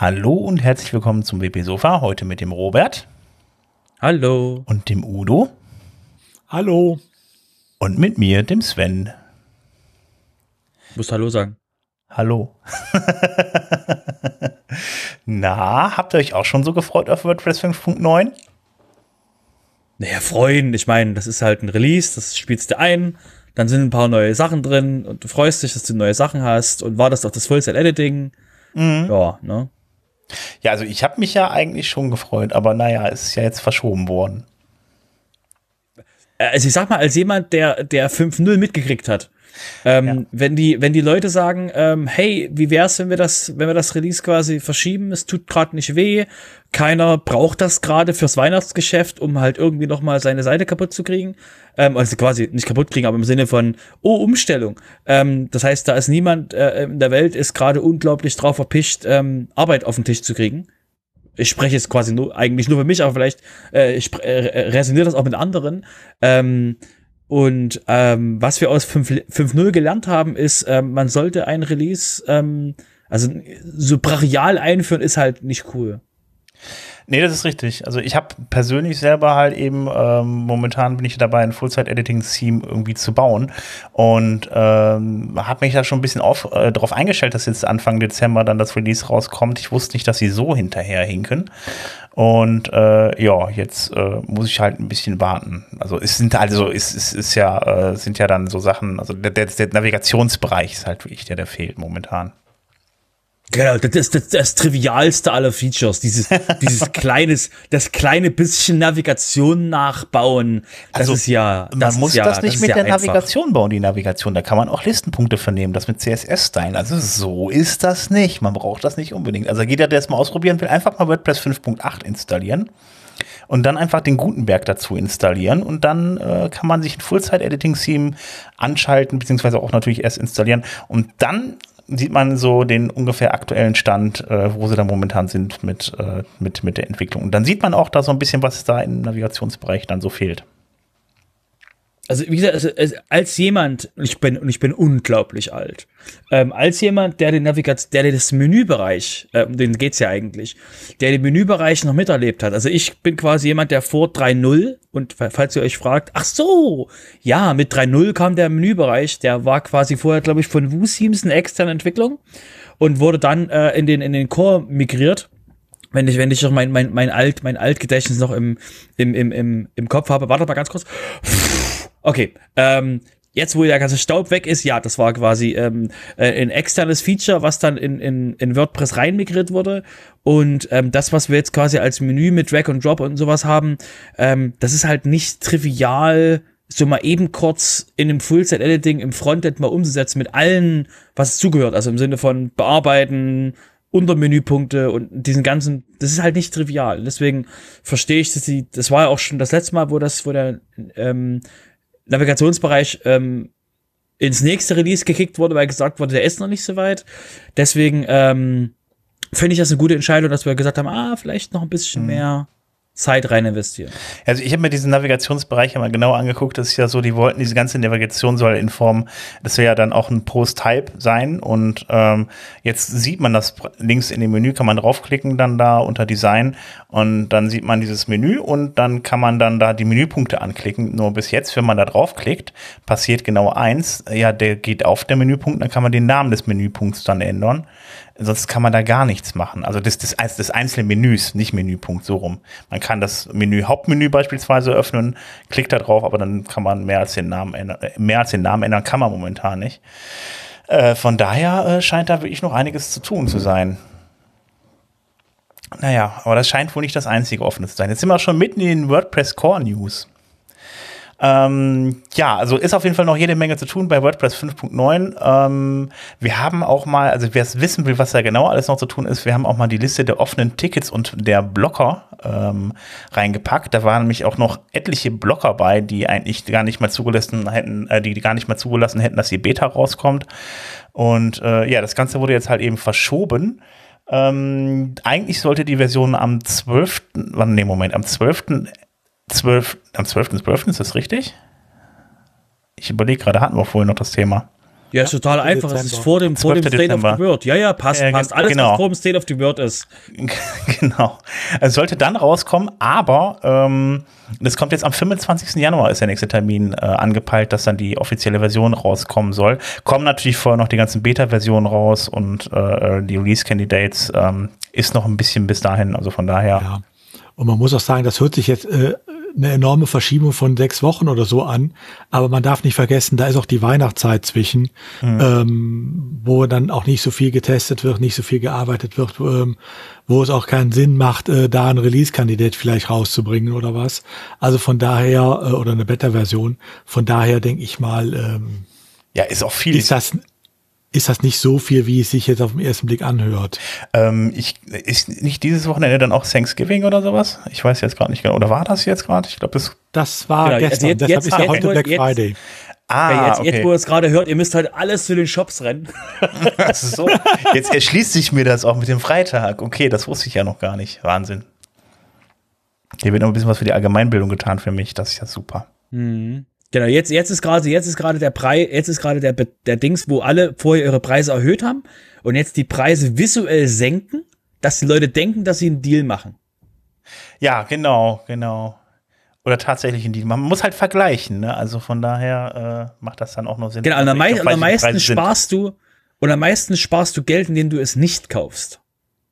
Hallo und herzlich willkommen zum WP Sofa. Heute mit dem Robert. Hallo. Und dem Udo. Hallo. Und mit mir, dem Sven. Du musst Hallo sagen. Hallo. Na, habt ihr euch auch schon so gefreut auf WordPress 5.9? Naja, freuen. Ich meine, das ist halt ein Release, das spielst du ein, dann sind ein paar neue Sachen drin und du freust dich, dass du neue Sachen hast und wartest auf das Full-Set-Editing. Mhm. Ja, ne? Ja, also ich habe mich ja eigentlich schon gefreut, aber naja, es ist ja jetzt verschoben worden. Also ich sag mal, als jemand, der, der 5-0 mitgekriegt hat, ähm, ja. wenn die, wenn die Leute sagen, ähm, hey, wie wär's, wenn wir das, wenn wir das Release quasi verschieben? Es tut gerade nicht weh. Keiner braucht das gerade fürs Weihnachtsgeschäft, um halt irgendwie noch mal seine Seite kaputt zu kriegen. Ähm, also quasi nicht kaputt kriegen, aber im Sinne von, oh, Umstellung. Ähm, das heißt, da ist niemand äh, in der Welt ist gerade unglaublich drauf erpicht, ähm, Arbeit auf den Tisch zu kriegen ich spreche jetzt quasi nur, eigentlich nur für mich, aber vielleicht äh, ich, äh, resoniert das auch mit anderen. Ähm, und ähm, was wir aus 5.0 gelernt haben, ist, ähm, man sollte ein Release, ähm, also so brachial einführen, ist halt nicht cool. Nee, das ist richtig. Also ich habe persönlich selber halt eben, ähm, momentan bin ich dabei, ein Full-Site-Editing-Theme irgendwie zu bauen und ähm, habe mich da schon ein bisschen auf, äh, darauf eingestellt, dass jetzt Anfang Dezember dann das Release rauskommt. Ich wusste nicht, dass sie so hinterher hinken. Und äh, ja, jetzt äh, muss ich halt ein bisschen warten. Also es sind also es, es ist ja äh, sind ja dann so Sachen, also der, der, der Navigationsbereich ist halt wirklich der, der fehlt momentan. Genau, das ist das, das trivialste aller Features, dieses, dieses kleines, das kleine bisschen Navigation nachbauen. Das also, ist ja, das man muss ja, das nicht das mit ja der einfach. Navigation bauen, die Navigation. Da kann man auch Listenpunkte vernehmen, das mit CSS-Style. Also so ist das nicht. Man braucht das nicht unbedingt. Also jeder, der es mal ausprobieren will, einfach mal WordPress 5.8 installieren und dann einfach den Gutenberg dazu installieren und dann äh, kann man sich ein Full-Site-Editing-Theme anschalten, beziehungsweise auch natürlich erst installieren und dann sieht man so den ungefähr aktuellen Stand, äh, wo sie da momentan sind mit, äh, mit, mit der Entwicklung. Und dann sieht man auch da so ein bisschen, was da im Navigationsbereich dann so fehlt also wie gesagt, also, als jemand, ich bin und ich bin unglaublich alt, ähm, als jemand, der den Navigation, der das Menübereich, äh, den geht's ja eigentlich, der den Menübereich noch miterlebt hat. Also ich bin quasi jemand, der vor 3.0 und falls ihr euch fragt, ach so, ja, mit 3.0 kam der Menübereich, der war quasi vorher, glaube ich, von WooSeams eine externe Entwicklung und wurde dann äh, in den in den Core migriert wenn ich, wenn ich noch mein, mein, mein alt, mein Altgedächtnis noch im, im, im, im, im Kopf habe, warte mal ganz kurz. Okay, ähm, jetzt wo der ganze Staub weg ist, ja, das war quasi ähm, äh, ein externes Feature, was dann in, in, in WordPress reinmigriert wurde. Und ähm, das, was wir jetzt quasi als Menü mit Drag und Drop und sowas haben, ähm, das ist halt nicht trivial, so mal eben kurz in einem Full-Set-Editing im Frontend mal umzusetzen mit allen, was zugehört. Also im Sinne von bearbeiten, Untermenüpunkte und diesen ganzen, das ist halt nicht trivial. Deswegen verstehe ich, dass die, das war ja auch schon das letzte Mal, wo das, wo der ähm, Navigationsbereich ähm, ins nächste Release gekickt wurde, weil gesagt wurde, der ist noch nicht so weit. Deswegen ähm, finde ich das eine gute Entscheidung, dass wir gesagt haben, ah, vielleicht noch ein bisschen mhm. mehr Zeit rein investieren. Also ich habe mir diesen Navigationsbereich ja mal genau angeguckt. Das ist ja so, die wollten diese ganze Navigation soll in Form, das soll ja dann auch ein Post-Type sein. Und ähm, jetzt sieht man das links in dem Menü, kann man draufklicken dann da unter Design und dann sieht man dieses Menü und dann kann man dann da die Menüpunkte anklicken. Nur bis jetzt, wenn man da draufklickt, passiert genau eins. Ja, der geht auf der Menüpunkt, dann kann man den Namen des Menüpunkts dann ändern. Sonst kann man da gar nichts machen. Also das, das, das einzelne Menüs, nicht Menüpunkt, so rum. Man kann das Menü, Hauptmenü beispielsweise öffnen, klickt da drauf, aber dann kann man mehr als den Namen ändern, äh, mehr als den Namen ändern kann man momentan nicht. Äh, von daher äh, scheint da wirklich noch einiges zu tun zu sein. Naja, aber das scheint wohl nicht das einzige offene zu sein. Jetzt sind wir schon mitten in den WordPress Core News. Ähm, ja, also ist auf jeden Fall noch jede Menge zu tun bei WordPress 5.9. Ähm, wir haben auch mal, also wer es wissen will, was da genau alles noch zu tun ist, wir haben auch mal die Liste der offenen Tickets und der Blocker ähm, reingepackt. Da waren nämlich auch noch etliche Blocker bei, die eigentlich gar nicht mal zugelassen hätten, äh, die gar nicht mal zugelassen hätten, dass die Beta rauskommt. Und äh, ja, das Ganze wurde jetzt halt eben verschoben. Ähm, eigentlich sollte die Version am 12. Wann, nee, Moment, am 12. 12, am 12.12. .12. ist das richtig? Ich überlege gerade, hatten wir vorhin noch das Thema. Ja, ist total einfach. Es ist vor dem, vor dem 12. State of Dezember. the World. Ja, ja, passt, Ja, passt. Alles, genau. was vor dem State of the World ist. genau. Es sollte dann rauskommen, aber ähm, das kommt jetzt am 25. Januar ist der nächste Termin äh, angepeilt, dass dann die offizielle Version rauskommen soll. Kommen natürlich vorher noch die ganzen Beta-Versionen raus und äh, die Release-Candidates ähm, ist noch ein bisschen bis dahin, also von daher. Ja. Und man muss auch sagen, das hört sich jetzt äh, eine enorme Verschiebung von sechs Wochen oder so an. Aber man darf nicht vergessen, da ist auch die Weihnachtszeit zwischen, ähm, wo dann auch nicht so viel getestet wird, nicht so viel gearbeitet wird, ähm, wo es auch keinen Sinn macht, äh, da ein Release-Kandidat vielleicht rauszubringen oder was. Also von daher, äh, oder eine Beta-Version. Von daher denke ich mal, ähm, Ja, ist auch viel. ist das ist das nicht so viel, wie es sich jetzt auf den ersten Blick anhört. Ähm, ich, ist nicht dieses Wochenende dann auch Thanksgiving oder sowas? Ich weiß jetzt gerade nicht genau. Oder war das jetzt gerade? Ich glaube, das. Das war Genau, also gestern, jetzt- deshalb jetzt- ist ja heute Black jetzt- Friday. Ah, Ja, jetzt, okay. jetzt, wo ihr es gerade hört, ihr müsst halt alles zu den Shops rennen. So. Jetzt erschließt sich mir das auch mit dem Freitag. Okay, das wusste ich ja noch gar nicht. Wahnsinn. Hier wird noch ein bisschen was für die Allgemeinbildung getan für mich. Das ist ja super. Genau, jetzt, jetzt ist gerade, jetzt ist gerade der Preis, jetzt ist gerade der, der Dings, wo alle vorher ihre Preise erhöht haben und jetzt die Preise visuell senken, dass die Leute denken, dass sie einen Deal machen. Ja, genau, genau. Oder tatsächlich in die. Man muss halt vergleichen, ne? Also von daher äh, macht das dann auch noch Sinn. Genau, und am, mei am meisten sparst du, und am meisten sparst du Geld, indem du es nicht kaufst.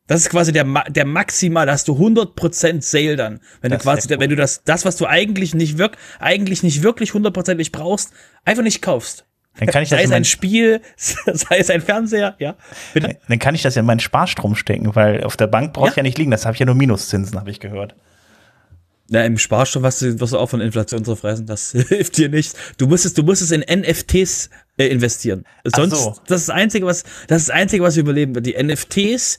Das ist quasi der, der maximal, da hast du 100% Sale dann. Wenn Das du quasi, ja wenn du das, das, was du eigentlich nicht wirk eigentlich nicht wirklich hundertprozentig brauchst, einfach nicht kaufst. Dann kann ich das Sei es ein Spiel, sei es ein Fernseher, ja. Bitte? dann kann ich das in meinen Sparstrom stecken, weil auf der Bank brauche ich Ja. ja nicht liegen. Das habe ich ja nur Minuszinsen, habe ich gehört. Na, im Sparstoff wirst du, wirst du auch von Inflation zerfressen. Das hilft dir nicht. Du musst es, du musst es in NFTs äh, investieren. Sonst, so. das ist das einzige, was, das ist das einzige, was überleben wird. Die NFTs,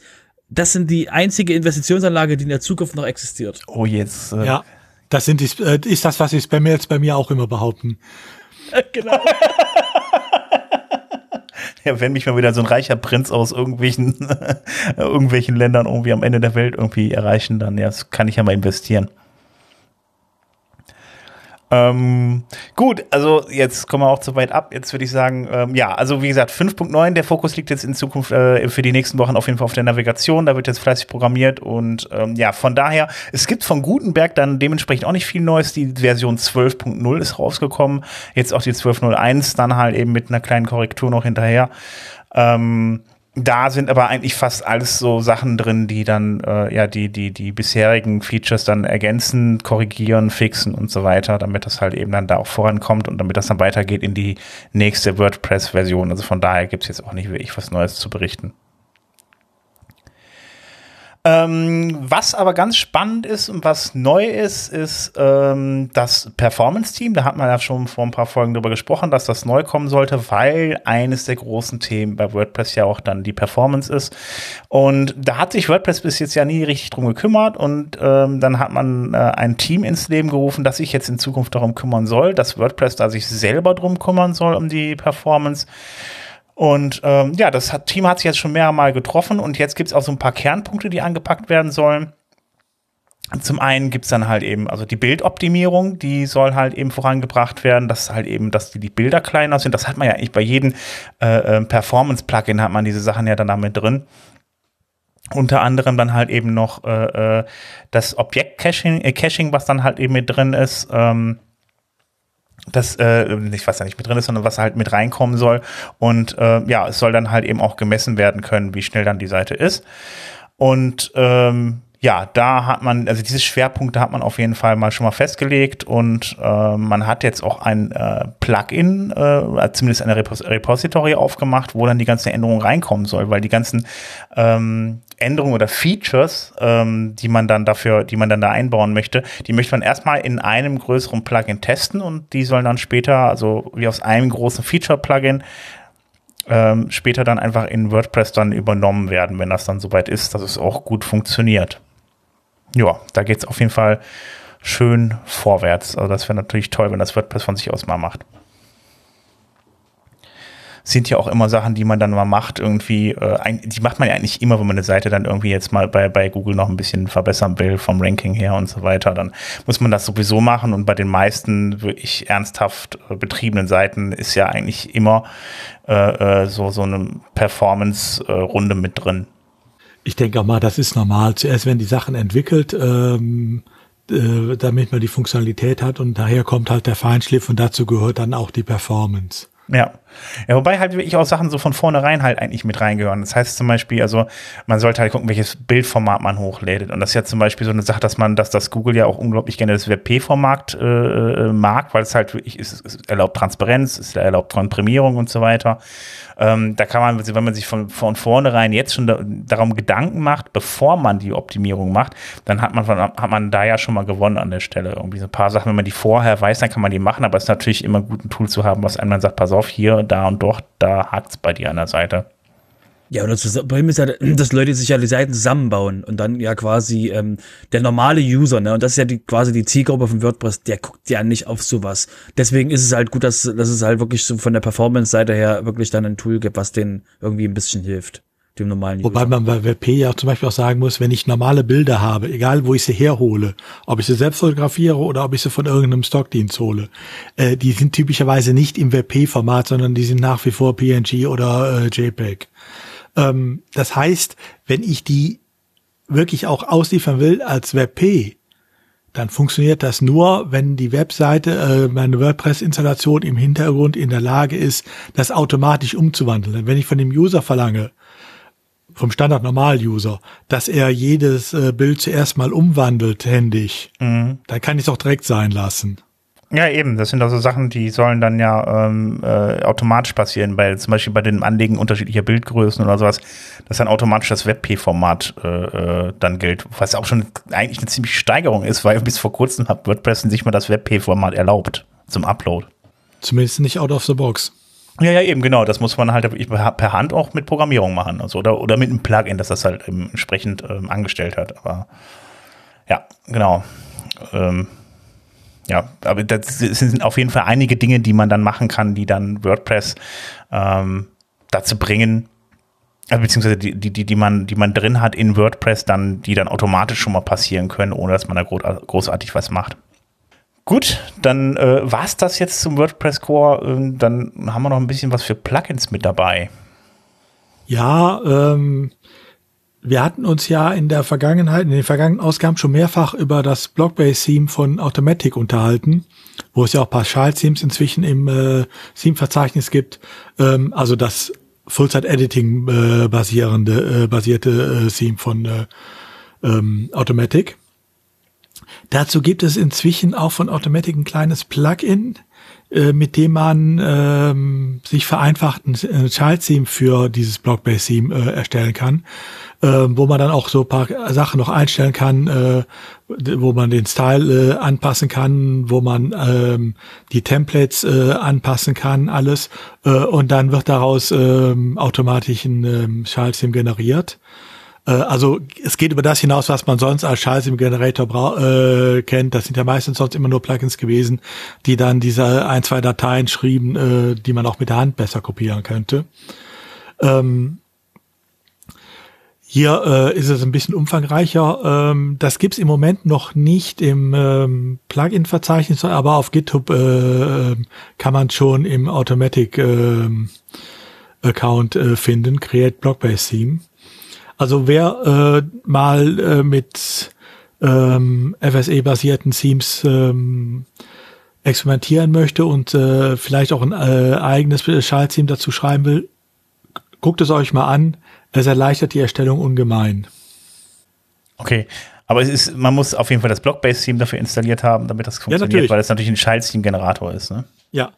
das sind die einzige Investitionsanlage, die in der Zukunft noch existiert. Oh, jetzt. Äh, Ja, das sind die, äh, ist das, was die Spammer jetzt bei mir auch immer behaupten. genau. Ja, wenn mich mal wieder so ein reicher Prinz aus irgendwelchen, irgendwelchen Ländern irgendwie am Ende der Welt irgendwie erreichen, dann ja, das kann ich ja mal investieren. Ähm, gut, also jetzt kommen wir auch zu weit ab. Jetzt würde ich sagen, ähm, ja, also wie gesagt, 5.9, der Fokus liegt jetzt in Zukunft äh, für die nächsten Wochen auf jeden Fall auf der Navigation. Da wird jetzt fleißig programmiert und ähm, ja, von daher, es gibt von Gutenberg dann dementsprechend auch nicht viel Neues. Die Version 12.0 ist rausgekommen. Jetzt auch die 12.01 dann halt eben mit einer kleinen Korrektur noch hinterher. Ähm, da sind aber eigentlich fast alles so Sachen drin, die dann äh, ja die die die bisherigen Features dann ergänzen, korrigieren, fixen und so weiter, damit das halt eben dann da auch vorankommt und damit das dann weitergeht in die nächste WordPress-Version. Also von daher gibt es jetzt auch nicht wirklich was Neues zu berichten. Ähm, was aber ganz spannend ist und was neu ist, ist ähm, das Performance-Team. Da hat man ja schon vor ein paar Folgen drüber gesprochen, dass das neu kommen sollte, weil eines der großen Themen bei WordPress ja auch dann die Performance ist. Und da hat sich WordPress bis jetzt ja nie richtig drum gekümmert und ähm, dann hat man äh, ein Team ins Leben gerufen, das sich jetzt in Zukunft darum kümmern soll, dass WordPress da sich selber drum kümmern soll um die Performance. Und ähm, ja, das hat, Team hat sich jetzt schon mehrere Mal getroffen und jetzt gibt's auch so ein paar Kernpunkte, die angepackt werden sollen. Zum einen gibt's dann halt eben, also die Bildoptimierung, die soll halt eben vorangebracht werden, dass halt eben, dass die, die Bilder kleiner sind. Das hat man ja eigentlich bei jedem äh, äh, Performance-Plugin hat man diese Sachen ja dann damit drin. Unter anderem dann halt eben noch äh, äh, das Objekt-Caching, äh, Caching, was dann halt eben mit drin ist. Ähm, das, äh, nicht was da nicht mit drin ist, sondern was halt mit reinkommen soll. Und äh, ja, es soll dann halt eben auch gemessen werden können, wie schnell dann die Seite ist. Und ähm, ja, da hat man, also diese Schwerpunkte hat man auf jeden Fall mal schon mal festgelegt und äh, man hat jetzt auch ein äh, Plugin, äh, zumindest eine Repos Repository aufgemacht, wo dann die ganzen Änderungen reinkommen soll, weil die ganzen ähm, Änderungen oder Features, ähm, die man dann dafür, die man dann da einbauen möchte, die möchte man erstmal in einem größeren Plugin testen und die sollen dann später, also wie aus einem großen Feature-Plugin, ähm, später dann einfach in WordPress dann übernommen werden, wenn das dann soweit ist, dass es auch gut funktioniert. Ja, da geht es auf jeden Fall schön vorwärts. Also das wäre natürlich toll, wenn das WordPress von sich aus mal macht. Sind ja auch immer Sachen, die man dann mal macht, irgendwie, äh, die macht man ja eigentlich immer, wenn man eine Seite dann irgendwie jetzt mal bei, bei Google noch ein bisschen verbessern will, vom Ranking her und so weiter, dann muss man das sowieso machen und bei den meisten wirklich ernsthaft äh, betriebenen Seiten ist ja eigentlich immer äh, äh so, so eine Performance-Runde mit drin. Ich denke auch mal, das ist normal. Zuerst werden die Sachen entwickelt, ähm, äh, damit man die Funktionalität hat und daher kommt halt der Feinschliff und dazu gehört dann auch die Performance. Ja. ja, wobei halt wirklich auch Sachen so von vornherein halt eigentlich mit reingehören. Das heißt zum Beispiel, also man sollte halt gucken, welches Bildformat man hochlädt. Und das ist ja zum Beispiel so eine Sache, dass man, dass das Google ja auch unglaublich gerne das WebP-Format äh, äh, mag, weil es halt wirklich ist, es erlaubt Transparenz, es erlaubt Komprimierung und so weiter. Ähm, da kann man, wenn man sich von, von vornherein jetzt schon da, darum Gedanken macht, bevor man die Optimierung macht, dann hat man, hat man da ja schon mal gewonnen an der Stelle. Irgendwie so ein paar Sachen, wenn man die vorher weiß, dann kann man die machen, aber es ist natürlich immer gut, ein Tool zu haben, was einem dann sagt, pass auf, hier, da und dort, da hakt es bei dir an der Seite. Ja, und das Problem ist ja, dass Leute sich ja die Seiten zusammenbauen und dann ja quasi ähm, der normale User, ne, und das ist ja die, quasi die Zielgruppe von WordPress, der guckt ja nicht auf sowas. Deswegen ist es halt gut, dass, dass es halt wirklich so von der Performance-Seite her wirklich dann ein Tool gibt, was denen irgendwie ein bisschen hilft. Dem normalen Wobei User. man bei WP ja zum Beispiel auch sagen muss, wenn ich normale Bilder habe, egal wo ich sie herhole, ob ich sie selbst fotografiere oder ob ich sie von irgendeinem Stockdienst hole, äh, die sind typischerweise nicht im WP-Format, sondern die sind nach wie vor PNG oder äh, JPEG. Ähm, das heißt, wenn ich die wirklich auch ausliefern will als WebP, dann funktioniert das nur, wenn die Webseite, äh, meine WordPress-Installation im Hintergrund in der Lage ist, das automatisch umzuwandeln. Wenn ich von dem User verlange, vom Standard-Normal-User, dass er jedes äh, Bild zuerst mal umwandelt händisch, mhm. dann kann ich es auch direkt sein lassen. Ja, eben. Das sind also Sachen, die sollen dann ja ähm, äh, automatisch passieren, weil zum Beispiel bei den Anlegen unterschiedlicher Bildgrößen oder sowas, dass dann automatisch das WebP-Format äh, äh, dann gilt, was auch schon eigentlich eine ziemliche Steigerung ist, weil bis vor kurzem hat WordPress sich mal das WebP-Format erlaubt zum Upload. Zumindest nicht out of the box. Ja, ja, eben, genau. Das muss man halt per Hand auch mit Programmierung machen. Also, oder, oder mit einem Plugin, das das halt entsprechend ähm, angestellt hat. Aber ja, genau. Ähm, ja, aber das sind auf jeden Fall einige Dinge, die man dann machen kann, die dann WordPress ähm, dazu bringen, also beziehungsweise die, die, die, man, die man drin hat in WordPress, dann, die dann automatisch schon mal passieren können, ohne dass man da großartig was macht. Gut, dann äh, war es das jetzt zum WordPress Core. Ähm, dann haben wir noch ein bisschen was für Plugins mit dabei. Ja, ähm, wir hatten uns ja in der Vergangenheit, in den vergangenen Ausgaben schon mehrfach über das Blockbase-Theme von Automatic unterhalten, wo es ja auch Child-Themes inzwischen im äh, Theme-Verzeichnis gibt. Ähm, also das Full-Site-Editing äh, basierende, äh, basierte äh, Theme von äh, ähm, Automatic. Dazu gibt es inzwischen auch von Automatic ein kleines Plugin, äh, mit dem man ähm, sich vereinfacht ein äh, Child-Theme für dieses Blockbase-Theme äh, erstellen kann, äh, wo man dann auch so paar Sachen noch einstellen kann, äh, wo man den Style äh, anpassen kann, wo man ähm, die Templates äh, anpassen kann, alles. Äh, und dann wird daraus äh, automatisch ein äh, Child-Theme generiert. Also es geht über das hinaus, was man sonst als Scheiß im Generator äh, kennt. Das sind ja meistens sonst immer nur Plugins gewesen, die dann diese ein, zwei Dateien schrieben, äh, die man auch mit der Hand besser kopieren könnte. Ähm, hier äh, ist es ein bisschen umfangreicher. Ähm, das gibt's im Moment noch nicht im ähm, Plugin-Verzeichnis, aber auf GitHub äh, kann man schon im Automatic äh, Account äh, finden, Create Blockbase Theme. Also wer äh, mal äh, mit ähm, FSE-basierten Themes ähm, experimentieren möchte und äh, vielleicht auch ein äh, eigenes Schalttheme dazu schreiben will, guckt es euch mal an. Es erleichtert die Erstellung ungemein. Okay. Aber es ist, man muss auf jeden Fall das Blockbase-Theme dafür installiert haben, damit das funktioniert, ja, weil es natürlich ein Child-Theme-Generator ist. Ne? Ja,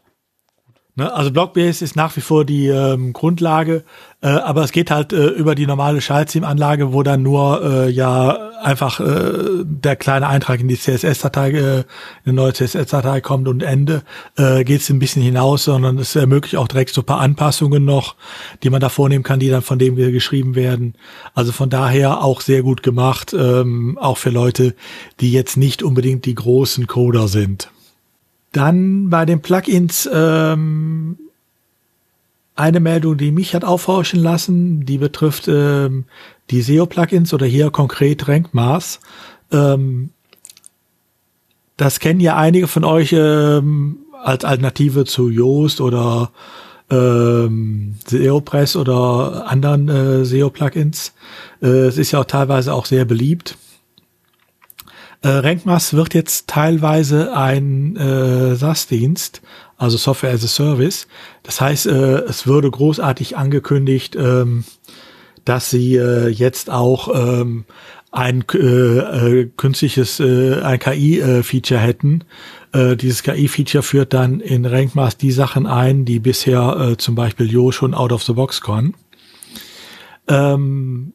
Ne? Also Blockbase ist nach wie vor die ähm, Grundlage, äh, aber es geht halt äh, über die normale Schaltteam-Anlage, wo dann nur äh, ja einfach äh, der kleine Eintrag in die CSS-Datei, äh, eine neue CSS-Datei kommt und Ende, äh, geht es ein bisschen hinaus, sondern es ermöglicht auch direkt so ein paar Anpassungen noch, die man da vornehmen kann, die dann von dem geschrieben werden. Also von daher auch sehr gut gemacht, ähm, auch für Leute, die jetzt nicht unbedingt die großen Coder sind. Dann bei den Plugins ähm, eine Meldung, die mich hat aufhorchen lassen, die betrifft ähm, die SEO-Plugins oder hier konkret RankMaß. Ähm, das kennen ja einige von euch ähm, als Alternative zu Yoast oder ähm, SEO-Press oder anderen äh, SEO-Plugins. Äh, es ist ja auch teilweise auch sehr beliebt. Äh, RankMass wird jetzt teilweise ein äh, SaaS-Dienst, also Software as a Service. Das heißt, äh, es würde großartig angekündigt, ähm, dass sie äh, jetzt auch ähm, ein äh, äh, künstliches, äh, ein KI-Feature äh, hätten. Äh, dieses KI-Feature führt dann in RankMass die Sachen ein, die bisher äh, zum Beispiel Jo schon out of the box kann. Ähm,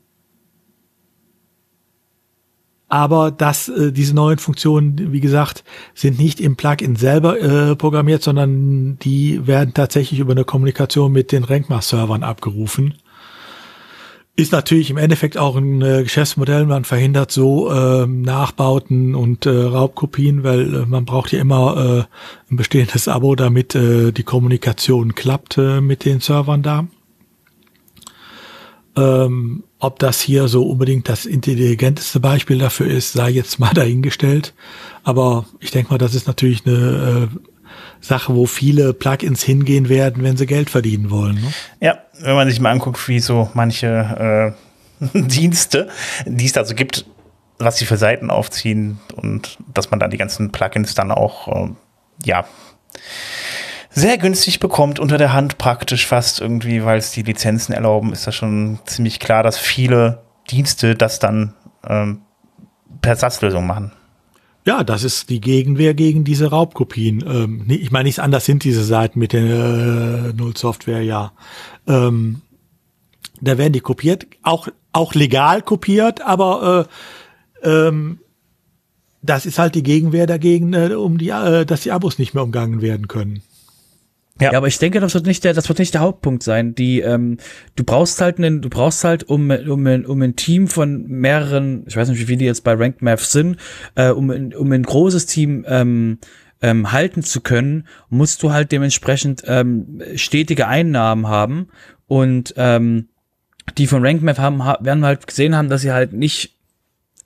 aber dass äh, diese neuen Funktionen, wie gesagt, sind nicht im Plugin selber äh, programmiert, sondern die werden tatsächlich über eine Kommunikation mit den RankMass-Servern abgerufen. Ist natürlich im Endeffekt auch ein äh, Geschäftsmodell. Man verhindert so äh, Nachbauten und äh, Raubkopien, weil äh, man braucht ja immer äh, ein bestehendes Abo, damit äh, die Kommunikation klappt äh, mit den Servern da. Ähm, ob das hier so unbedingt das intelligenteste Beispiel dafür ist, sei jetzt mal dahingestellt. Aber ich denke mal, das ist natürlich eine äh, Sache, wo viele Plugins hingehen werden, wenn sie Geld verdienen wollen. Ne? Ja, wenn man sich mal anguckt, wie so manche äh, Dienste, die es da so gibt, was sie für Seiten aufziehen und dass man dann die ganzen Plugins dann auch, äh, ja, sehr günstig bekommt, unter der Hand praktisch fast irgendwie, weil es die Lizenzen erlauben, ist das schon ziemlich klar, dass viele Dienste das dann ähm, per Satzlösung machen. Ja, das ist die Gegenwehr gegen diese Raubkopien. Ähm, ich meine, nichts anders sind diese Seiten mit der äh, Null-Software, ja. Ähm, da werden die kopiert, auch, auch legal kopiert, aber äh, ähm, das ist halt die Gegenwehr dagegen, äh, um die, äh, dass die Abos nicht mehr umgangen werden können. Ja. ja, aber ich denke, das wird nicht der, das wird nicht der Hauptpunkt sein. Die, ähm, du brauchst halt einen, du brauchst halt um, um, um ein Team von mehreren, ich weiß nicht, wie viele jetzt bei Ranked Math sind, äh, um, um ein großes Team ähm, ähm, halten zu können, musst du halt dementsprechend ähm, stetige Einnahmen haben und ähm, die von RankMath haben, werden halt gesehen haben, dass sie halt nicht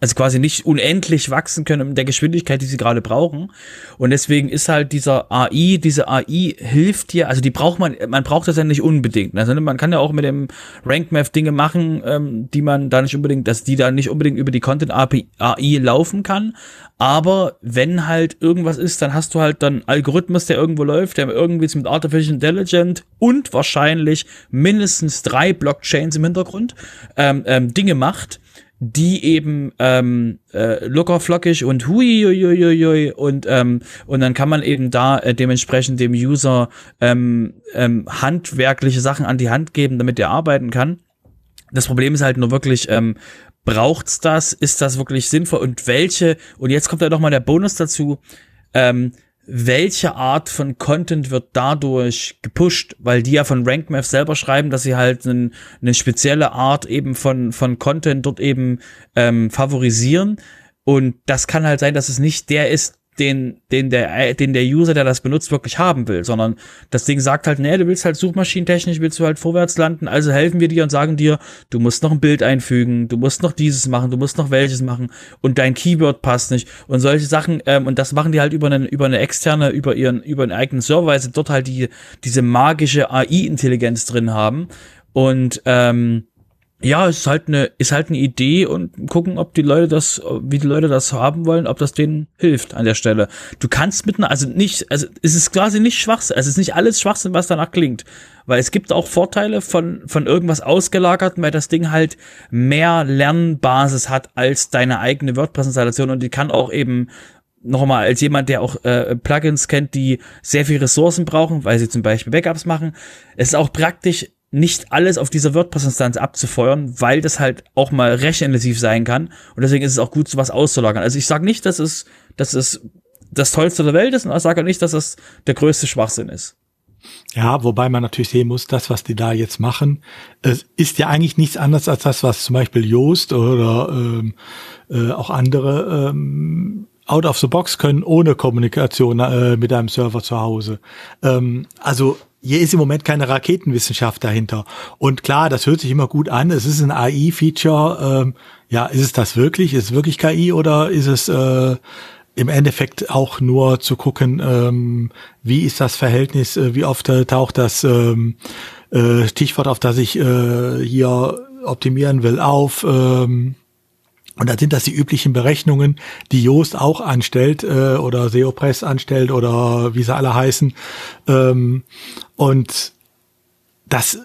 also quasi nicht unendlich wachsen können in der Geschwindigkeit, die sie gerade brauchen. Und deswegen ist halt dieser AI, diese AI hilft dir, also die braucht man, man braucht das ja nicht unbedingt. Also man kann ja auch mit dem RankMath Dinge machen, ähm, die man da nicht unbedingt, dass die da nicht unbedingt über die Content AI laufen kann. Aber wenn halt irgendwas ist, dann hast du halt dann Algorithmus, der irgendwo läuft, der irgendwie mit Artificial Intelligence und wahrscheinlich mindestens drei Blockchains im Hintergrund ähm, ähm, Dinge macht die eben ähm, äh, locker flockig und hui, hui, hui, hui und ähm, und dann kann man eben da äh, dementsprechend dem User ähm, ähm, handwerkliche Sachen an die Hand geben, damit er arbeiten kann. Das Problem ist halt nur wirklich, ähm, braucht's das? Ist das wirklich sinnvoll? Und welche? Und jetzt kommt ja noch mal der Bonus dazu. Ähm, welche Art von Content wird dadurch gepusht, weil die ja von RankMath selber schreiben, dass sie halt eine spezielle Art eben von, von Content dort eben ähm, favorisieren. Und das kann halt sein, dass es nicht der ist, den, den, der, den der User, der das benutzt, wirklich haben will, sondern das Ding sagt halt, nee, du willst halt suchmaschinentechnisch, willst du halt vorwärts landen, also helfen wir dir und sagen dir, du musst noch ein Bild einfügen, du musst noch dieses machen, du musst noch welches machen und dein Keyword passt nicht und solche Sachen, ähm, und das machen die halt über eine, über eine externe, über ihren, über einen eigenen Server, weil sie dort halt die, diese magische AI-Intelligenz drin haben und, ähm, ja, es ist halt eine, ist halt eine Idee und gucken, ob die Leute das, wie die Leute das haben wollen, ob das denen hilft an der Stelle. Du kannst mit einer, also nicht, also es ist quasi nicht Schwachsinn, es ist nicht alles Schwachsinn, was danach klingt. Weil es gibt auch Vorteile von, von irgendwas ausgelagerten, weil das Ding halt mehr Lernbasis hat als deine eigene WordPress-Installation und die kann auch eben nochmal als jemand, der auch äh, Plugins kennt, die sehr viel Ressourcen brauchen, weil sie zum Beispiel Backups machen. Es ist auch praktisch, nicht alles auf dieser WordPress-Instanz abzufeuern, weil das halt auch mal rechenintensiv sein kann. Und deswegen ist es auch gut, sowas auszulagern. Also ich sage nicht, dass es, dass es das Tollste der Welt ist, und ich sage nicht, dass es der größte Schwachsinn ist. Ja, wobei man natürlich sehen muss, das, was die da jetzt machen, ist ja eigentlich nichts anderes als das, was zum Beispiel Joost oder ähm, äh, auch andere ähm, out of the box können ohne Kommunikation äh, mit einem Server zu Hause. Ähm, also hier ist im Moment keine Raketenwissenschaft dahinter. Und klar, das hört sich immer gut an. Es ist ein AI-Feature. Ähm, ja, ist es das wirklich? Ist es wirklich KI oder ist es äh, im Endeffekt auch nur zu gucken, ähm, wie ist das Verhältnis, äh, wie oft äh, taucht das ähm, äh, Stichwort, auf das ich äh, hier optimieren will, auf. Ähm, und dann sind das die üblichen Berechnungen, die Joost auch anstellt äh, oder SEOpress anstellt oder wie sie alle heißen. Ähm, und das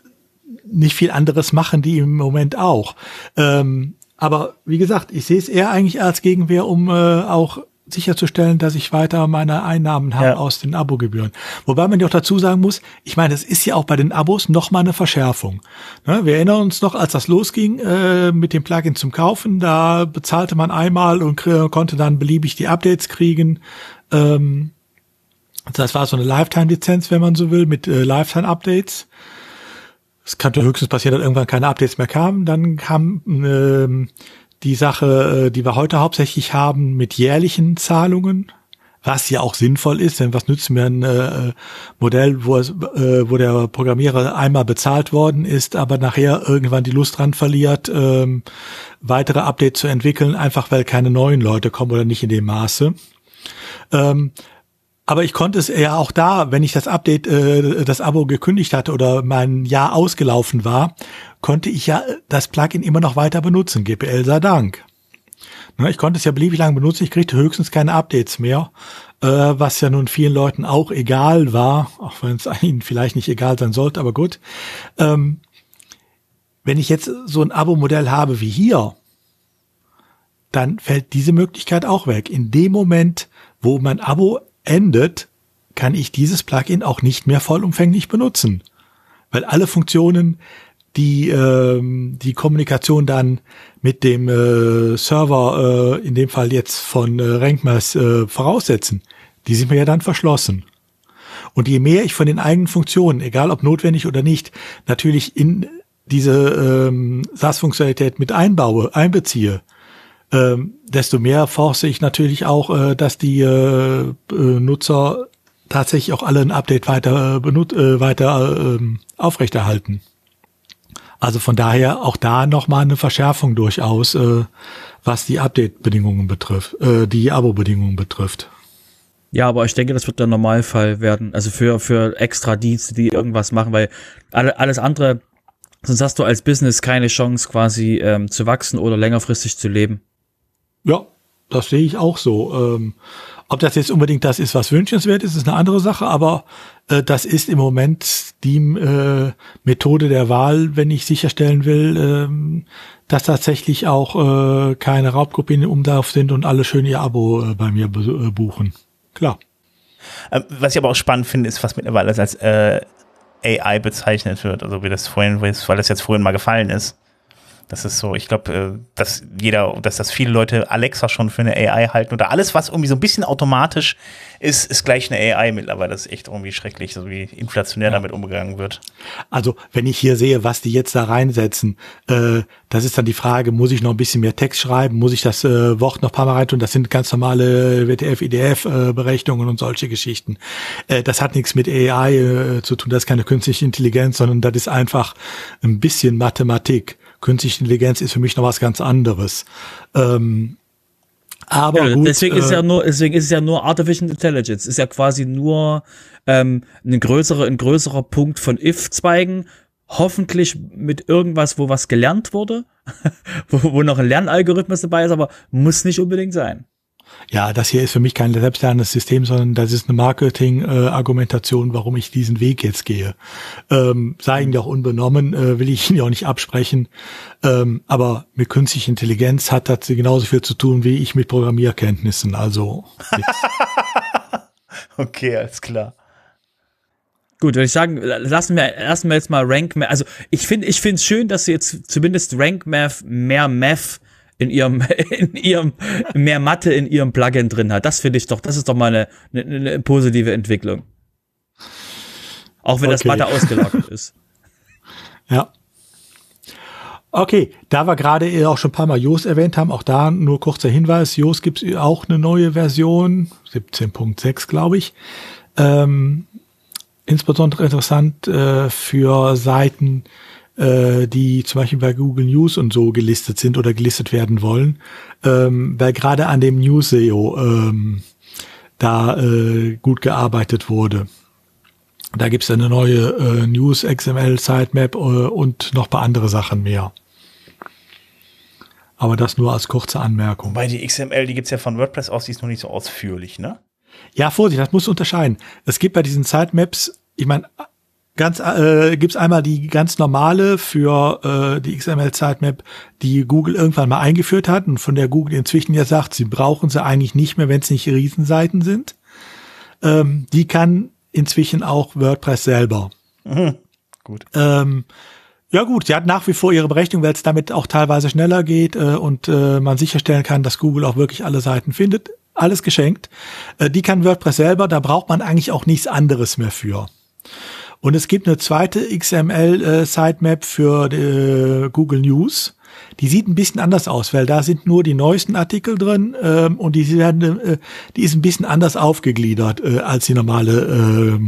nicht viel anderes machen die im Moment auch. Ähm, aber wie gesagt, ich sehe es eher eigentlich als Gegenwehr, um äh, auch sicherzustellen, dass ich weiter meine Einnahmen habe ja. aus den Abogebühren. Wobei man ja auch dazu sagen muss, ich meine, es ist ja auch bei den Abos noch mal eine Verschärfung. Ne, wir erinnern uns noch, als das losging äh, mit dem Plugin zum Kaufen, da bezahlte man einmal und konnte dann beliebig die Updates kriegen. Ähm, das war so eine Lifetime-Lizenz, wenn man so will, mit äh, Lifetime-Updates. Es könnte höchstens passieren, dass irgendwann keine Updates mehr kamen. Dann kam ähm, die Sache, äh, die wir heute hauptsächlich haben, mit jährlichen Zahlungen, was ja auch sinnvoll ist, denn was nützt mir ein äh, Modell, wo, es, äh, wo der Programmierer einmal bezahlt worden ist, aber nachher irgendwann die Lust dran verliert, ähm, weitere Updates zu entwickeln, einfach weil keine neuen Leute kommen oder nicht in dem Maße. Ähm, aber ich konnte es ja auch da, wenn ich das Update, äh, das Abo gekündigt hatte oder mein Jahr ausgelaufen war, konnte ich ja das Plugin immer noch weiter benutzen. GPL sei Dank. Ne, ich konnte es ja beliebig lang benutzen. Ich kriegte höchstens keine Updates mehr, äh, was ja nun vielen Leuten auch egal war, auch wenn es ihnen vielleicht nicht egal sein sollte, aber gut. Ähm, wenn ich jetzt so ein Abo-Modell habe wie hier, dann fällt diese Möglichkeit auch weg. In dem Moment, wo mein Abo endet, kann ich dieses Plugin auch nicht mehr vollumfänglich benutzen. Weil alle Funktionen, die ähm, die Kommunikation dann mit dem äh, Server, äh, in dem Fall jetzt von äh, Renkmers, äh, voraussetzen, die sind mir ja dann verschlossen. Und je mehr ich von den eigenen Funktionen, egal ob notwendig oder nicht, natürlich in diese ähm, SaaS-Funktionalität mit einbaue, einbeziehe, ähm, desto mehr force ich natürlich auch, äh, dass die äh, äh, Nutzer tatsächlich auch alle ein Update weiter, äh, benut äh, weiter äh, aufrechterhalten. Also von daher auch da nochmal eine Verschärfung durchaus, äh, was die Update-Bedingungen betrifft, äh, die Abo-Bedingungen betrifft. Ja, aber ich denke, das wird der Normalfall werden. Also für, für extra Dienste, die irgendwas machen, weil alle, alles andere, sonst hast du als Business keine Chance, quasi ähm, zu wachsen oder längerfristig zu leben. Ja, das sehe ich auch so. Ähm, ob das jetzt unbedingt das ist, was wünschenswert ist, ist eine andere Sache, aber äh, das ist im Moment die äh, Methode der Wahl, wenn ich sicherstellen will, ähm, dass tatsächlich auch äh, keine Raubkopien im Umlauf sind und alle schön ihr Abo äh, bei mir äh, buchen. Klar. Ähm, was ich aber auch spannend finde, ist, was mittlerweile als äh, AI bezeichnet wird, also wie das vorhin, weil das jetzt vorhin mal gefallen ist. Das ist so, ich glaube, äh, dass jeder, dass das viele Leute Alexa schon für eine AI halten oder alles, was irgendwie so ein bisschen automatisch ist, ist gleich eine AI mittlerweile. Das ist echt irgendwie schrecklich, so wie inflationär ja. damit umgegangen wird. Also, wenn ich hier sehe, was die jetzt da reinsetzen, äh, das ist dann die Frage, muss ich noch ein bisschen mehr Text schreiben? Muss ich das äh, Wort noch ein paar Mal reintun? Das sind ganz normale WTF, IDF äh, und solche Geschichten. Äh, das hat nichts mit AI äh, zu tun, das ist keine künstliche Intelligenz, sondern das ist einfach ein bisschen Mathematik. Künstliche Intelligenz ist für mich noch was ganz anderes. Ähm, aber ja, gut, deswegen ist es ja äh, nur, deswegen ist es ja nur Artificial Intelligence. Ist ja quasi nur ähm, ein größerer, ein größerer Punkt von if-Zweigen. Hoffentlich mit irgendwas, wo was gelernt wurde, wo, wo noch ein Lernalgorithmus dabei ist, aber muss nicht unbedingt sein. Ja, das hier ist für mich kein selbstlernendes System, sondern das ist eine Marketing-Argumentation, warum ich diesen Weg jetzt gehe. Ähm, sei Ihnen ja auch unbenommen, äh, will ich Ihnen ja auch nicht absprechen. Ähm, aber mit künstlicher Intelligenz hat das genauso viel zu tun wie ich mit Programmierkenntnissen. Also. okay, alles klar. Gut, würde ich sagen, lassen wir, lassen wir jetzt mal Rank Math. Also ich finde, ich finde es schön, dass sie jetzt zumindest Rank Math mehr Math in ihrem, in ihrem, mehr Mathe in ihrem Plugin drin hat. Das finde ich doch, das ist doch mal eine, eine, eine positive Entwicklung. Auch wenn okay. das Mathe ausgelagert ist. Ja. Okay, da wir gerade auch schon ein paar Mal Jos erwähnt haben, auch da nur kurzer Hinweis, Jos gibt es auch eine neue Version, 17.6 glaube ich. Ähm, insbesondere interessant äh, für Seiten, äh, die zum Beispiel bei Google News und so gelistet sind oder gelistet werden wollen, ähm, weil gerade an dem News SEO ähm, da äh, gut gearbeitet wurde. Da gibt's eine neue äh, News XML Sitemap äh, und noch paar andere Sachen mehr. Aber das nur als kurze Anmerkung. Bei die XML, die gibt's ja von WordPress aus, die ist noch nicht so ausführlich, ne? Ja, Vorsicht, das muss unterscheiden. Es gibt bei diesen Sitemaps, ich meine, ganz äh, gibt's einmal die ganz normale für äh, die XML Sitemap, die Google irgendwann mal eingeführt hat und von der Google inzwischen ja sagt, sie brauchen sie eigentlich nicht mehr, wenn es nicht Riesenseiten sind. Ähm, die kann inzwischen auch WordPress selber. Mhm. Gut. Ähm, ja gut, sie hat nach wie vor ihre Berechnung, weil es damit auch teilweise schneller geht äh, und äh, man sicherstellen kann, dass Google auch wirklich alle Seiten findet. Alles geschenkt. Äh, die kann WordPress selber, da braucht man eigentlich auch nichts anderes mehr für. Und es gibt eine zweite XML-Sitemap äh, für äh, Google News. Die sieht ein bisschen anders aus, weil da sind nur die neuesten Artikel drin ähm, und die werden, äh, die ist ein bisschen anders aufgegliedert äh, als die normale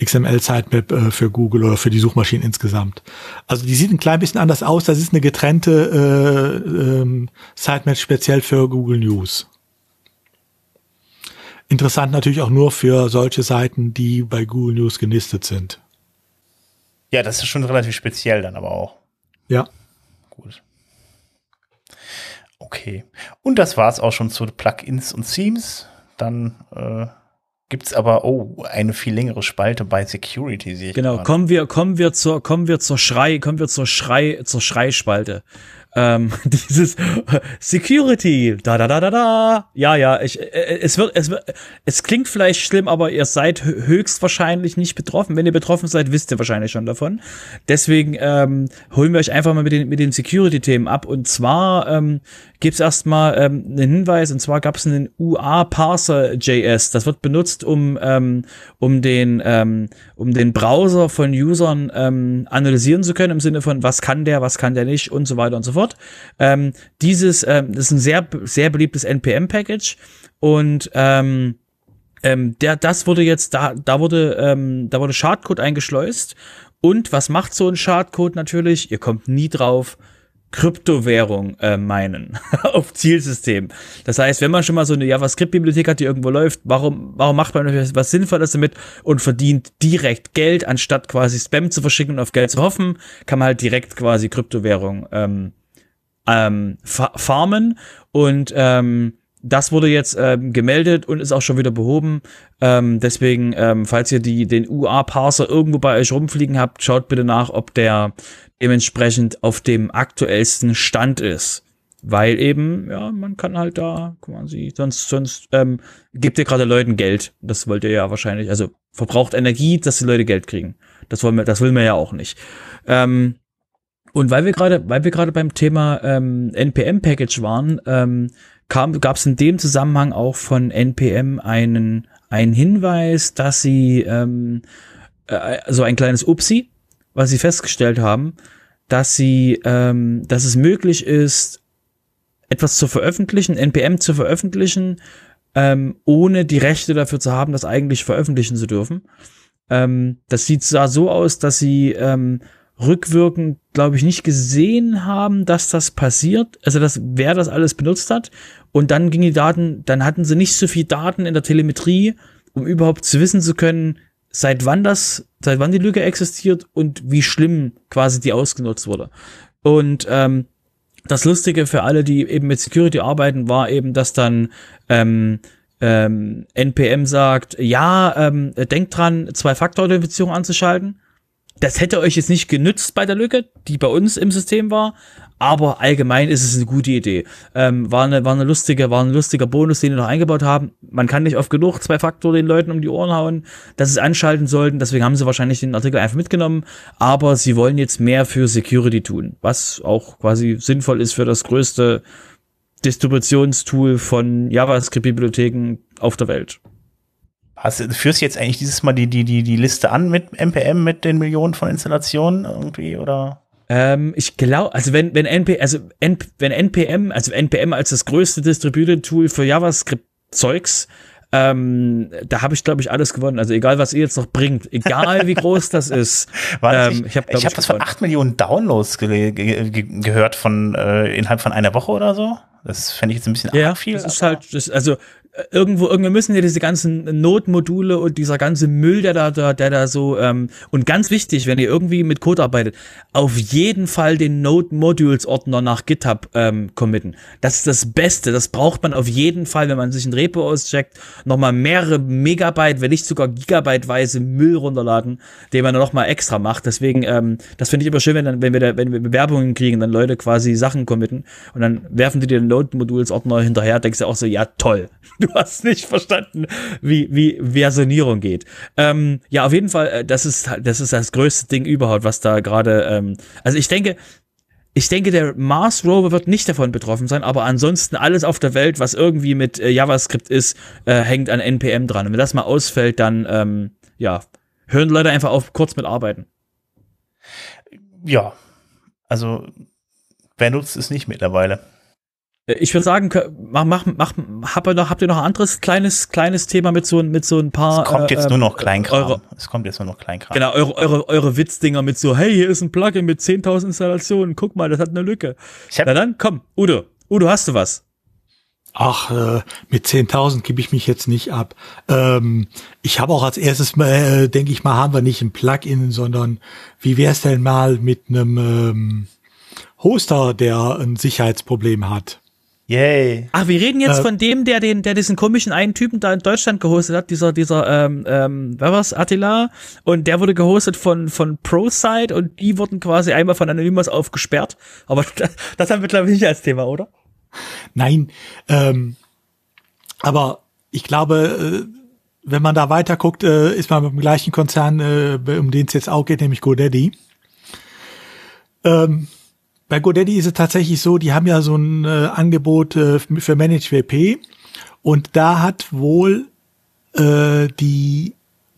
äh, XML-Sitemap äh, für Google oder für die Suchmaschinen insgesamt. Also die sieht ein klein bisschen anders aus. Das ist eine getrennte äh, ähm, Sitemap speziell für Google News. Interessant natürlich auch nur für solche Seiten, die bei Google News genistet sind. Ja, das ist schon relativ speziell dann aber auch. Ja. Gut. Okay. Und das war's auch schon zu Plugins und Themes. Dann äh, gibt's aber oh eine viel längere Spalte bei Security sehe ich. Genau. gerade. Kommen wir kommen wir zur kommen wir zur Schrei kommen wir zur Schrei zur Schreispalte. Ähm, dieses Security, da da da da da. Ja, ja, ich, äh, es wird, es wird, es klingt vielleicht schlimm, aber ihr seid hö- höchstwahrscheinlich nicht betroffen. Wenn ihr betroffen seid, wisst ihr wahrscheinlich schon davon. Deswegen ähm, holen wir euch einfach mal mit den mit den Security-Themen ab. Und zwar ähm, gibt's erstmal ähm, einen Hinweis. Und zwar gab's einen UA-Parser.js. Das wird benutzt, um ähm, um den ähm, um den Browser von Usern ähm, analysieren zu können im Sinne von was kann der, was kann der nicht und so weiter und so fort. Ähm, dieses ähm, ist ein sehr sehr beliebtes NPM-Package und ähm, ähm, der, das wurde jetzt, da, da wurde, ähm, da wurde Schadcode eingeschleust. Und was macht so ein Schadcode natürlich? Ihr kommt nie drauf, Kryptowährung äh, meinen auf Zielsystem. Das heißt, wenn man schon mal so eine JavaScript-Bibliothek hat, die irgendwo läuft, warum, warum macht man was Sinnvolles damit und verdient direkt Geld, anstatt quasi Spam zu verschicken und auf Geld zu hoffen, kann man halt direkt quasi Kryptowährung ähm, ähm, fa farmen und ähm, das wurde jetzt ähm, gemeldet und ist auch schon wieder behoben. Ähm, deswegen, ähm, falls ihr die, den UA-Parser irgendwo bei euch rumfliegen habt, schaut bitte nach, ob der dementsprechend auf dem aktuellsten Stand ist. Weil eben, ja, man kann halt da quasi, sonst, sonst ähm, gibt ihr gerade Leuten Geld. Das wollt ihr ja wahrscheinlich, also verbraucht Energie, dass die Leute Geld kriegen. Das wollen wir, das will man ja auch nicht. Ähm, und weil wir gerade, weil wir gerade beim Thema ähm, NPM-Package waren, ähm, gab es in dem Zusammenhang auch von NPM einen, einen Hinweis, dass sie ähm, äh, so ein kleines Upsi, was sie festgestellt haben, dass sie, ähm, dass es möglich ist, etwas zu veröffentlichen, NPM zu veröffentlichen, ähm, ohne die Rechte dafür zu haben, das eigentlich veröffentlichen zu dürfen. Ähm, das sieht sah so aus, dass sie ähm, rückwirkend, glaube ich, nicht gesehen haben, dass das passiert. Also, dass wer das alles benutzt hat. Und dann ging die Daten, dann hatten sie nicht so viel Daten in der Telemetrie, um überhaupt zu wissen zu können, seit wann das, seit wann die Lücke existiert und wie schlimm quasi die ausgenutzt wurde. Und ähm, das Lustige für alle, die eben mit Security arbeiten, war eben, dass dann ähm, ähm, NPM sagt, ja, ähm, denkt dran, Zwei-Faktor-Authentifizierung anzuschalten. Das hätte euch jetzt nicht genützt bei der Lücke, die bei uns im System war, aber allgemein ist es eine gute Idee. Ähm, war, eine, war, eine lustige, war ein lustiger Bonus, den wir noch eingebaut haben. Man kann nicht oft genug zwei Faktor den Leuten um die Ohren hauen, dass sie es anschalten sollten. Deswegen haben sie wahrscheinlich den Artikel einfach mitgenommen. Aber sie wollen jetzt mehr für Security tun, was auch quasi sinnvoll ist für das größte Distributionstool von JavaScript-Bibliotheken auf der Welt. Hast, du führst du jetzt eigentlich dieses Mal die, die, die, die Liste an mit NPM, mit den Millionen von Installationen irgendwie, oder? Ähm, ich glaube, also wenn, wenn NP, also N, wenn NPM, also NPM als das größte Distributed Tool für JavaScript-Zeugs Ähm, da habe ich, glaube ich, alles gewonnen. Also egal, was ihr jetzt noch bringt, egal wie groß das ist. Das ähm, ich habe hab das von 8 Millionen Downloads ge ge ge gehört von äh, innerhalb von einer Woche oder so. Das fände ich jetzt ein bisschen ja, viel. Das ist halt, das, also irgendwo, irgendwie müssen ja diese ganzen Notmodule und dieser ganze Müll, der da, der, der da so, ähm, und ganz wichtig, wenn ihr irgendwie mit Code arbeitet, auf jeden Fall den Node-Modules-Ordner nach GitHub ähm, committen. Das ist das Beste, das braucht man auf jeden Fall, wenn man sich ein Repo auscheckt, nochmal mehrere Megabyte, wenn nicht sogar Gigabyteweise Müll runterladen, den man nochmal extra macht. Deswegen, ähm, das finde ich immer schön, wenn, dann, wenn, wir da, wenn wir Bewerbungen kriegen, dann Leute quasi Sachen committen und dann werfen die den Node-Modules-Ordner hinterher, denkst du auch so, ja toll, du hast nicht verstanden, wie, wie Versionierung geht. Ähm, ja, auf jeden Fall, äh, das ist, das ist das größte Ding überhaupt, was da gerade, ähm, also ich denke, ich denke, der Mars Rover wird nicht davon betroffen sein, aber ansonsten alles auf der Welt, was irgendwie mit äh, JavaScript ist, äh, hängt an NPM dran. Und wenn das mal ausfällt, dann, ähm, ja, hören Leute einfach auf, kurz mit arbeiten. Ja, also wer nutzt es nicht mittlerweile? Äh, ich würde sagen, mach, mach, mach, habt ihr noch, habt ihr noch ein anderes kleines, kleines Thema mit so, mit so ein paar. Es kommt jetzt äh, nur noch Kleinkram. Eure, es kommt jetzt nur noch Kleinkram. Genau, eure, eure, eure Witzdinger mit so, hey, hier ist ein Plugin mit 10.000 Installationen, guck mal, das hat eine Lücke. Na dann, komm, Udo. Udo, hast du was? Ach, äh, mit 10.000 gebe ich mich jetzt nicht ab. Ähm, ich habe auch als erstes mal, äh, denke ich mal, haben wir nicht ein Plugin, sondern wie wär's denn mal mit einem ähm, Hoster, der ein Sicherheitsproblem hat? Yay. Ach, wir reden jetzt äh, von dem, der den, der diesen komischen einen Typen da in Deutschland gehostet hat, dieser, dieser, ähm, ähm, wer war's, Attila? Und der wurde gehostet von, von ProSite und die wurden quasi einmal von Anonymous aufgesperrt. Aber das, das haben wir, glaube ich, nicht als Thema, oder? Nein, ähm, aber ich glaube, äh, wenn man da weiter guckt, äh, ist man mit dem gleichen Konzern, äh, um den es jetzt auch geht, nämlich GoDaddy. Ähm, bei GoDaddy ist es tatsächlich so, die haben ja so ein äh, Angebot äh, für Managed WP und da hat wohl äh, die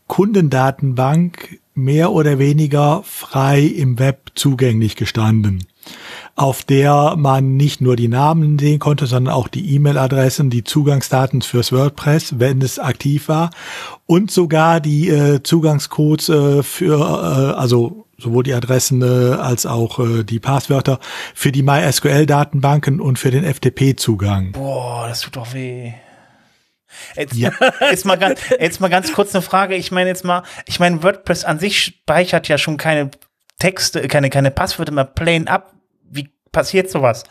Kundendatenbank mehr oder weniger frei im Web zugänglich gestanden, auf der man nicht nur die Namen sehen konnte, sondern auch die E-Mail-Adressen, die Zugangsdaten fürs WordPress, wenn es aktiv war, und sogar die äh, Zugangscodes äh, für, äh, also sowohl die Adressen äh, als auch äh, die Passwörter für die MySQL-Datenbanken und für den FTP-Zugang. Boah, das tut doch weh. Jetzt, ja. jetzt, mal ganz, jetzt mal ganz kurz eine Frage. Ich meine jetzt mal, ich meine, WordPress an sich speichert ja schon keine Texte, keine, keine Passwörter mehr plain ab. Wie passiert sowas?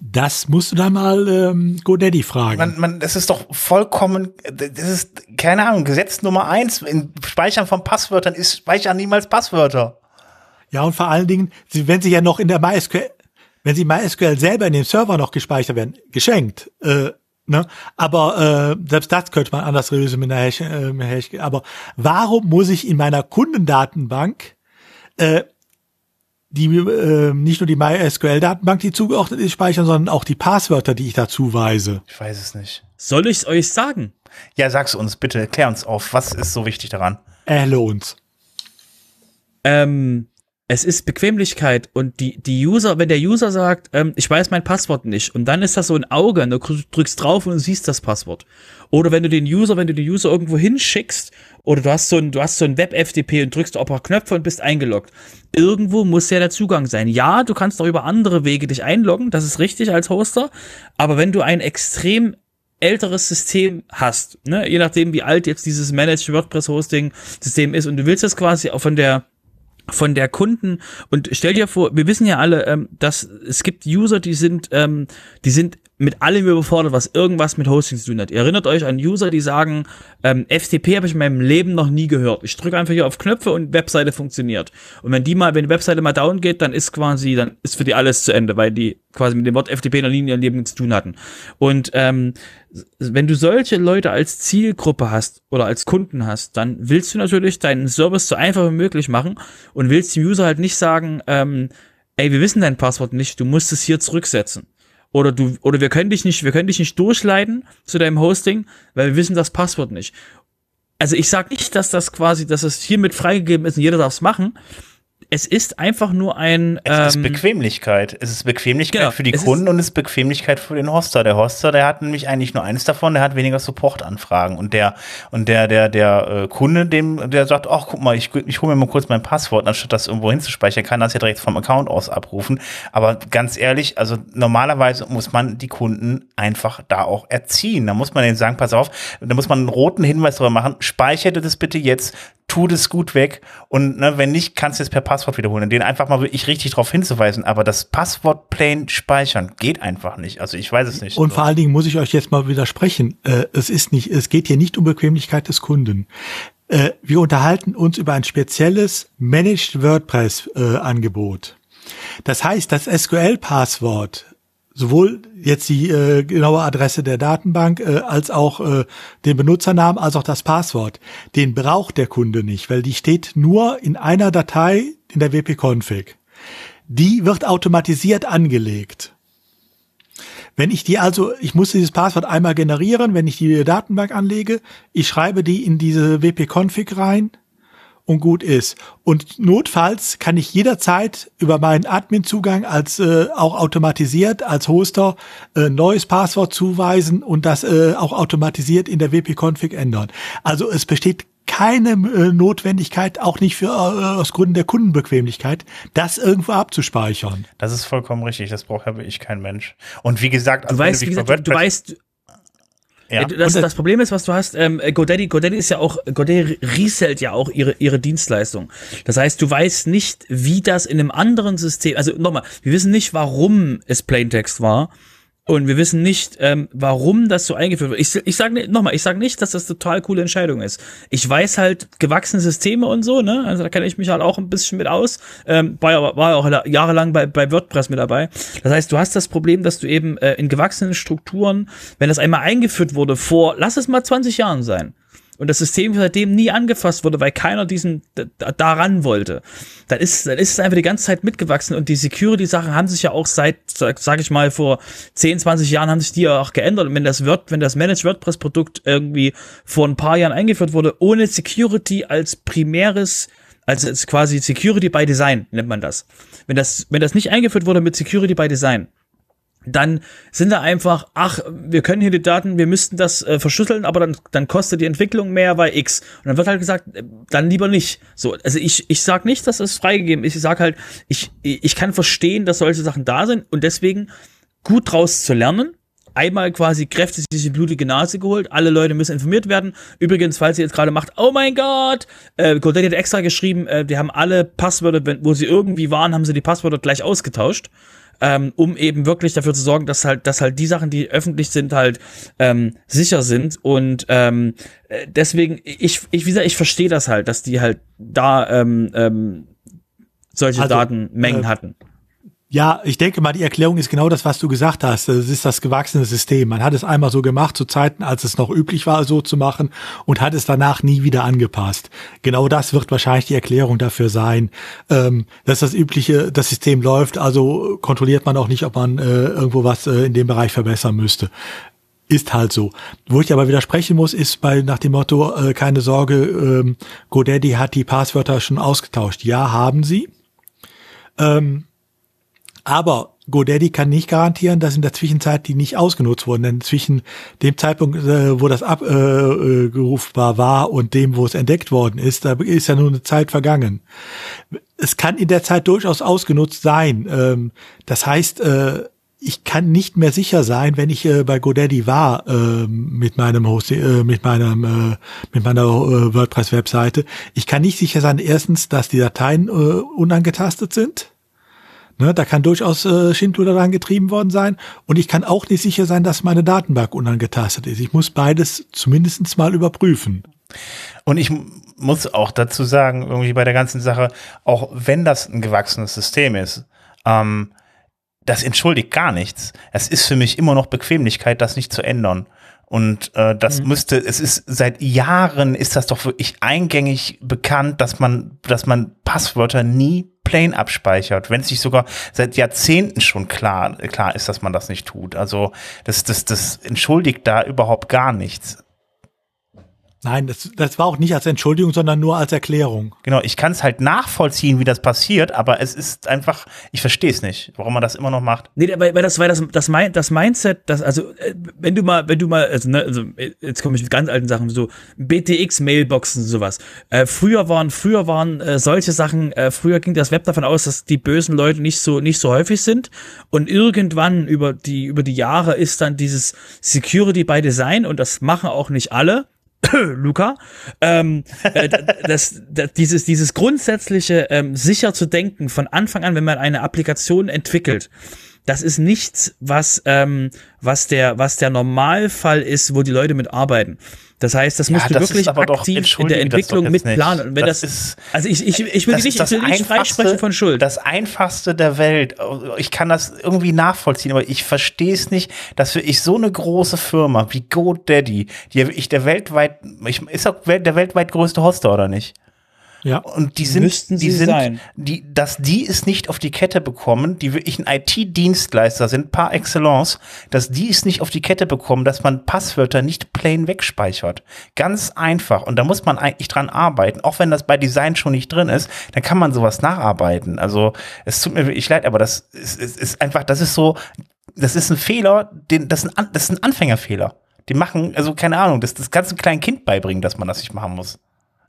Das musst du da mal ähm, GoDaddy fragen. Man, man, das ist doch vollkommen, das ist, keine Ahnung, Gesetz Nummer eins, in Speichern von Passwörtern ist Speichern niemals Passwörter. Ja, und vor allen Dingen, wenn sie ja noch in der MySQL, wenn sie MySQL selber in dem Server noch gespeichert werden, geschenkt, äh, ne? Aber äh, selbst das könnte man anders lösen mit einer Hash, äh, Hash. Aber warum muss ich in meiner Kundendatenbank äh, die äh, nicht nur die MySQL-Datenbank, die zugeordnet ist, speichern, sondern auch die Passwörter, die ich dazu weise. Ich weiß es nicht. Soll ich es euch sagen? Ja, sag's uns bitte, klär uns auf. Was ist so wichtig daran? Er lohnt. Ähm, es ist Bequemlichkeit und die, die User, wenn der User sagt, ähm, ich weiß mein Passwort nicht und dann ist das so ein Auge und du drückst drauf und du siehst das Passwort. Oder wenn du den User, wenn du den User irgendwo hinschickst oder du hast so ein, du hast so ein Web-FTP und drückst auf ein paar Knöpfe und bist eingeloggt. Irgendwo muss ja der Zugang sein. Ja, du kannst auch über andere Wege dich einloggen, das ist richtig als Hoster. Aber wenn du ein extrem älteres System hast, ne, je nachdem wie alt jetzt dieses Managed WordPress Hosting System ist und du willst das quasi auch von der von der Kunden. Und stell dir vor, wir wissen ja alle, ähm, dass es gibt User, die sind, ähm, die sind mit allem überfordert, was irgendwas mit Hosting zu tun hat. Ihr erinnert euch an User, die sagen, ähm, FTP habe ich in meinem Leben noch nie gehört. Ich drücke einfach hier auf Knöpfe und Webseite funktioniert. Und wenn die mal, wenn die Webseite mal down geht, dann ist quasi, dann ist für die alles zu Ende, weil die quasi mit dem Wort FTP noch nie in ihrem Leben zu tun hatten. Und ähm, wenn du solche Leute als Zielgruppe hast oder als Kunden hast, dann willst du natürlich deinen Service so einfach wie möglich machen und willst dem User halt nicht sagen, ähm, ey, wir wissen dein Passwort nicht, du musst es hier zurücksetzen oder du oder wir können dich nicht, wir können dich nicht durchleiten zu deinem Hosting, weil wir wissen das Passwort nicht. Also ich sag nicht, dass das quasi, dass es hiermit freigegeben ist und jeder darf es machen. Es ist einfach nur ein. Es ähm, ist Bequemlichkeit. Es ist Bequemlichkeit Genau, für die es Kunden und es ist Bequemlichkeit für den Hoster. Der Hoster, der hat nämlich eigentlich nur eines davon, der hat weniger Supportanfragen. Und der, und der, der, der äh, Kunde, dem, der sagt, ach guck mal, ich, ich hole mir mal kurz mein Passwort, anstatt das irgendwo hinzuspeichern, kann das ja direkt vom Account aus abrufen. Aber ganz ehrlich, also normalerweise muss man die Kunden einfach da auch erziehen. Da muss man denen sagen, pass auf, da muss man einen roten Hinweis darüber machen, speichere das bitte jetzt, tu das gut weg und ne, wenn nicht, kannst du es per Passwort wiederholen. Und den einfach mal wirklich richtig darauf hinzuweisen. Aber das Passwort plain speichern geht einfach nicht. Also ich weiß es nicht. Und vor allen Dingen muss ich euch jetzt mal widersprechen. Äh, es ist nicht, es geht hier nicht um Bequemlichkeit des Kunden. Äh, wir unterhalten uns über ein spezielles Managed WordPress äh. Das heißt, das SQL-Passwort sowohl jetzt die äh, genaue Adresse der Datenbank äh, als auch äh, den Benutzernamen als auch das Passwort, den braucht der Kunde nicht, weil die steht nur in einer Datei in der wp-config. Die wird automatisiert angelegt. Wenn ich die also, ich muss dieses Passwort einmal generieren, wenn ich die Datenbank anlege, ich schreibe die in diese wp-config rein und gut ist. Und notfalls kann ich jederzeit über meinen Admin-Zugang als äh, auch automatisiert als Hoster äh, neues Passwort zuweisen und das äh, auch automatisiert in der wp-config ändern. Also es besteht keine äh, Notwendigkeit, auch nicht für äh, aus Gründen der Kundenbequemlichkeit, das irgendwo abzuspeichern. Das ist vollkommen richtig. Das braucht ja wirklich kein Mensch. Und wie gesagt, Du also weißt, wie gesagt, du, du weißt, ja. das, das Problem ist, was du hast, ähm, GoDaddy, GoDaddy ist ja auch, GoDaddy resellt ja auch ihre, ihre Dienstleistung. Das heißt, du weißt nicht, wie das in einem anderen System, also nochmal, wir wissen nicht, warum es Plaintext war. Und wir wissen nicht, ähm, warum das so eingeführt wird. Ich, ich sage nochmal, ich sage nicht, dass das total coole Entscheidung ist. Ich weiß halt gewachsene Systeme und so, ne? Also da kenne ich mich halt auch ein bisschen mit aus. Ähm, war ja war auch jahrelang bei, bei WordPress mit dabei. Das heißt, du hast das Problem, dass du eben äh, in gewachsenen Strukturen, wenn das einmal eingeführt wurde vor, lass es mal 20 Jahren sein, und das System seitdem nie angefasst wurde, weil keiner diesen da- daran wollte, dann ist, dann ist es einfach die ganze Zeit mitgewachsen und die Security-Sachen haben sich ja auch seit, sag, ich mal, vor 10, 20 Jahren haben sich die ja auch geändert. Und wenn das Word, wenn das Managed WordPress-Produkt irgendwie vor ein paar Jahren eingeführt wurde, ohne Security als primäres also quasi Security by Design nennt man das. Wenn das, wenn das nicht eingeführt wurde mit Security by Design, dann sind da einfach, ach, wir können hier die Daten, wir müssten das äh, verschlüsseln, aber dann, dann kostet die Entwicklung mehr, weil X. Und dann wird halt gesagt, äh, dann lieber nicht. So, also ich, ich sag nicht, dass es freigegeben ist. Ich sag halt, ich, ich kann verstehen, dass solche Sachen da sind und deswegen gut draus zu lernen. Einmal quasi kräftig sich die blutige Nase geholt. Alle Leute müssen informiert werden. Übrigens, falls ihr jetzt gerade macht, oh mein Gott, äh, GoDaddy hat extra geschrieben, äh, die haben alle Passwörter, wo sie irgendwie waren, haben sie die Passwörter gleich ausgetauscht ähm, um eben wirklich dafür zu sorgen, dass halt, dass halt die Sachen, die öffentlich sind, halt ähm, sicher sind. Und ähm, äh, deswegen, ich, ich, wie gesagt, ich verstehe das halt, dass die halt da ähm, ähm, solche Also, Datenmengen äh, hatten. Ja, ich denke mal, die Erklärung ist genau das, was du gesagt hast. Es ist das gewachsene System. Man hat es einmal so gemacht zu Zeiten, als es noch üblich war, so zu machen und hat es danach nie wieder angepasst. Genau das wird wahrscheinlich die Erklärung dafür sein, ähm, dass das übliche, das System läuft. Also kontrolliert man auch nicht, ob man äh, irgendwo was äh, in dem Bereich verbessern müsste. Ist halt so. Wo ich aber widersprechen muss, ist bei nach dem Motto, äh, keine Sorge, ähm, GoDaddy hat die Passwörter schon ausgetauscht. Ja, haben sie. Ähm, aber GoDaddy kann nicht garantieren, dass in der Zwischenzeit die nicht ausgenutzt wurden. Denn zwischen dem Zeitpunkt, äh, wo das abgerufbar war und dem, wo es entdeckt worden ist, da ist ja nur eine Zeit vergangen. Es kann in der Zeit durchaus ausgenutzt sein. Ähm, das heißt, äh, ich kann nicht mehr sicher sein, wenn ich äh, bei GoDaddy war ähm, mit meinem Host, äh, mit meinem, äh, mit meiner äh, WordPress-Webseite. Ich kann nicht sicher sein, erstens, dass die Dateien äh, unangetastet sind. Ne, da kann durchaus äh, Schindluder dran getrieben worden sein. Und ich kann auch nicht sicher sein, dass meine Datenbank unangetastet ist. Ich muss beides zumindestens mal überprüfen. Und ich muss auch dazu sagen, irgendwie bei der ganzen Sache, auch wenn das ein gewachsenes System ist, ähm, das entschuldigt gar nichts. Es ist für mich immer noch Bequemlichkeit, das nicht zu ändern. Und äh, das müsste, es ist seit Jahren ist das doch wirklich eingängig bekannt, dass man, dass man Passwörter nie plain abspeichert, wenn es nicht sogar seit Jahrzehnten schon klar, klar ist, dass man das nicht tut. Also das, das, das entschuldigt da überhaupt gar nichts. Nein, das, das war auch nicht als Entschuldigung, sondern nur als Erklärung. Genau, ich kann es halt nachvollziehen, wie das passiert, aber es ist einfach, ich verstehe es nicht, warum man das immer noch macht. Nee, weil, weil das, weil das, das, mein, das Mindset, das, also, äh, wenn du mal, wenn du mal, also, ne, also jetzt komme ich mit ganz alten Sachen, so BTX-Mailboxen und sowas. Äh, früher waren, früher waren äh, solche Sachen, äh, früher ging das Web davon aus, dass die bösen Leute nicht so, nicht so häufig sind. Und irgendwann über die, über die Jahre ist dann dieses Security by Design und das machen auch nicht alle Luca, ähm, äh, das, das, dieses, dieses grundsätzliche ähm, sicher zu denken von Anfang an, wenn man eine Applikation entwickelt, das ist nichts, was, ähm, was, der, was der Normalfall ist, wo die Leute mit arbeiten. Das heißt, das musst ja, du das wirklich aktiv doch, in der Entwicklung mitplanen. Und wenn das, das, ist, also ich, ich, ich will nicht, ich will nicht freisprechen von Schuld. Das einfachste der Welt. Ich kann das irgendwie nachvollziehen, aber ich verstehe es nicht, dass für ich so eine große Firma wie GoDaddy, die ich der weltweit, ich, ist auch der weltweit größte Hoster oder nicht? Ja. Und die sind, Müssten die sind, sein. die, dass die es nicht auf die Kette bekommen, die wirklich ein IT-Dienstleister sind, par excellence, dass die es nicht auf die Kette bekommen, dass man Passwörter nicht plain wegspeichert. Ganz einfach. Und da muss man eigentlich dran arbeiten. Auch wenn das bei Design schon nicht drin ist, dann kann man sowas nacharbeiten. Also, es tut mir wirklich leid, aber das ist, ist, ist einfach, das ist so, das ist ein Fehler, den, das ist ein, das ist ein Anfängerfehler. Die machen, also keine Ahnung, das, das kannst du einem kleinen Kind beibringen, dass man das nicht machen muss.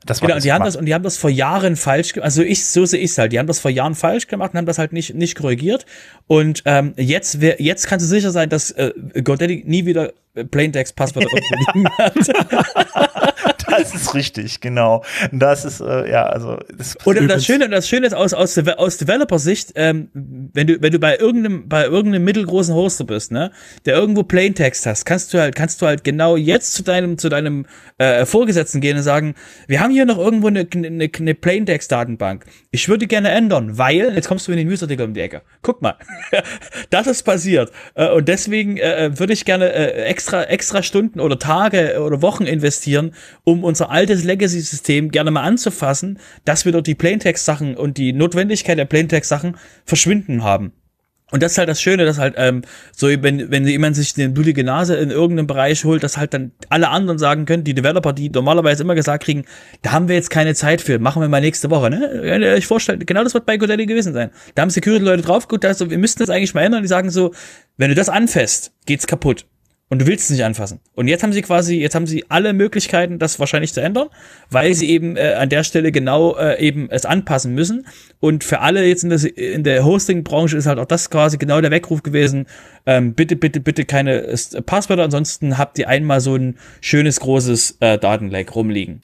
Das genau, und die haben das und die haben das vor Jahren falsch gemacht. Also ich, so sehe ich es halt. Die haben das vor Jahren falsch gemacht und haben das halt nicht nicht korrigiert. Und ähm, jetzt wär, jetzt kannst du sicher sein, dass äh, GoDaddy nie wieder Plaintext Passwörter liegen hat. Das ist richtig, genau. Das ist äh, ja also. Das und das Schöne, das Schöne ist aus aus, aus Developer-Sicht, ähm, wenn du wenn du bei irgendeinem bei irgendeinem mittelgroßen Hoster bist, ne, der irgendwo Plaintext hast, kannst du halt kannst du halt genau jetzt zu deinem zu deinem äh, Vorgesetzten gehen und sagen, wir haben hier noch irgendwo eine, eine, eine Plaintext-Datenbank. Ich würde gerne ändern, weil jetzt kommst du in den Newsartikel um die Ecke. Guck mal, das ist passiert äh, und deswegen äh, würde ich gerne äh, extra, extra Stunden oder Tage oder Wochen investieren, um unser altes Legacy-System gerne mal anzufassen, dass wir dort die Plaintext-Sachen und die Notwendigkeit der Plaintext-Sachen verschwinden haben. Und das ist halt das Schöne, dass halt ähm, so, wenn, wenn jemand sich eine blutige Nase in irgendeinem Bereich holt, dass halt dann alle anderen sagen können, die Developer, die normalerweise immer gesagt kriegen, da haben wir jetzt keine Zeit für, machen wir mal nächste Woche. Ne? Wenn ihr euch vorstellt, genau das wird bei GoDaddy gewesen sein. Da haben Security-Leute drauf, gut, also wir müssten das eigentlich mal ändern, die sagen so, wenn du das anfasst, geht's kaputt und du willst es nicht anfassen. Und jetzt haben sie quasi, jetzt haben sie alle Möglichkeiten, das wahrscheinlich zu ändern, weil sie eben äh, an der Stelle genau äh, eben es anpassen müssen. Und für alle jetzt in, das, in der Hosting-Branche ist halt auch das quasi genau der Weckruf gewesen. Ähm, bitte, bitte, bitte keine Passwörter, ansonsten habt ihr einmal so ein schönes großes äh, Datenleck rumliegen.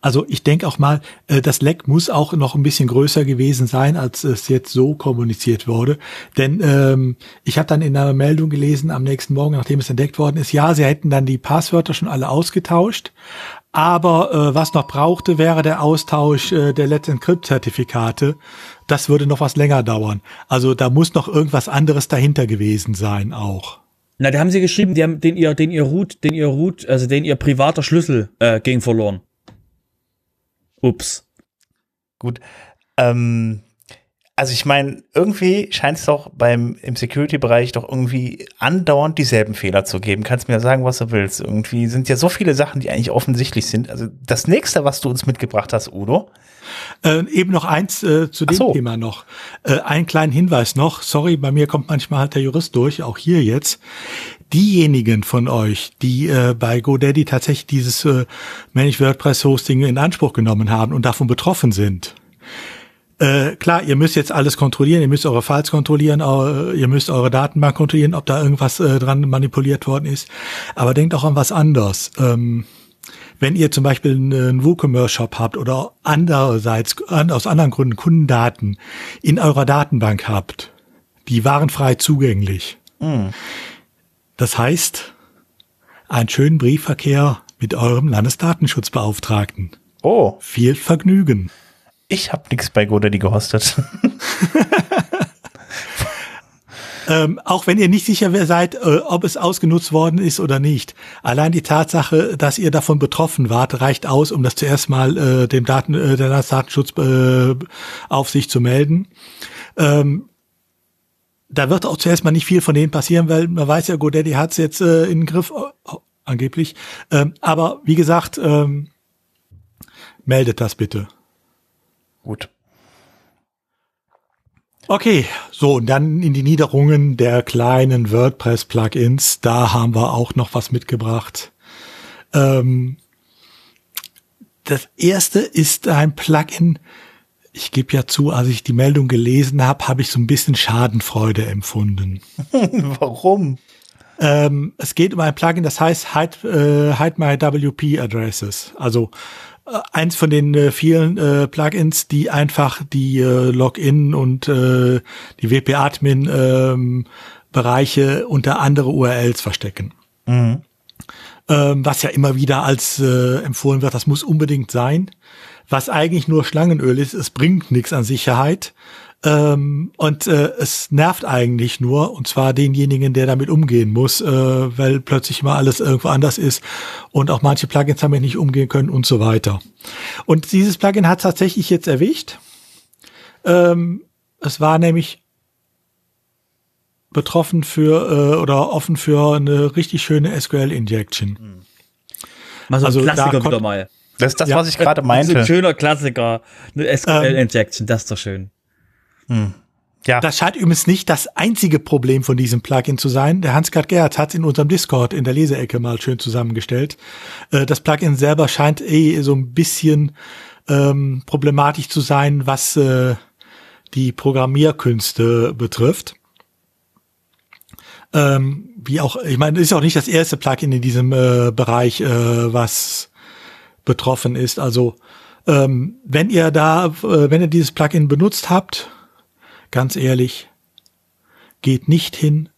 Also ich denke auch mal, äh, das Leck muss auch noch ein bisschen größer gewesen sein, als es jetzt so kommuniziert wurde. Denn ähm, ich habe dann in einer Meldung gelesen am nächsten Morgen, nachdem es entdeckt worden ist, ja, sie hätten dann die Passwörter schon alle ausgetauscht. Aber äh, was noch brauchte, wäre der Austausch äh, der Let's Encrypt-Zertifikate. Das würde noch was länger dauern. Also da muss noch irgendwas anderes dahinter gewesen sein auch. Na, da haben sie geschrieben, die haben den ihr, den ihr Root, den ihr Root, also den ihr privater Schlüssel äh, ging verloren. Ups. Gut. Ähm, also ich meine, irgendwie scheint es doch beim im Security-Bereich doch irgendwie andauernd dieselben Fehler zu geben. Kannst mir sagen, was du willst. Irgendwie sind ja so viele Sachen, die eigentlich offensichtlich sind. Also das nächste, was du uns mitgebracht hast, Udo. Äh, eben noch eins äh, zu dem so. Thema noch. Äh, einen kleinen Hinweis noch. Sorry, bei mir kommt manchmal halt der Jurist durch, auch hier jetzt diejenigen von euch, die äh, bei GoDaddy tatsächlich dieses äh, Managed WordPress Hosting in Anspruch genommen haben und davon betroffen sind, äh, klar, ihr müsst jetzt alles kontrollieren, ihr müsst eure Files kontrollieren, äh, ihr müsst eure Datenbank kontrollieren, ob da irgendwas äh, dran manipuliert worden ist. Aber denkt auch an was anderes. Ähm, wenn ihr zum Beispiel einen WooCommerce-Shop habt oder andererseits aus anderen Gründen Kundendaten in eurer Datenbank habt, die waren frei zugänglich. Mhm. Das heißt, einen schönen Briefverkehr mit eurem Landesdatenschutzbeauftragten. Oh. Viel Vergnügen. Ich habe nichts bei GoDaddy gehostet. ähm, auch wenn ihr nicht sicher seid, äh, ob es ausgenutzt worden ist oder nicht. Allein die Tatsache, dass ihr davon betroffen wart, reicht aus, um das zuerst mal äh, dem Daten, äh, der Datenschutzbeaufsicht äh, zu melden. Ähm, da wird auch zuerst mal nicht viel von denen passieren, weil man weiß ja, GoDaddy hat es jetzt äh, in den Griff. angeblich. Ähm, aber wie gesagt, ähm, meldet das bitte. Gut. Okay, so, und dann in die Niederungen der kleinen WordPress-Plugins. Da haben wir auch noch was mitgebracht. Ähm, das erste ist ein Plugin. Ich gebe ja zu, als ich die Meldung gelesen habe, habe ich so ein bisschen Schadenfreude empfunden. Warum? Ähm, es geht um ein Plugin, das heißt Hide, äh, Hide My WP Addresses. Also äh, eins von den äh, vielen äh, Plugins, die einfach die äh, Login und äh, die WP-Admin ähm, Bereiche unter andere URLs verstecken. Mhm. Ähm, was ja immer wieder als empfohlen wird, das muss unbedingt sein. Was eigentlich nur Schlangenöl ist, es bringt nichts an Sicherheit. Ähm, und äh, es nervt eigentlich nur, und zwar denjenigen, der damit umgehen muss, äh, weil plötzlich mal alles irgendwo anders ist und auch manche Plugins damit nicht umgehen können und so weiter. Und dieses Plugin hat tatsächlich jetzt erwischt. Ähm, es war nämlich betroffen für äh, oder offen für eine richtig schöne SQL-Injection. Mal so also Klassiker wieder mal. Das ist das, ja, was ich gerade meinte. So ein schöner Klassiker. Eine SQL-Injection, ähm, das ist doch schön. Hm. Ja. Das scheint übrigens nicht das einzige Problem von diesem Plugin zu sein. Der Hans-Gerd Gerhardt hat es in unserem Discord in der Leseecke mal schön zusammengestellt. Äh, das Plugin selber scheint eh so ein bisschen ähm, problematisch zu sein, was äh, die Programmierkünste betrifft. Ähm, wie auch, ich meine, ist auch nicht das erste Plugin in diesem äh, Bereich, äh, was betroffen ist. Also ähm, wenn ihr da, äh, wenn ihr dieses Plugin benutzt habt, ganz ehrlich, geht nicht hin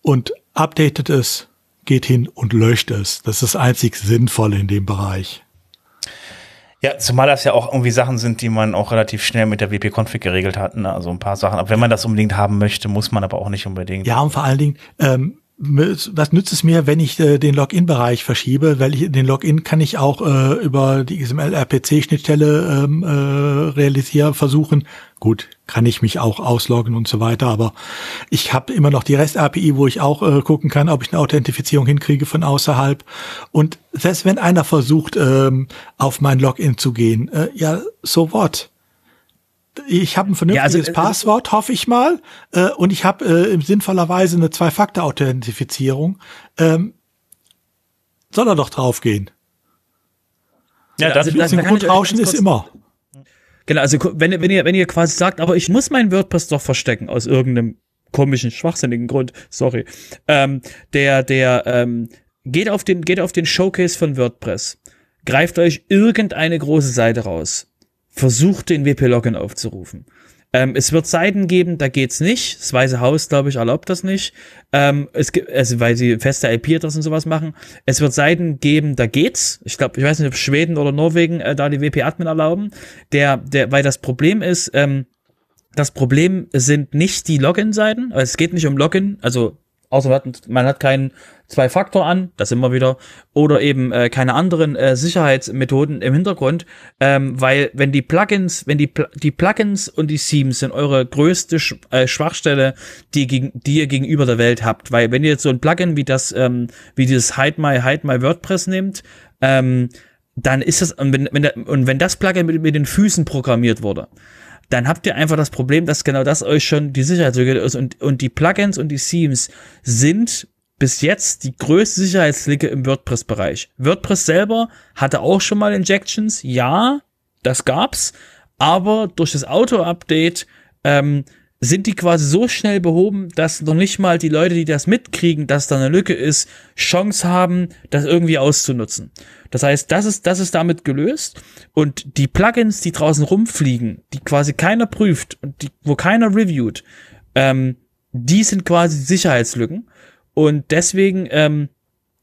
und updatet es, geht hin und löscht es. Das ist das einzig Sinnvolle in dem Bereich. Ja, zumal das ja auch irgendwie Sachen sind, die man auch relativ schnell mit der WP-Config geregelt hat. Ne? Also ein paar Sachen. Aber wenn man das unbedingt haben möchte, muss man aber auch nicht unbedingt. Ja, und vor allen Dingen, ähm, was nützt es mir, wenn ich äh, den Login-Bereich verschiebe? Weil ich den Login kann ich auch äh, über die XML-RPC-Schnittstelle ähm, äh, realisieren, versuchen. Gut, kann ich mich auch ausloggen und so weiter, aber ich habe immer noch die REST-API, wo ich auch äh, gucken kann, ob ich eine Authentifizierung hinkriege von außerhalb. Und selbst wenn einer versucht, ähm, auf mein Login zu gehen, äh, ja, so what? Ich habe ein vernünftiges ja, also, äh, Passwort, hoffe ich mal, äh, und ich habe äh, sinnvollerweise eine Zwei-Faktor-Authentifizierung. Ähm, soll er doch draufgehen. Ja, das, also, das, das Grundrauschen ist immer. Genau, also wenn, wenn ihr wenn ihr quasi sagt, aber ich muss mein WordPress doch verstecken aus irgendeinem komischen schwachsinnigen Grund, sorry, ähm, der der ähm, geht auf den geht auf den Showcase von WordPress, greift euch irgendeine große Seite raus versucht den WP-Login aufzurufen. Ähm, es wird Seiten geben, da geht's nicht. Das Weiße Haus, glaube ich, erlaubt das nicht. Ähm, es gibt, also weil sie feste IP-Adressen und sowas machen. Es wird Seiten geben, da geht's. Ich glaube, ich weiß nicht, ob Schweden oder Norwegen äh, da die WP-Admin erlauben. Der, der, weil das Problem ist, ähm, das Problem sind nicht die Login-Seiten. Es geht nicht um Login, also außer man hat, man hat keinen Zwei-Faktor an, das immer wieder, oder eben äh, keine anderen äh, Sicherheitsmethoden im Hintergrund, ähm, weil wenn die Plugins, wenn die, Pl die Plugins und die Themes sind eure größte Sch äh, Schwachstelle, die, die ihr gegenüber der Welt habt, weil wenn ihr jetzt so ein Plugin wie das, ähm, wie dieses Hide My, Hide My WordPress nehmt, ähm, dann ist das, und wenn, wenn, und wenn das Plugin mit, mit den Füßen programmiert wurde, dann habt ihr einfach das Problem, dass genau das euch schon die Sicherheitslücke ist. Und, und die Plugins und die Themes sind bis jetzt die größte Sicherheitslücke im WordPress-Bereich. WordPress selber hatte auch schon mal Injections, ja, das gab's, aber durch das Auto-Update ähm, sind die quasi so schnell behoben, dass noch nicht mal die Leute, die das mitkriegen, dass da eine Lücke ist, Chance haben, das irgendwie auszunutzen. Das heißt, das ist, das ist damit gelöst. Und die Plugins, die draußen rumfliegen, die quasi keiner prüft und die, wo keiner reviewt, ähm, die sind quasi Sicherheitslücken. Und deswegen ähm,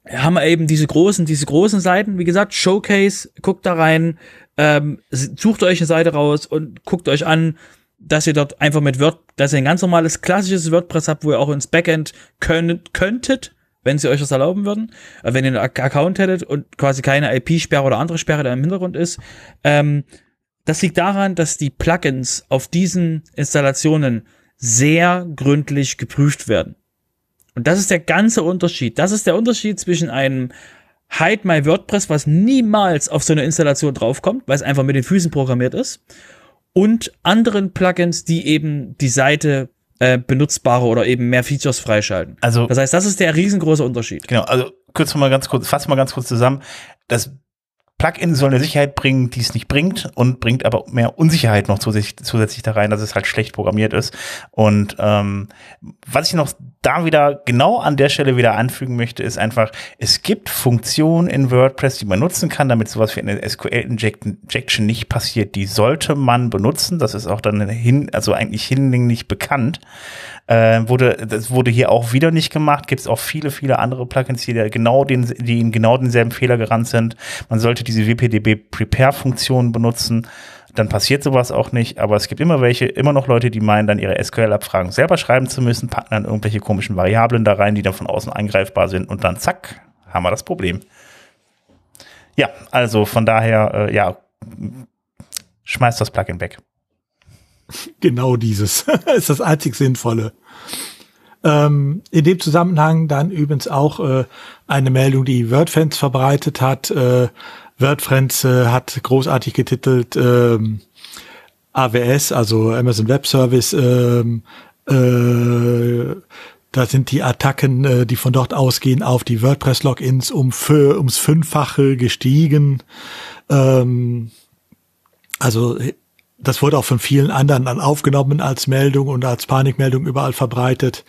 haben wir eben diese großen, diese großen Seiten, wie gesagt, Showcase, guckt da rein, ähm, sucht euch eine Seite raus und guckt euch an, dass ihr dort einfach mit Word, dass ihr ein ganz normales klassisches WordPress habt, wo ihr auch ins Backend könnt, könntet, wenn sie euch das erlauben würden, äh, wenn ihr einen Account hättet und quasi keine IP-Sperre oder andere Sperre da im Hintergrund ist. Ähm, das liegt daran, dass die Plugins auf diesen Installationen sehr gründlich geprüft werden. Und das ist der ganze Unterschied. Das ist der Unterschied zwischen einem Hide My WordPress, was niemals auf so eine Installation draufkommt, weil es einfach mit den Füßen programmiert ist, und anderen Plugins, die eben die Seite äh, benutzbare oder eben mehr Features freischalten. Also, das heißt, das ist der riesengroße Unterschied. Genau, also kurz mal ganz kurz, fassen wir mal ganz kurz zusammen. Das Plugin soll eine Sicherheit bringen, die es nicht bringt und bringt aber mehr Unsicherheit noch zusätzlich, zusätzlich da rein, dass es halt schlecht programmiert ist. Und ähm, was ich noch da wieder genau an der Stelle wieder anfügen möchte, ist einfach, es gibt Funktionen in WordPress, die man nutzen kann, damit sowas wie eine SQL-Injection nicht passiert. Die sollte man benutzen. Das ist auch dann hin, also eigentlich hinlänglich bekannt. Äh, wurde, das wurde hier auch wieder nicht gemacht. Gibt es auch viele, viele andere Plugins, die genau den, die in genau denselben Fehler gerannt sind. Man sollte diese WPDB Prepare-Funktion benutzen dann passiert sowas auch nicht. Aber es gibt immer welche, immer noch Leute, die meinen, dann ihre SQL-Abfragen selber schreiben zu müssen, packen dann irgendwelche komischen Variablen da rein, die dann von außen eingreifbar sind und dann zack, haben wir das Problem. Ja, also von daher, äh, ja, schmeißt das Plugin weg. Genau dieses ist das einzig Sinnvolle. Ähm, in dem Zusammenhang dann übrigens auch äh, eine Meldung, die WordFans verbreitet hat. Äh, WordFriends äh, hat großartig getitelt ähm, AWS, also Amazon Web Service. Ähm, äh, da sind die Attacken, äh, die von dort ausgehen, auf die WordPress-Logins um ums Fünffache gestiegen. Ähm, also das wurde auch von vielen anderen dann aufgenommen als Meldung und als Panikmeldung überall verbreitet.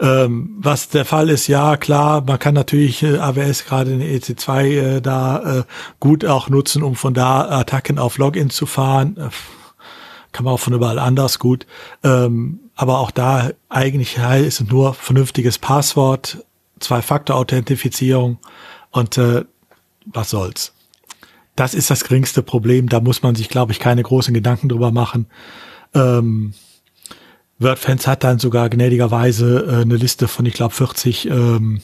Ähm, was der Fall ist, ja klar, man kann natürlich äh, AWS gerade in EC2 äh, da äh, gut auch nutzen, um von da Attacken auf Login zu fahren. Äh, kann man auch von überall anders gut. Ähm, aber auch da eigentlich ist es nur vernünftiges Passwort, Zwei-Faktor-Authentifizierung und äh, was soll's. Das ist das geringste Problem. Da muss man sich, glaube ich, keine großen Gedanken drüber machen. Ähm, WordFans hat dann sogar gnädigerweise äh, eine Liste von, ich glaube, 40 ähm,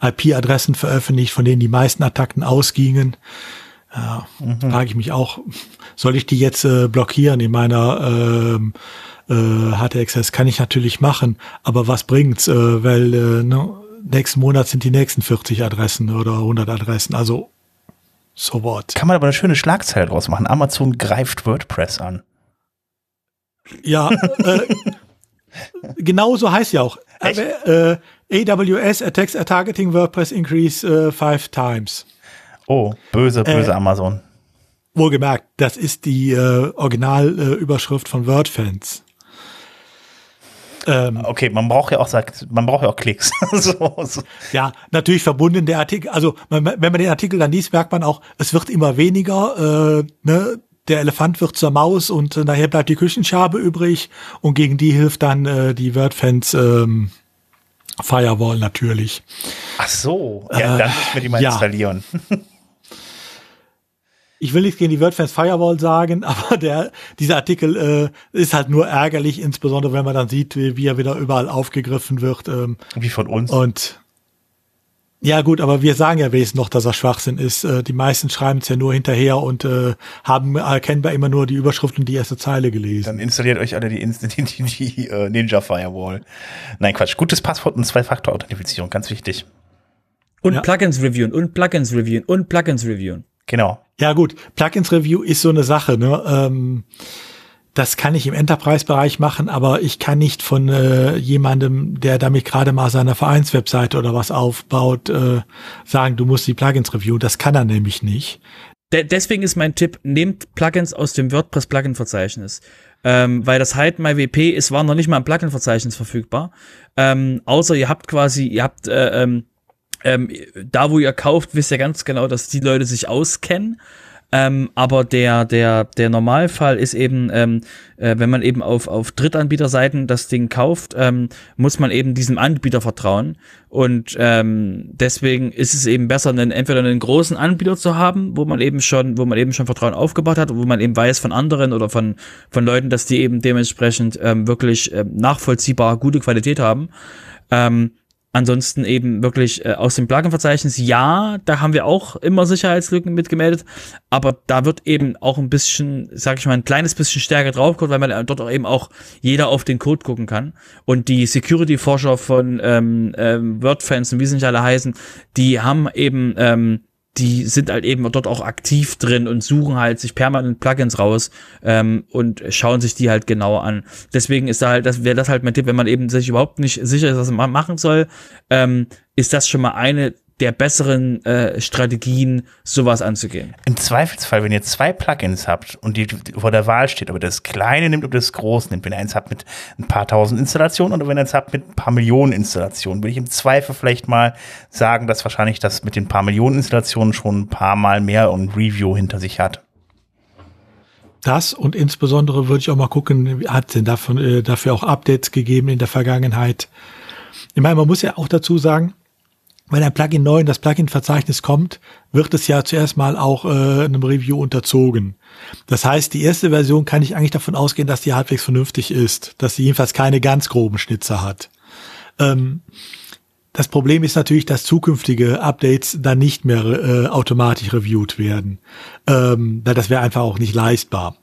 IP-Adressen veröffentlicht, von denen die meisten Attacken ausgingen. Ja, mhm. frage ich mich auch, soll ich die jetzt äh, blockieren in meiner ähm, äh, HT-Access? Kann ich natürlich machen, aber was bringt's? Äh, weil äh, ne, nächsten Monat sind die nächsten 40 Adressen oder 100 Adressen. Also so what. Kann man aber eine schöne Schlagzeile draus machen. Amazon greift WordPress an. Ja, äh, genau so heißt ja auch. Äh, AWS attacks a targeting WordPress increase äh, five times. Oh, böse, böse äh, Amazon. Wohlgemerkt, das ist die äh, Originalüberschrift von WordFans. Ähm, okay, man braucht ja auch man braucht ja auch Klicks. so, so. Ja, natürlich verbunden der Artikel. Also wenn man den Artikel dann liest, merkt man auch, es wird immer weniger. Äh, ne? Der Elefant wird zur Maus und äh, nachher bleibt die Küchenschabe übrig und gegen die hilft dann äh, die WordFans ähm, Firewall natürlich. Ach so, ja, dann muss ich mir die mal ja. ich will nichts gegen die WordFans Firewall sagen, aber der, dieser Artikel äh, ist halt nur ärgerlich, insbesondere wenn man dann sieht, wie, wie er wieder überall aufgegriffen wird. Ähm, wie von uns. Und ja gut, aber wir sagen ja wenigstens noch, dass er Schwachsinn ist. Äh, die meisten schreiben es ja nur hinterher und äh, haben erkennbar immer nur die Überschrift und die erste Zeile gelesen. Dann installiert euch alle die, die, die, die uh, Ninja Firewall. Nein, Quatsch. Gutes Passwort und Zwei-Faktor-Authentifizierung, ganz wichtig. Und ja. Plugins reviewen und Plugins reviewen und Plugins reviewen. Genau. Ja gut, Plugins Review ist so eine Sache. Ne? Ähm, das kann ich im Enterprise-Bereich machen, aber ich kann nicht von äh, jemandem, der damit gerade mal seine Vereinswebseite oder was aufbaut, äh, sagen, du musst die Plugins reviewen. Das kann er nämlich nicht. De deswegen ist mein Tipp, nehmt Plugins aus dem WordPress-Plugin-Verzeichnis. Ähm, weil das Hide My WP ist, war noch nicht mal im Plugin-Verzeichnis verfügbar. Ähm, außer ihr habt quasi, ihr habt äh, ähm, ähm, da, wo ihr kauft, wisst ihr ganz genau, dass die Leute sich auskennen. Ähm, aber der, der, der Normalfall ist eben, ähm, äh, wenn man eben auf, auf Drittanbieterseiten das Ding kauft, ähm, muss man eben diesem Anbieter vertrauen. Und ähm, deswegen ist es eben besser, einen, entweder einen großen Anbieter zu haben, wo man eben schon, wo man eben schon Vertrauen aufgebaut hat, wo man eben weiß von anderen oder von, von Leuten, dass die eben dementsprechend ähm, wirklich ähm, nachvollziehbar gute Qualität haben. Ähm, Ansonsten eben wirklich äh, aus dem Plugin-Verzeichnis, ja, da haben wir auch immer Sicherheitslücken mitgemeldet, aber da wird eben auch ein bisschen, sag ich mal, ein kleines bisschen stärker drauf weil man dort auch eben auch jeder auf den Code gucken kann. Und die Security-Forscher von ähm, ähm, WordFans und wie sie nicht alle heißen, die haben eben ähm, die sind halt eben dort auch aktiv drin und suchen halt sich permanent Plugins raus ähm, und schauen sich die halt genauer an. Deswegen ist da halt, das wäre das halt mein Tipp, wenn man eben sich überhaupt nicht sicher ist, was man machen soll, ähm, ist das schon mal eine der besseren äh, Strategien, sowas anzugehen. Im Zweifelsfall, wenn ihr zwei Plugins habt und die vor der Wahl steht, ob ihr das kleine nimmt oder das große nimmt, wenn ihr eins habt mit ein paar tausend Installationen oder wenn ihr eins habt mit ein paar Millionen Installationen, würde ich im Zweifel vielleicht mal sagen, dass wahrscheinlich das mit den paar Millionen Installationen schon ein paar Mal mehr und Review hinter sich hat. Das und insbesondere würde ich auch mal gucken, hat es denn davon, äh, dafür auch Updates gegeben in der Vergangenheit? Ich meine, man muss ja auch dazu sagen, wenn ein Plugin neu in das Plugin-Verzeichnis kommt, wird es ja zuerst mal auch äh, einem Review unterzogen. Das heißt, die erste Version kann ich eigentlich davon ausgehen, dass die halbwegs vernünftig ist, dass sie jedenfalls keine ganz groben Schnitzer hat. Ähm, das Problem ist natürlich, dass zukünftige Updates dann nicht mehr äh, automatisch reviewed werden. Ähm, das wäre einfach auch nicht leistbar.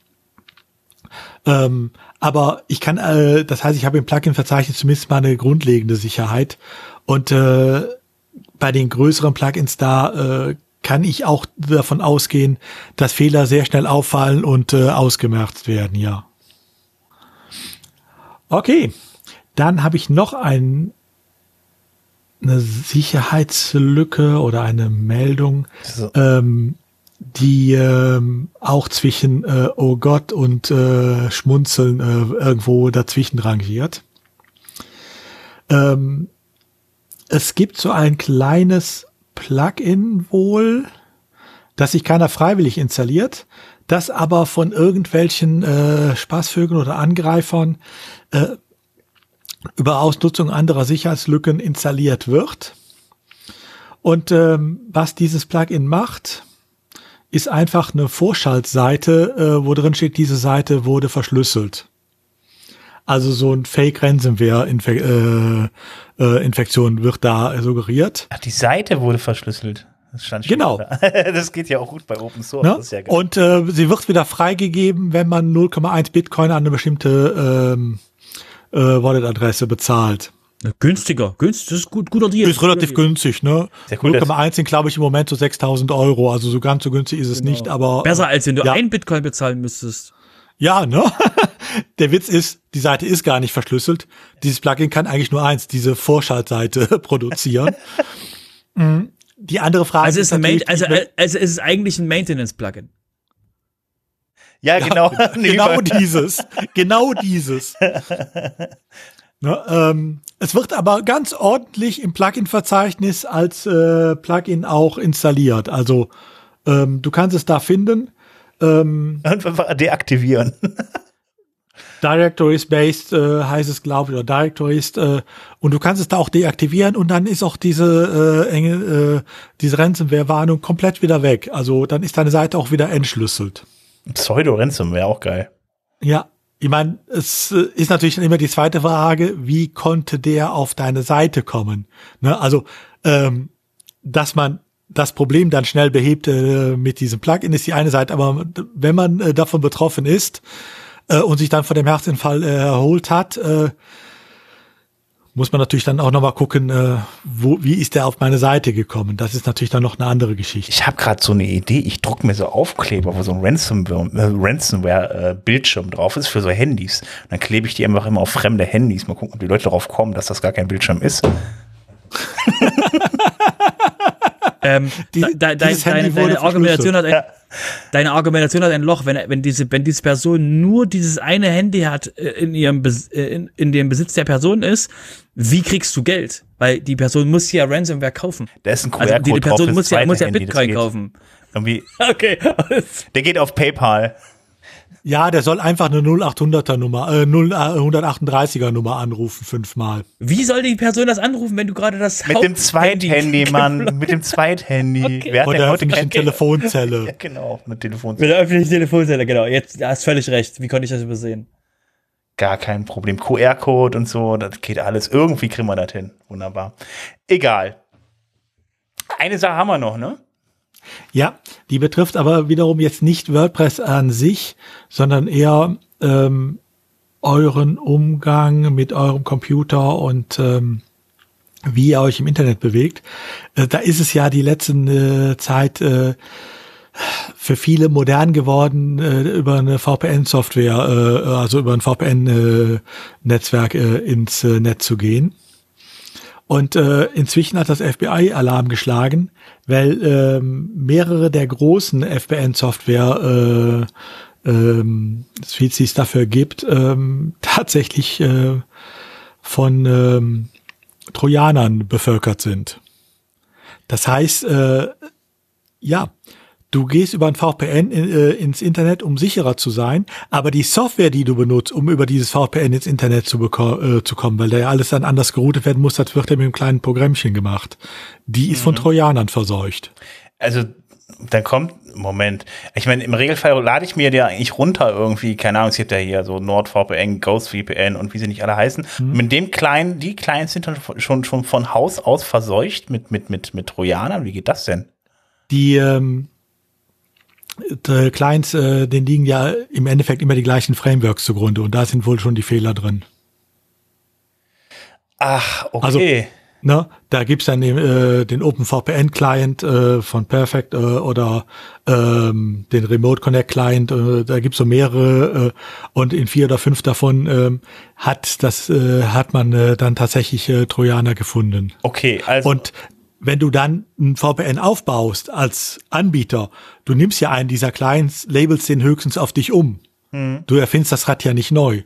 Ähm, aber ich kann, äh, das heißt, ich habe im Plugin-Verzeichnis zumindest mal eine grundlegende Sicherheit. Und äh, bei den größeren Plugins da äh, kann ich auch davon ausgehen, dass Fehler sehr schnell auffallen und äh, ausgemerzt werden, ja. Okay, dann habe ich noch ein, eine Sicherheitslücke oder eine Meldung, so. ähm, die ähm, auch zwischen äh, Oh Gott und äh, Schmunzeln äh, irgendwo dazwischen rangiert. Ähm, es gibt so ein kleines Plugin wohl, das sich keiner freiwillig installiert, das aber von irgendwelchen äh, Spaßvögeln oder Angreifern äh, über Ausnutzung anderer Sicherheitslücken installiert wird. Und ähm, was dieses Plugin macht, ist einfach eine Vorschaltseite, äh, wo drin steht, diese Seite wurde verschlüsselt. Also so ein Fake-Ransomware-Infektion äh, äh, Infektion wird da suggeriert. Ach, die Seite wurde verschlüsselt. Das stand schon genau. Da. das geht ja auch gut bei Open Source. Ne? Ja Und äh, sie wird wieder freigegeben, wenn man 0,1 Bitcoin an eine bestimmte ähm, äh, Wallet-Adresse bezahlt. Günstiger, günstig, das ist gut, guter Deal. Ist relativ günstig, ne? Cool, 0,1 sind, glaube ich, im Moment so 6000 Euro. Also so ganz so günstig ist es genau. nicht, aber. Besser als wenn du ja. ein Bitcoin bezahlen müsstest. Ja, ne? Der Witz ist, die Seite ist gar nicht verschlüsselt. Dieses Plugin kann eigentlich nur eins, diese Vorschaltseite produzieren. Mhm. die andere Frage also ist, ist Main, also, also ist es eigentlich ein Maintenance-Plugin. Ja, genau. Ja, genau dieses. Genau dieses. ne, ähm, es wird aber ganz ordentlich im Plugin-Verzeichnis als äh, Plugin auch installiert. Also ähm, du kannst es da finden. Ähm, Einfach deaktivieren. Directories based äh, heißt es, glaube ich, oder Directories äh, und du kannst es da auch deaktivieren und dann ist auch diese äh, enge, äh, diese Ransomware-Warnung komplett wieder weg. Also dann ist deine Seite auch wieder entschlüsselt. Pseudo-Ransomware auch geil. Ja, ich meine, es äh, ist natürlich immer die zweite Frage, wie konnte der auf deine Seite kommen? Ne? Also, ähm, dass man das Problem dann schnell behebt äh, mit diesem Plugin ist die eine Seite, aber wenn man äh, davon betroffen ist äh, und sich dann von dem Herzinfall äh, erholt hat, äh, muss man natürlich dann auch nochmal gucken, äh, wo, wie ist der auf meine Seite gekommen. Das ist natürlich dann noch eine andere Geschichte. Ich habe gerade so eine Idee, ich druck mir so Aufkleber, wo so ein Ransomware-Bildschirm äh, drauf ist für so Handys. Und dann klebe ich die einfach immer auf fremde Handys. Mal gucken, ob die Leute darauf kommen, dass das gar kein Bildschirm ist. ähm, die, de, de, deine, deine Argumentation hat ein, ja. deine Argumentation hat ein Loch, wenn, wenn diese, wenn diese Person nur dieses eine Handy hat äh, in ihrem äh, in, in dem Besitz der Person ist, wie kriegst du Geld? Weil die Person muss ja Ransomware kaufen. Da ist ein QR-Code also die, die Person muss ja, muss ja Bitcoin kaufen. Irgendwie. Okay. Der geht auf PayPal. Ja, der soll einfach eine 0800er Nummer, äh, 0138er Nummer anrufen fünfmal. Wie soll die Person das anrufen, wenn du gerade das Mit dem Zweithandy, Mann, mit dem Zweithandy. Okay. Wer hat Oder heute keine Telefonzelle? ja, genau, eine Telefonzelle. Mit der öffentlichen Telefonzelle, genau. Jetzt, du hast völlig recht. Wie konnte ich das übersehen? Gar kein Problem. QR-Code und so, das geht alles. Irgendwie kriegen wir das hin. Wunderbar. Egal. Eine Sache haben wir noch, ne? Ja, die betrifft aber wiederum jetzt nicht WordPress an sich, sondern eher ähm, euren Umgang mit eurem Computer und ähm, wie ihr euch im Internet bewegt. Äh, da ist es ja die letzten äh, Zeit äh, für viele modern geworden, äh, über eine VPN-Software, äh, also über ein VPN-Netzwerk äh, ins äh, Netz zu gehen. Und äh, inzwischen hat das FBI Alarm geschlagen, weil ähm, mehrere der großen VPN-Software äh, ähm, wie es dafür gibt, ähm, tatsächlich äh, von ähm, Trojanern bevölkert sind. Das heißt, äh, ja, du gehst über ein VPN in, äh, ins Internet, um sicherer zu sein, aber die Software, die du benutzt, um über dieses VPN ins Internet zu, äh, zu kommen, weil da ja alles dann anders geroutet werden muss, das wird ja mit einem kleinen Programmchen gemacht. Die ist mhm. von Trojanern verseucht. Also dann kommt, Moment, ich meine, im Regelfall lade ich mir ja eigentlich runter irgendwie, keine Ahnung, es gibt ja hier so NordVPN, GhostVPN und wie sie nicht alle heißen. Mhm. Mit dem kleinen, die kleinen sind dann schon, schon von Haus aus verseucht mit, mit, mit, mit Trojanern. Wie geht das denn? Die, ähm, die Clients, äh, denen liegen ja im Endeffekt immer die gleichen Frameworks zugrunde und da sind wohl schon die Fehler drin. Ach, okay. Also, Ne? Da gibt's dann den, äh, den OpenVPN-Client äh, von Perfect äh, oder ähm, den Remote Connect Client. Äh, da gibt's so mehrere äh, und in vier oder fünf davon äh, hat das äh, hat man äh, dann tatsächlich äh, Trojaner gefunden. Okay, also und wenn du dann ein VPN aufbaust als Anbieter, du nimmst ja einen dieser Clients, labelst den höchstens auf dich um. Hm. Du erfindest das Rad ja nicht neu.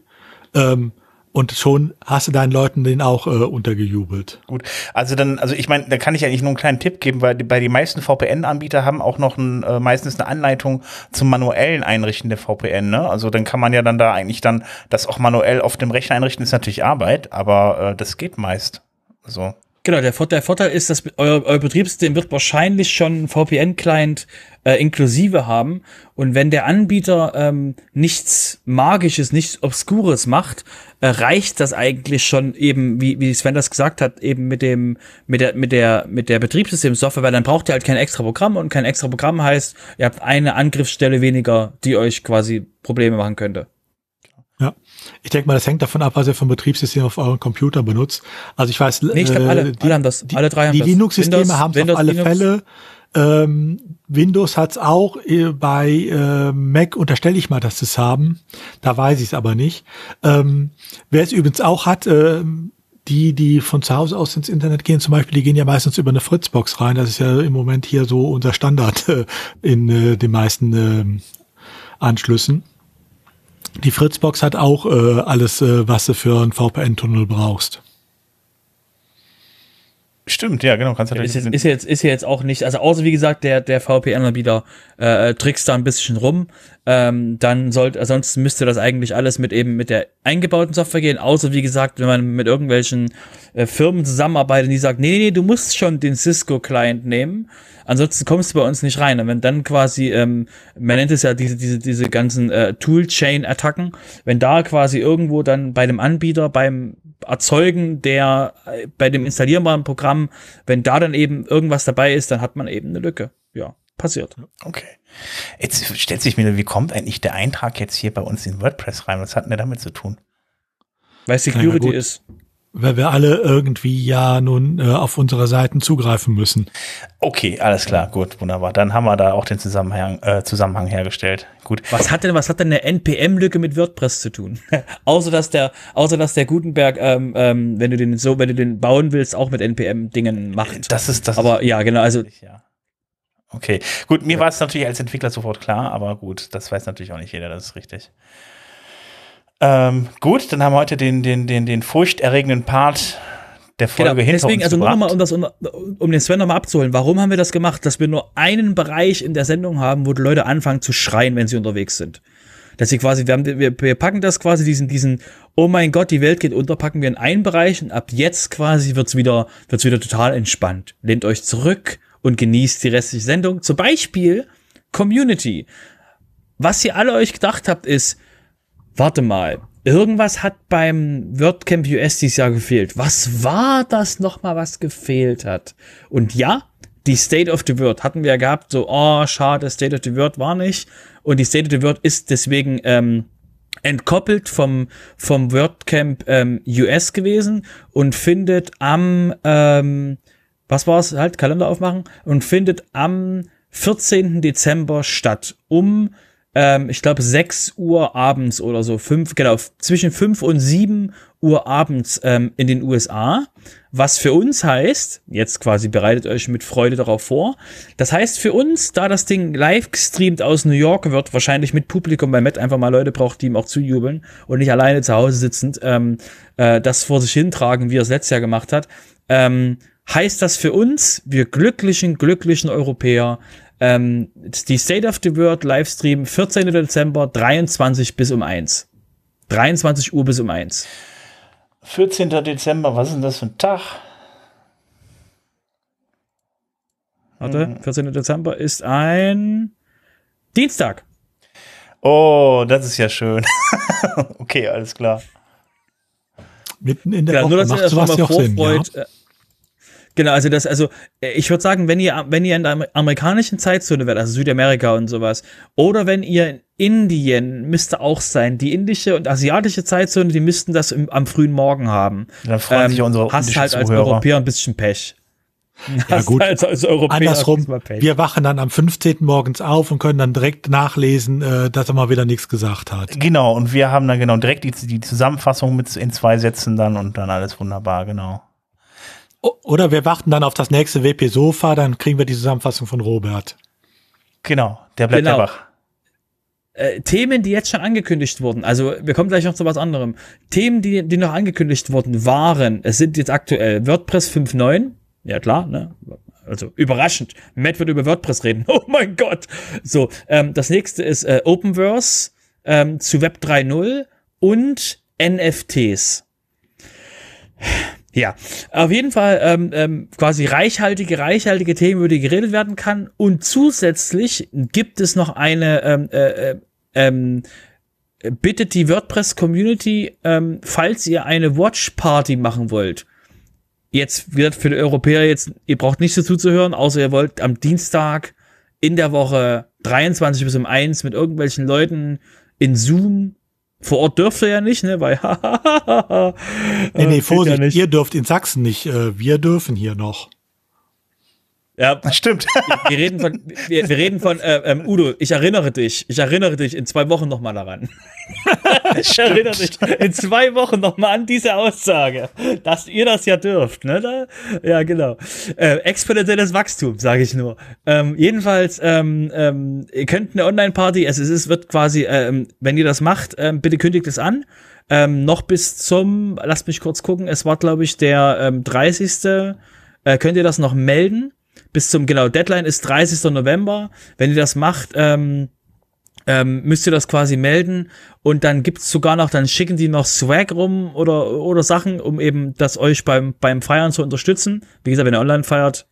Ähm, und schon hast du deinen Leuten den auch äh, untergejubelt. Gut, also dann, also ich meine, da kann ich eigentlich nur einen kleinen Tipp geben, weil die, bei die meisten VPN-Anbieter haben auch noch ein, äh, meistens eine Anleitung zum manuellen Einrichten der VPN. Ne? Also dann kann man ja dann da eigentlich dann das auch manuell auf dem Rechner einrichten, ist natürlich Arbeit, aber äh, das geht meist. So. Genau, der, der Vorteil ist, dass euer, euer Betriebssystem wird wahrscheinlich schon einen VPN-Client äh, inklusive haben. Und wenn der Anbieter ähm, nichts Magisches, nichts Obskures macht, äh, reicht das eigentlich schon eben, wie, wie Sven das gesagt hat, eben mit dem, mit der, mit der, mit der Betriebssystemsoftware, weil dann braucht ihr halt kein extra Programm und kein extra Programm heißt, ihr habt eine Angriffsstelle weniger, die euch quasi Probleme machen könnte. Ich denke mal, das hängt davon ab, was ihr vom Betriebssystem auf euren Computer benutzt. Also ich weiß, nee, ich glaub, alle, die, alle haben das, alle drei haben die. Die Linux-Systeme haben es auf alle Linux. Fälle. Ähm, Windows hat's auch, äh, bei äh, Mac unterstelle ich mal, dass sie es haben. Da weiß ich es aber nicht. Ähm, wer es übrigens auch hat, äh, die, die von zu Hause aus ins Internet gehen, zum Beispiel, die gehen ja meistens über eine Fritzbox rein. Das ist ja im Moment hier so unser Standard äh, in äh, den meisten äh, Anschlüssen. Die Fritzbox hat auch äh, alles, äh, was du für einen VPN-Tunnel brauchst. Stimmt, ja, genau. Kannst du ist, jetzt, ist jetzt ist jetzt auch nicht, also außer wie gesagt der der VPN-Anbieter äh, trickst da ein bisschen rum, ähm, dann sollte, ansonsten müsste das eigentlich alles mit eben mit der eingebauten Software gehen. Außer wie gesagt, wenn man mit irgendwelchen äh, Firmen zusammenarbeitet, die sagen, nee, nee, nee, du musst schon den Cisco-Client nehmen, ansonsten kommst du bei uns nicht rein. Und wenn dann quasi, ähm, man nennt es ja diese diese diese ganzen äh, Toolchain-Attacken, wenn da quasi irgendwo dann bei dem Anbieter beim Erzeugen der äh, bei dem installierbaren Programm, wenn da dann eben irgendwas dabei ist, dann hat man eben eine Lücke. Ja, passiert. Okay. Jetzt stellt sich mir, wie kommt eigentlich der Eintrag jetzt hier bei uns in WordPress rein? Was hat denn der damit zu tun? Weil Security ja, ist weil wir alle irgendwie ja nun äh, auf unsere Seiten zugreifen müssen. Okay, alles klar, gut, wunderbar. Dann haben wir da auch den Zusammenhang, äh, Zusammenhang hergestellt. Gut. Was hat denn, was hat denn eine NPM-Lücke mit WordPress zu tun? außer dass der, außer dass der Gutenberg, ähm, ähm, wenn du den so, wenn du den bauen willst, auch mit NPM-Dingen macht. Das ist das. Aber ja, genau, also. Ja. Okay, gut, mir war es natürlich als Entwickler sofort klar, aber gut, das weiß natürlich auch nicht jeder, das ist richtig. Ähm, gut, dann haben wir heute den, den, den, den furchterregenden Part der Folge genau, hinter deswegen, uns also gebracht. nur nochmal, um das, um, um den Sven nochmal abzuholen. Warum haben wir das gemacht? Dass wir nur einen Bereich in der Sendung haben, wo die Leute anfangen zu schreien, wenn sie unterwegs sind. Dass sie quasi, wir, haben, wir, wir packen das quasi, diesen, diesen, oh mein Gott, die Welt geht unter, packen wir in einen Bereich und ab jetzt quasi wird's wieder, wird's wieder total entspannt. Lehnt euch zurück und genießt die restliche Sendung. Zum Beispiel Community. Was ihr alle euch gedacht habt, ist, warte mal, irgendwas hat beim WordCamp US dieses Jahr gefehlt. Was war das nochmal, was gefehlt hat? Und ja, die State of the Word hatten wir ja gehabt, so, oh, schade, State of the Word war nicht. Und die State of the Word ist deswegen ähm, entkoppelt vom, vom WordCamp ähm, US gewesen und findet am, ähm, was war es, halt, Kalender aufmachen, und findet am 14. Dezember statt, um ähm, ich glaube, 6 Uhr abends oder so, fünf, genau, zwischen 5 und 7 Uhr abends ähm, in den USA. Was für uns heißt, jetzt quasi bereitet euch mit Freude darauf vor, das heißt für uns, da das Ding live gestreamt aus New York wird, wahrscheinlich mit Publikum, weil Matt einfach mal Leute braucht, die ihm auch zujubeln und nicht alleine zu Hause sitzend ähm, äh, das vor sich hintragen, wie er es letztes Jahr gemacht hat, ähm, heißt das für uns, wir glücklichen, glücklichen Europäer, ähm, die State of the World Livestream 14. Dezember 23 bis um 1. 23 Uhr bis um 1. 14. Dezember, was ist denn das für ein Tag? Warte, 14. Mhm. Dezember ist ein Dienstag. Oh, das ist ja schön. okay, alles klar. Mitten in der ja, Woche nur, dass macht sowas ja auch Sinn, ja? Genau, also das, also äh, ich würde sagen, wenn ihr, wenn ihr in der amerikanischen Zeitzone wärt, also Südamerika und sowas, oder wenn ihr in Indien müsste auch sein, die indische und asiatische Zeitzone, die müssten das im, am frühen Morgen haben. Dann freuen ähm, sich unsere Hast halt als Zuhörer. Europäer ein bisschen Pech. Ja gut, als, als andersrum, wir wachen dann am 15. morgens auf und können dann direkt nachlesen, äh, dass er mal wieder nichts gesagt hat. Genau, und wir haben dann genau direkt die, die Zusammenfassung mit in zwei Sätzen dann und dann alles wunderbar, genau. Oder wir warten dann auf das nächste WP-Sofa, dann kriegen wir die Zusammenfassung von Robert. Genau, der bleibt genau. wach. Äh, Themen, die jetzt schon angekündigt wurden, also wir kommen gleich noch zu was anderem. Themen, die, die noch angekündigt wurden, waren, es sind jetzt aktuell WordPress 5.9, ja klar, ne? Also überraschend. Matt wird über WordPress reden. Oh mein Gott. So, ähm, das nächste ist äh, Openverse ähm, zu Web 3.0 und NFTs. Ja, auf jeden Fall ähm, ähm, quasi reichhaltige, reichhaltige Themen, über die geredet werden kann. Und zusätzlich gibt es noch eine, ähm, äh, äh, ähm, bittet die WordPress-Community, ähm, falls ihr eine Watch-Party machen wollt. Jetzt wird für die Europäer jetzt, ihr braucht nicht so zuzuhören, außer ihr wollt am Dienstag in der Woche 23 bis um 1 mit irgendwelchen Leuten in Zoom vor Ort dürft ihr ja nicht, ne? Weil Nee, nee, Vorsicht, ja ihr dürft in Sachsen nicht, äh, wir dürfen hier noch. Ja, das stimmt. Wir, reden von, wir, wir reden von äh, ähm, Udo. Ich erinnere dich. Ich erinnere dich in zwei Wochen noch mal daran. ich erinnere dich in zwei Wochen noch mal an diese Aussage, dass ihr das ja dürft. Ne? Ja, genau. Äh, exponentielles Wachstum, sage ich nur. Ähm, jedenfalls, ähm, ähm, ihr könnt eine Online-Party. Es, es wird quasi, ähm, wenn ihr das macht, ähm, bitte kündigt es an. Ähm, noch bis zum, lasst mich kurz gucken. Es war, glaube ich, der ähm, 30. Äh, könnt ihr das noch melden? Bis zum, genau, Deadline ist 30. November. Wenn ihr das macht, ähm, ähm, müsst ihr das quasi melden und dann gibt's sogar noch, dann schicken die noch Swag rum oder, oder Sachen, um eben das euch beim, beim Feiern zu unterstützen. Wie gesagt, wenn ihr online feiert,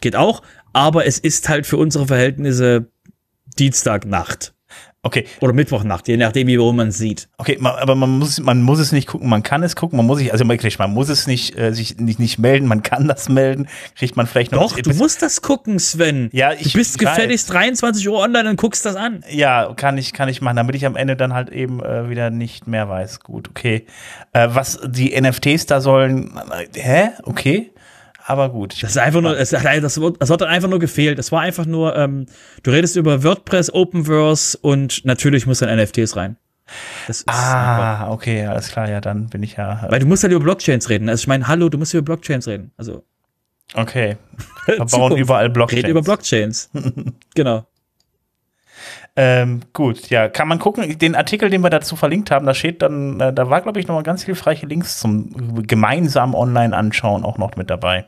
geht auch, aber es ist halt für unsere Verhältnisse Dienstagnacht. Okay. Oder Mittwochnacht, je nachdem, wie man es sieht. Okay, aber man muss, man muss es nicht gucken, man kann es gucken, man muss sich, also wirklich, man muss es nicht, äh, sich nicht, nicht melden, man kann das melden, kriegt man vielleicht noch. Doch, du musst das gucken, Sven. Ja, ich. Du bist gefälligst 23 Uhr online und guckst das an. Ja, kann ich, kann ich machen, damit ich am Ende dann halt eben äh, wieder nicht mehr weiß. Gut, okay. Äh, was die NFTs da sollen, äh, hä? Okay. Aber gut. Das ist einfach nur, es, das, das hat dann einfach nur gefehlt. Es war einfach nur, ähm, du redest über WordPress, Openverse und natürlich muss dann NFTs rein. ah, einfach. okay, alles klar, ja, dann bin ich ja. Äh Weil du musst halt über Blockchains reden. Also ich meine, hallo, du musst über Blockchains reden. Also. Okay. Wir bauen überall Blockchains. Red über Blockchains. genau. Ähm, gut, ja, kann man gucken. Den Artikel, den wir dazu verlinkt haben, da steht dann, äh, da war, glaube ich, noch mal ganz hilfreiche Links zum gemeinsamen Online-Anschauen auch noch mit dabei.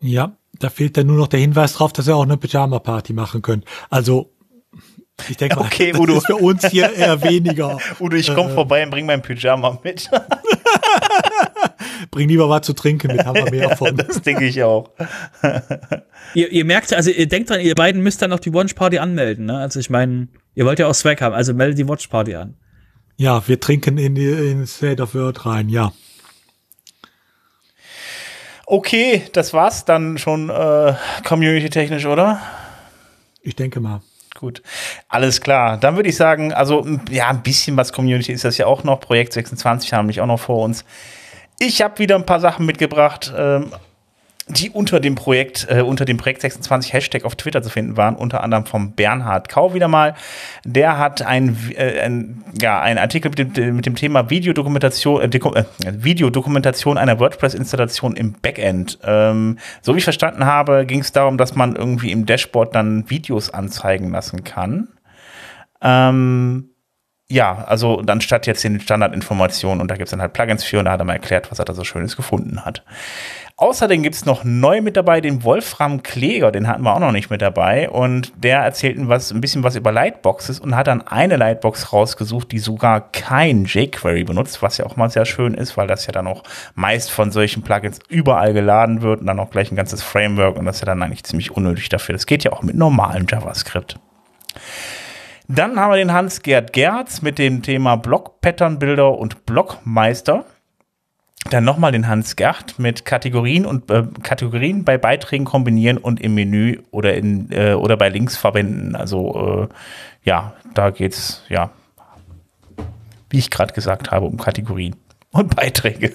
Ja, da fehlt dann nur noch der Hinweis drauf, dass ihr auch eine Pyjama-Party machen könnt. Also, ich denke mal, okay, Udo. das ist für uns hier eher weniger. Udo, ich komme äh, vorbei und bring mein Pyjama mit. bring lieber was zu trinken mit, haben wir mehr von. das denke ich auch. ihr, ihr merkt, also ihr denkt dran, ihr beiden müsst dann noch die Watch Party anmelden, ne? Also ich meine, ihr wollt ja auch Swag haben, also meldet die Watch Party an. Ja, wir trinken in, die, in State of Word rein, ja. Okay, das war's dann schon äh, community-technisch, oder? Ich denke mal. Gut, alles klar. Dann würde ich sagen, also ja, ein bisschen was Community ist das ja auch noch. Projekt 26 haben mich auch noch vor uns. Ich habe wieder ein paar Sachen mitgebracht. Ähm, die unter dem Projekt, äh, unter dem Projekt 26 Hashtag auf Twitter zu finden waren, unter anderem vom Bernhard Kau wieder mal. Der hat ein, äh, ein ja, ein Artikel mit dem, mit dem Thema Videodokumentation, äh, äh, Videodokumentation einer WordPress-Installation im Backend. Ähm, so wie ich verstanden habe, ging es darum, dass man irgendwie im Dashboard dann Videos anzeigen lassen kann. Ähm, ja, also dann statt jetzt den Standardinformationen und da gibt es dann halt Plugins für und da hat er mal erklärt, was er da so Schönes gefunden hat. Außerdem gibt es noch neu mit dabei den Wolfram Kläger, den hatten wir auch noch nicht mit dabei. Und der erzählt was, ein bisschen was über Lightboxes und hat dann eine Lightbox rausgesucht, die sogar kein jQuery benutzt, was ja auch mal sehr schön ist, weil das ja dann auch meist von solchen Plugins überall geladen wird und dann auch gleich ein ganzes Framework und das ist ja dann eigentlich ziemlich unnötig dafür. Das geht ja auch mit normalem JavaScript. Dann haben wir den Hans-Gerd Gerz mit dem Thema Block-Pattern-Bilder und Blockmeister. Dann nochmal den Hans Gert mit Kategorien und äh, Kategorien bei Beiträgen kombinieren und im Menü oder in äh, oder bei Links verwenden. Also äh, ja, da geht's ja, wie ich gerade gesagt habe, um Kategorien und Beiträge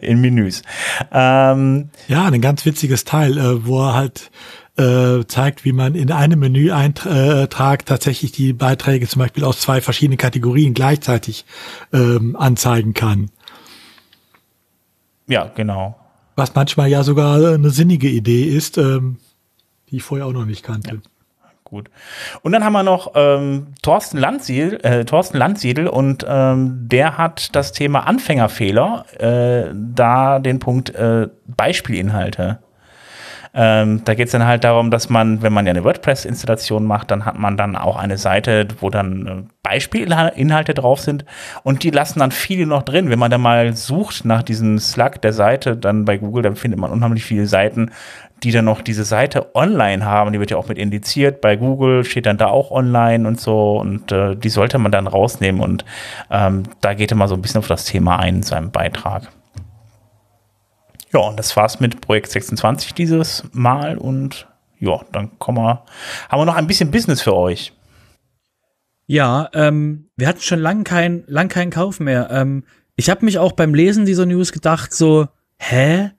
in Menüs. Ähm, ja, ein ganz witziges Teil, äh, wo er halt äh, zeigt, wie man in einem Menüeintrag tatsächlich die Beiträge zum Beispiel aus zwei verschiedenen Kategorien gleichzeitig ähm, anzeigen kann. Ja, genau. Was manchmal ja sogar eine sinnige Idee ist, ähm, die ich vorher auch noch nicht kannte. Ja. Gut. Und dann haben wir noch ähm, Thorsten Landsiedel, äh, Thorsten Landsiedel und ähm, der hat das Thema Anfängerfehler, äh, da den Punkt äh, Beispielinhalte ähm, da geht es dann halt darum, dass man, wenn man ja eine WordPress-Installation macht, dann hat man dann auch eine Seite, wo dann äh, Beispielinhalte drauf sind und die lassen dann viele noch drin. Wenn man da mal sucht nach diesem Slug der Seite, dann bei Google, dann findet man unheimlich viele Seiten, die dann noch diese Seite online haben. Die wird ja auch mit indiziert. Bei Google steht dann da auch online und so. Und äh, die sollte man dann rausnehmen. Und ähm, da geht er mal so ein bisschen auf das Thema ein in seinem Beitrag. Ja, und das war's mit Projekt 26 dieses Mal und ja, dann kommen wir, haben wir noch ein bisschen Business für euch. Ja, ähm, wir hatten schon lang keinen lang keinen Kauf mehr. Ähm, ich habe mich auch beim Lesen dieser News gedacht, so, hä?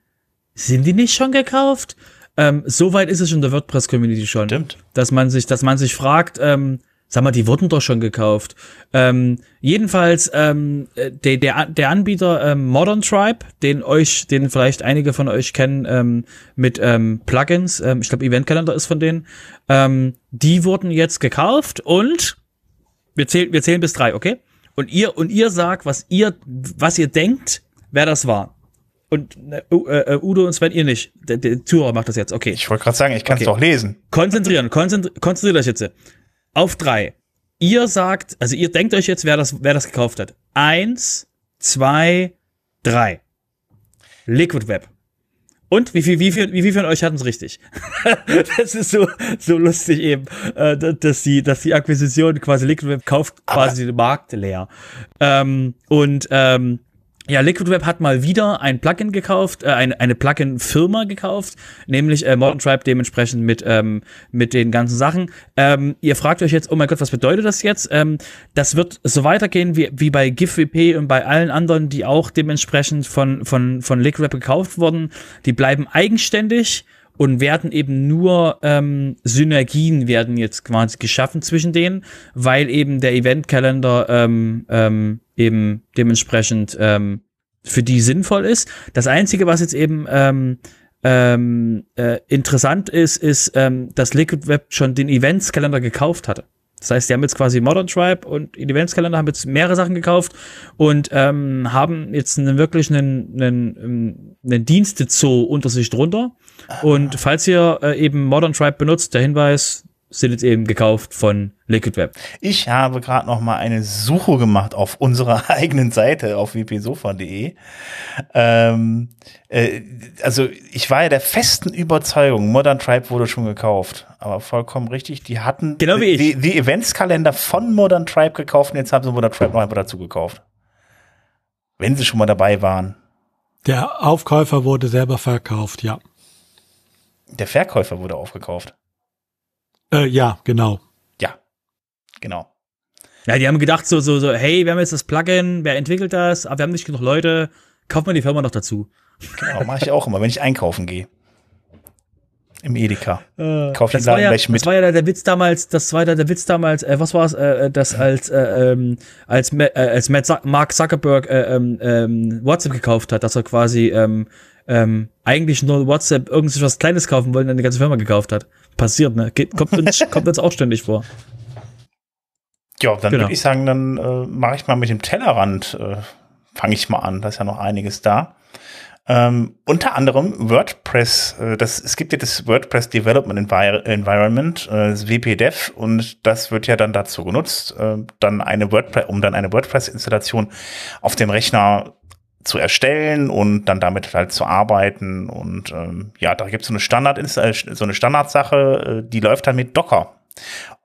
Sind die nicht schon gekauft? Ähm, so weit ist es schon der WordPress-Community schon. Stimmt. Dass man sich, dass man sich fragt, ähm, Sag mal, die wurden doch schon gekauft. Ähm, jedenfalls ähm, der, der, der Anbieter ähm, Modern Tribe, den euch, den vielleicht einige von euch kennen ähm, mit ähm, Plugins, ähm, ich glaube Event Calendar ist von denen, ähm, die wurden jetzt gekauft und wir zählen, wir zählen bis drei, okay? Und ihr und ihr sagt, was ihr was ihr denkt, wer das war. Und äh, äh, Udo und Sven, ihr nicht. Der, der Zuhörer macht das jetzt, okay. Ich wollte gerade sagen, ich kann es okay. doch lesen. Konzentrieren, konzentri konzentriert euch jetzt auf drei. Ihr sagt, also ihr denkt euch jetzt, wer das, wer das gekauft hat. Eins, zwei, drei. Liquid Web. Und wie viel, wie viel, wie viel von euch hatten es richtig? das ist so, so lustig eben, äh, dass die, dass die Akquisition quasi Liquid Web kauft quasi den Markt leer. Ähm, und ähm, ja, Liquid Web hat mal wieder ein Plugin gekauft, äh, eine, eine Plugin-Firma gekauft, nämlich äh, Modern Tribe dementsprechend mit, ähm, mit den ganzen Sachen. Ähm, ihr fragt euch jetzt, oh mein Gott, was bedeutet das jetzt? Ähm, das wird so weitergehen wie, wie bei GIFWP und bei allen anderen, die auch dementsprechend von, von, von Liquid Web gekauft wurden. Die bleiben eigenständig und werden eben nur ähm, Synergien werden jetzt quasi geschaffen zwischen denen, weil eben der Eventkalender ähm, ähm, eben dementsprechend ähm, für die sinnvoll ist. Das Einzige, was jetzt eben ähm, ähm, äh, interessant ist, ist, ähm, dass Liquid Web schon den Eventskalender gekauft hatte. Das heißt, die haben jetzt quasi Modern Tribe und Eventskalender haben jetzt mehrere Sachen gekauft und ähm, haben jetzt einen, wirklich einen, einen, einen Dienstezoo unter sich drunter. Und falls ihr äh, eben Modern Tribe benutzt, der Hinweis, sind jetzt eben gekauft von Liquid Web. Ich habe gerade noch mal eine Suche gemacht auf unserer eigenen Seite auf wpsofa.de. Ähm, äh, also ich war ja der festen Überzeugung, Modern Tribe wurde schon gekauft, aber vollkommen richtig. Die hatten genau wie ich. die, die Eventskalender von Modern Tribe gekauft und jetzt haben sie Modern Tribe noch einfach dazu gekauft. Wenn sie schon mal dabei waren. Der Aufkäufer wurde selber verkauft, ja. Der Verkäufer wurde aufgekauft. Äh, ja, genau. Ja, genau. Ja, die haben gedacht so, so, so, hey, wir haben jetzt das Plugin, wer entwickelt das? Aber wir haben nicht genug Leute, kauft man die Firma noch dazu. Genau, mache ich auch immer, wenn ich einkaufen gehe. Im Edeka. Äh, Kauf das, war ja, gleich mit. das war ja der Witz damals, das war ja der Witz damals, äh, was war es, äh, das als, äh, ähm, als, äh, als Mark Zuckerberg äh, ähm, ähm, WhatsApp gekauft hat, dass er quasi ähm, ähm, eigentlich nur WhatsApp irgendwas Kleines kaufen wollen und eine ganze Firma gekauft hat. Passiert, ne? Geht, kommt, uns, kommt uns auch ständig vor. Ja, dann genau. würde ich sagen, dann äh, mache ich mal mit dem Tellerrand, äh, fange ich mal an. Da ist ja noch einiges da. Ähm, unter anderem WordPress, äh, das, es gibt ja das WordPress Development Envir Environment, äh, das WPDev, und das wird ja dann dazu genutzt, äh, dann eine WordPress, um dann eine WordPress-Installation auf dem Rechner zu erstellen und dann damit halt zu arbeiten. Und ähm, ja, da gibt es so eine Standard, äh, so eine Standardsache, äh, die läuft dann mit Docker.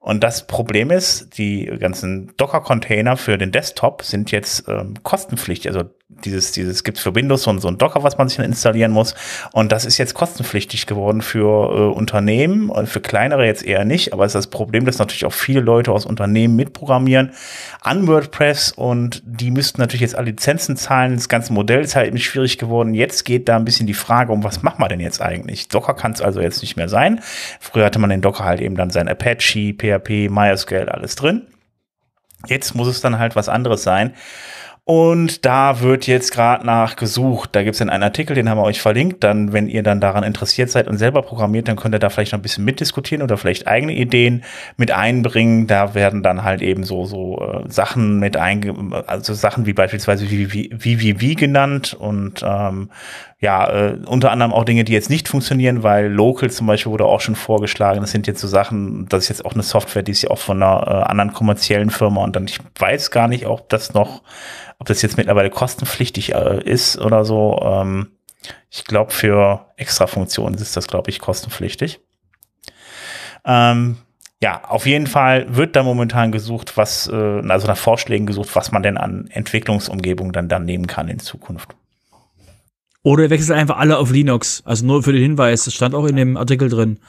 Und das Problem ist, die ganzen Docker-Container für den Desktop sind jetzt ähm, kostenpflichtig. Also dieses, dieses gibt's für Windows so, so ein Docker, was man sich dann installieren muss. Und das ist jetzt kostenpflichtig geworden für äh, Unternehmen und für kleinere jetzt eher nicht. Aber es ist das Problem, dass natürlich auch viele Leute aus Unternehmen mitprogrammieren an WordPress und die müssten natürlich jetzt alle Lizenzen zahlen. Das ganze Modell ist halt eben schwierig geworden. Jetzt geht da ein bisschen die Frage um, was macht man denn jetzt eigentlich? Docker kann es also jetzt nicht mehr sein. Früher hatte man den Docker halt eben dann sein Apache, PHP, MySQL, alles drin. Jetzt muss es dann halt was anderes sein. Und da wird jetzt gerade nach gesucht. Da gibt es dann einen Artikel, den haben wir euch verlinkt. Dann, wenn ihr dann daran interessiert seid und selber programmiert, dann könnt ihr da vielleicht noch ein bisschen mitdiskutieren oder vielleicht eigene Ideen mit einbringen. Da werden dann halt eben so, so äh, Sachen mit einge, also Sachen wie beispielsweise wie, wie, wie, wie, wie genannt und ähm, ja, äh, unter anderem auch Dinge, die jetzt nicht funktionieren, weil Local zum Beispiel wurde auch schon vorgeschlagen. Das sind jetzt so Sachen, das ist jetzt auch eine Software, die ist ja auch von einer äh, anderen kommerziellen Firma und dann ich weiß gar nicht, ob das noch ob das jetzt mittlerweile kostenpflichtig äh, ist oder so. Ähm, ich glaube, für extra Funktionen ist das, glaube ich, kostenpflichtig. Ähm, ja, auf jeden Fall wird da momentan gesucht, was, äh, also nach Vorschlägen gesucht, was man denn an Entwicklungsumgebung dann, dann nehmen kann in Zukunft. Oder er wechselt einfach alle auf Linux. Also nur für den Hinweis, das stand auch in dem Artikel drin.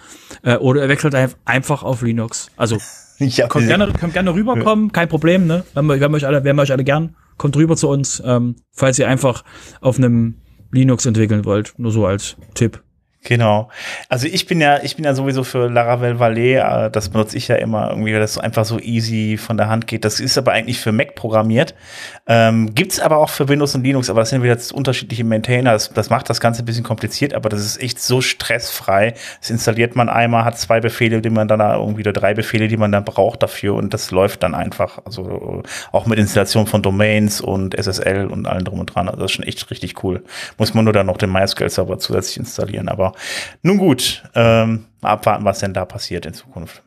Äh, oder er wechselt einfach auf Linux. Also ja, könnt, gerne, könnt gerne rüberkommen, kein Problem, ne? Wir haben, wir haben euch alle, wir haben euch alle gern kommt rüber zu uns, ähm, falls ihr einfach auf einem Linux entwickeln wollt. Nur so als Tipp. Genau. Also ich bin ja, ich bin ja sowieso für Laravel Valet, äh, das benutze ich ja immer irgendwie, weil das so einfach so easy von der Hand geht. Das ist aber eigentlich für Mac programmiert. Ähm, Gibt aber auch für Windows und Linux, aber das sind wieder unterschiedliche Maintainer. Das, das macht das Ganze ein bisschen kompliziert, aber das ist echt so stressfrei. Das installiert man einmal, hat zwei Befehle, die man dann irgendwie oder drei Befehle, die man dann braucht dafür und das läuft dann einfach. Also auch mit Installation von Domains und SSL und allem drum und dran. Also das ist schon echt richtig cool. Muss man nur dann noch den MySQL-Server zusätzlich installieren, aber nun gut, ähm, abwarten, was denn da passiert in Zukunft.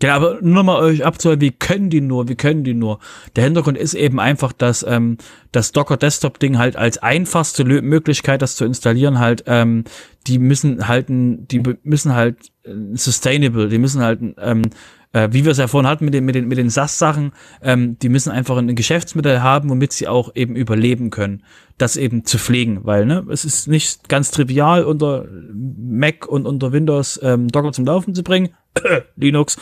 Ja, aber nur mal euch abzuholen, wie können die nur, wie können die nur? Der Hintergrund ist eben einfach, dass ähm, das Docker Desktop Ding halt als einfachste Möglichkeit, das zu installieren, halt, ähm, die müssen halten, die müssen halt äh, sustainable, die müssen halt ähm, äh, wie wir es ja vorhin hatten mit den, mit den, mit den SAS-Sachen, ähm, die müssen einfach ein Geschäftsmittel haben, womit sie auch eben überleben können, das eben zu pflegen, weil ne, es ist nicht ganz trivial unter Mac und unter Windows ähm, Docker zum Laufen zu bringen, Linux.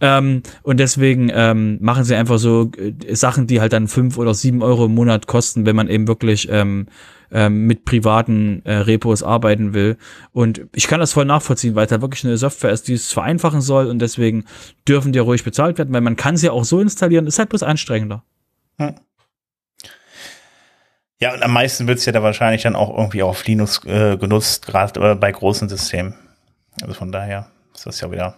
Ähm, und deswegen ähm, machen sie einfach so äh, Sachen, die halt dann fünf oder sieben Euro im Monat kosten, wenn man eben wirklich ähm, ähm, mit privaten äh, Repos arbeiten will. Und ich kann das voll nachvollziehen, weil es da wirklich eine Software ist, die es vereinfachen soll und deswegen dürfen die ruhig bezahlt werden, weil man kann sie auch so installieren, ist halt bloß anstrengender. Hm. Ja, und am meisten wird es ja da wahrscheinlich dann auch irgendwie auf Linux äh, genutzt, gerade äh, bei großen Systemen. Also von daher ist das ja wieder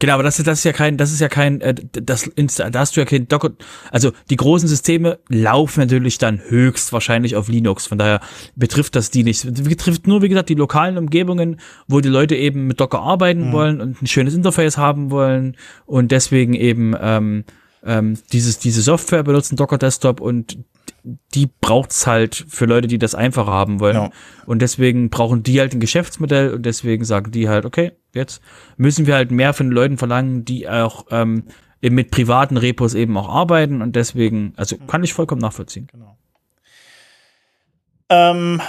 Genau, aber das, ist- das ist ja kein, das ist ja kein, äh, das, da hast du ja kein Docker, also die großen Systeme laufen natürlich dann höchstwahrscheinlich auf Linux, von daher betrifft das die nicht. Betrifft nur, wie gesagt, die lokalen Umgebungen, wo die Leute eben mit Docker arbeiten wollen und ein schönes Interface haben wollen und deswegen eben ähm, ähm, dieses, diese Software benutzen, Docker Desktop und die braucht's halt für Leute, die das einfacher haben wollen. Ja. Und deswegen brauchen die halt ein Geschäftsmodell und deswegen sagen die halt, okay, jetzt müssen wir halt mehr von den Leuten verlangen, die auch ähm, eben mit privaten Repos eben auch arbeiten und deswegen, also kann ich vollkommen nachvollziehen. Ähm,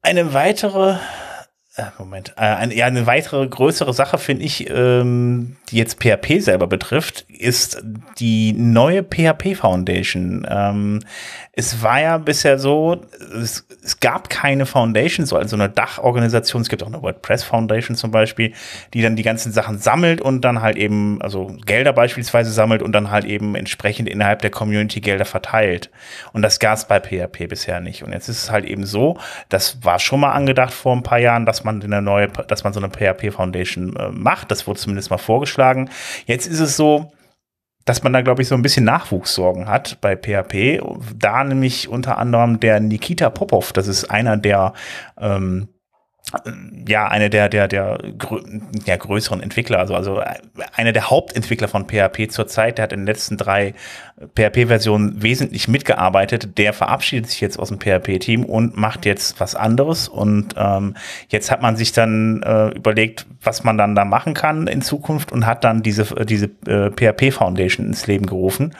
eine weitere, Moment, äh, eine, eine weitere größere Sache finde ich, ähm, die jetzt PHP selber betrifft, ist die neue PHP Foundation. Ähm, es war ja bisher so, es, es gab keine Foundation, so also eine Dachorganisation. Es gibt auch eine WordPress Foundation zum Beispiel, die dann die ganzen Sachen sammelt und dann halt eben, also Gelder beispielsweise sammelt und dann halt eben entsprechend innerhalb der Community Gelder verteilt. Und das gab es bei PHP bisher nicht. Und jetzt ist es halt eben so, das war schon mal angedacht vor ein paar Jahren, dass man eine neue, dass man so eine PHP Foundation äh, macht. Das wurde zumindest mal vorgeschlagen. Jetzt ist es so, dass man da, glaube ich, so ein bisschen Nachwuchssorgen hat bei PHP. Da nämlich unter anderem der Nikita Popov, das ist einer der ähm, ja, eine der, der, der, der größeren Entwickler, also, also einer der Hauptentwickler von PHP zurzeit, der hat in den letzten drei PHP-Versionen wesentlich mitgearbeitet, der verabschiedet sich jetzt aus dem PHP-Team und macht jetzt was anderes. Und ähm, jetzt hat man sich dann äh, überlegt, was man dann da machen kann in Zukunft und hat dann diese, diese äh, PHP-Foundation ins Leben gerufen.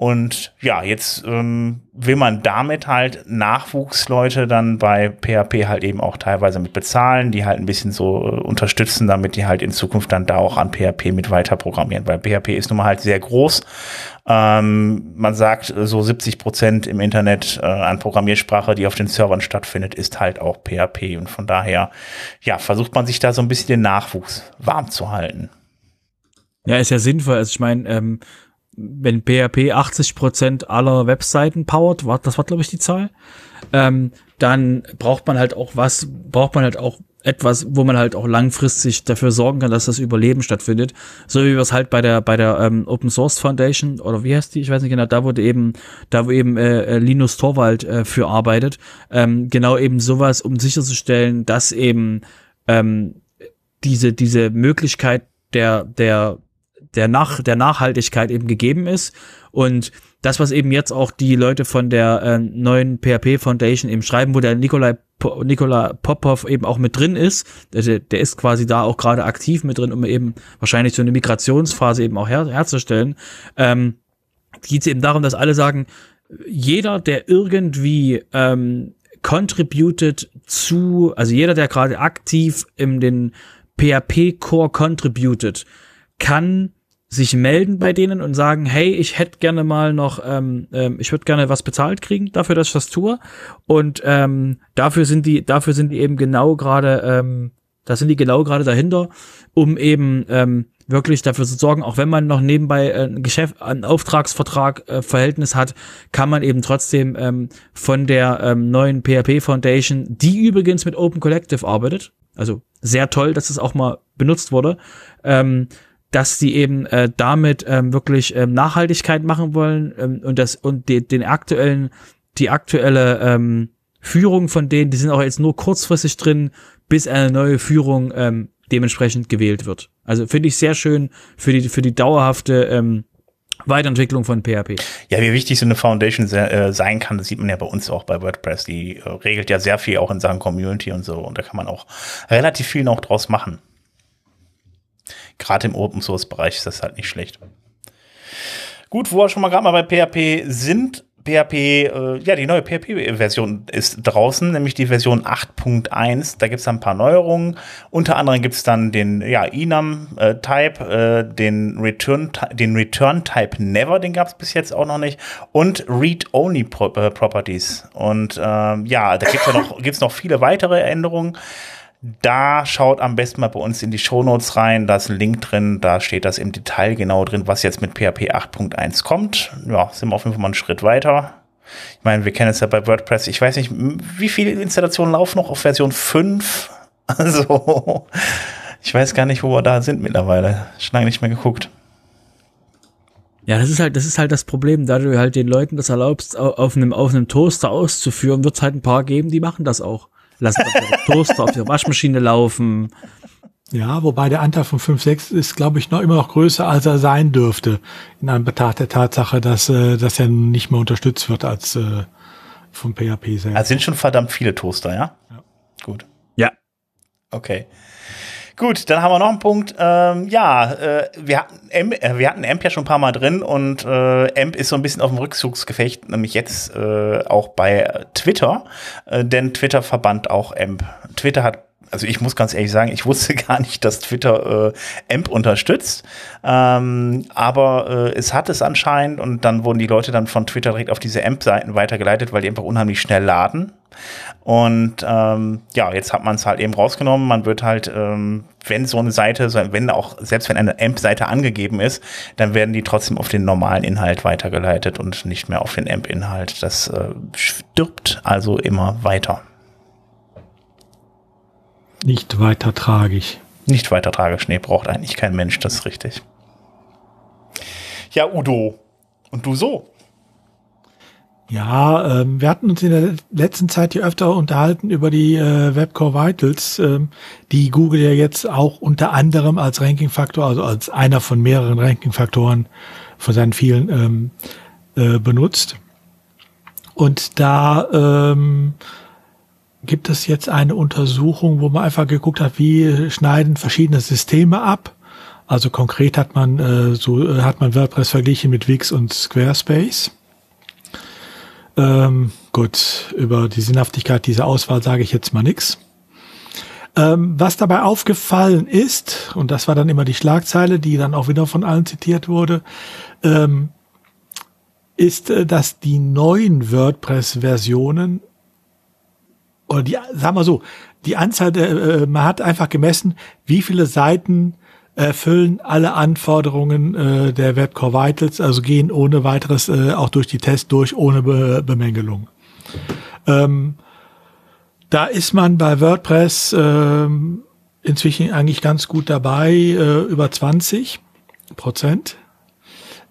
Und ja, jetzt ähm, will man damit halt Nachwuchsleute dann bei PHP halt eben auch teilweise mit bezahlen, die halt ein bisschen so äh, unterstützen, damit die halt in Zukunft dann da auch an PHP mit weiter programmieren, weil PHP ist nun mal halt sehr groß. Ähm, man sagt, äh, so 70 Prozent im Internet äh, an Programmiersprache, die auf den Servern stattfindet, ist halt auch PHP. Und von daher, ja, versucht man sich da so ein bisschen den Nachwuchs warm zu halten. Ja, ist ja sinnvoll. Also ich meine, ähm, wenn PHP 80% aller Webseiten powert, war, das war glaube ich die Zahl, ähm, dann braucht man halt auch was, braucht man halt auch etwas, wo man halt auch langfristig dafür sorgen kann, dass das Überleben stattfindet. So wie wir es halt bei der bei der ähm, Open Source Foundation oder wie heißt die? Ich weiß nicht genau. Da wurde eben da wo eben äh, äh, Linus Torvald äh, für arbeitet. Ähm, genau eben sowas, um sicherzustellen, dass eben ähm, diese diese Möglichkeit der der der nach der Nachhaltigkeit eben gegeben ist und das, was eben jetzt auch die Leute von der äh, neuen PHP Foundation eben schreiben, wo der Nikolai Po- Nikola Popov eben auch mit drin ist, der, der ist quasi da auch gerade aktiv mit drin, um eben wahrscheinlich so eine Migrationsphase eben auch her, herzustellen. Ähm, geht es eben darum, dass alle sagen, jeder, der irgendwie ähm, contributed zu, also jeder, der gerade aktiv in den PHP Core contributed, kann sich melden bei denen und sagen, hey, ich hätte gerne mal noch, ähm, ähm, ich würde gerne was bezahlt kriegen dafür, dass ich das tue. Und ähm, dafür sind die, dafür sind die eben genau gerade, ähm, da sind die genau gerade dahinter, um eben ähm, wirklich dafür zu sorgen, auch wenn man noch nebenbei äh, ein Geschäft, ein Auftragsvertrag äh, Verhältnis hat, kann man eben trotzdem ähm, von der ähm, neuen PHP Foundation, die übrigens mit Open Collective arbeitet, also sehr toll, dass es auch mal benutzt wurde, ähm, dass sie eben äh, damit ähm, wirklich ähm, Nachhaltigkeit machen wollen ähm, und das und die, den aktuellen die aktuelle ähm, Führung von denen, die sind auch jetzt nur kurzfristig drin, bis eine neue Führung ähm, dementsprechend gewählt wird. Also finde ich sehr schön für die für die dauerhafte ähm, Weiterentwicklung von PHP. Ja, wie wichtig so eine Foundation se äh, sein kann, das sieht man ja bei uns auch bei WordPress. Die äh, regelt ja sehr viel auch in Sachen Community und so. Und da kann man auch relativ viel noch draus machen. Gerade im Open Source Bereich ist das halt nicht schlecht. Gut, wo wir schon mal gerade mal bei PHP sind. PHP, äh, ja, die neue PHP-Version ist draußen, nämlich die Version 8.1. Da gibt es ein paar Neuerungen. Unter anderem gibt es dann den ja, enum-Type, äh, den Return, den Return-Type Never, den gab es bis jetzt auch noch nicht, und Read-Only-Properties. Und ähm, ja, da gibt es ja noch, gibt's noch viele weitere Änderungen. Da schaut am besten mal bei uns in die Shownotes rein, da ist ein Link drin, da steht das im Detail genau drin, was jetzt mit PHP 8.1 kommt. Ja, sind wir auf jeden Fall mal einen Schritt weiter. Ich meine, wir kennen es ja bei WordPress. Ich weiß nicht, wie viele Installationen laufen noch auf Version 5? Also, Ich weiß gar nicht, wo wir da sind mittlerweile. Schon lange nicht mehr geguckt. Ja, das ist halt, das ist halt das Problem, da du halt den Leuten das erlaubst, auf einem, auf einem Toaster auszuführen, wird es halt ein paar geben, die machen das auch. Lassen auf Toaster auf der Waschmaschine laufen. Ja, wobei der Anteil von 5, 6 ist, glaube ich, noch immer noch größer, als er sein dürfte. In Anbetracht der Tatsache, dass, äh, dass er nicht mehr unterstützt wird als äh, vom PHP selbst. Also sind schon verdammt viele Toaster, ja? Ja. Gut. Ja. Okay. Gut, dann haben wir noch einen Punkt. Ähm, ja, äh, wir, hatten AMP, äh, wir hatten AMP ja schon ein paar Mal drin und äh, AMP ist so ein bisschen auf dem Rückzugsgefecht, nämlich jetzt äh, auch bei Twitter, äh, denn Twitter verbannt auch AMP. Twitter hat also ich muss ganz ehrlich sagen, ich wusste gar nicht, dass Twitter äh, AMP unterstützt. Ähm, aber äh, es hat es anscheinend und dann wurden die Leute dann von Twitter direkt auf diese AMP-Seiten weitergeleitet, weil die einfach unheimlich schnell laden. Und ähm, ja, jetzt hat man es halt eben rausgenommen. Man wird halt, ähm, wenn so eine Seite, wenn auch, selbst wenn eine AMP-Seite angegeben ist, dann werden die trotzdem auf den normalen Inhalt weitergeleitet und nicht mehr auf den AMP-Inhalt. Das äh, stirbt also immer weiter. Nicht weiter tragisch. Nicht weiter tragisch, nee, braucht eigentlich kein Mensch, das ist richtig. Ja, Udo. Und du so? Ja, ähm, wir hatten uns in der letzten Zeit hier öfter unterhalten über die äh, Webcore Vitals, ähm, die Google ja jetzt auch unter anderem als Rankingfaktor, also als einer von mehreren Rankingfaktoren von seinen vielen ähm, äh, benutzt. Und da ähm, gibt es jetzt eine Untersuchung, wo man einfach geguckt hat, wie schneiden verschiedene Systeme ab. Also konkret hat man äh, so äh, hat man WordPress verglichen mit Wix und Squarespace. Ähm, gut, über die Sinnhaftigkeit dieser Auswahl sage ich jetzt mal nichts. Ähm, was dabei aufgefallen ist, und das war dann immer die Schlagzeile, die dann auch wieder von allen zitiert wurde, ähm, ist, äh, dass die neuen WordPress-Versionen oder die, sagen wir so, die Anzahl, der, äh, man hat einfach gemessen, wie viele Seiten erfüllen alle Anforderungen äh, der Webcore Vitals, also gehen ohne weiteres äh, auch durch die Tests durch, ohne Be Bemängelung. Ähm, da ist man bei WordPress ähm, inzwischen eigentlich ganz gut dabei, äh, über 20 Prozent.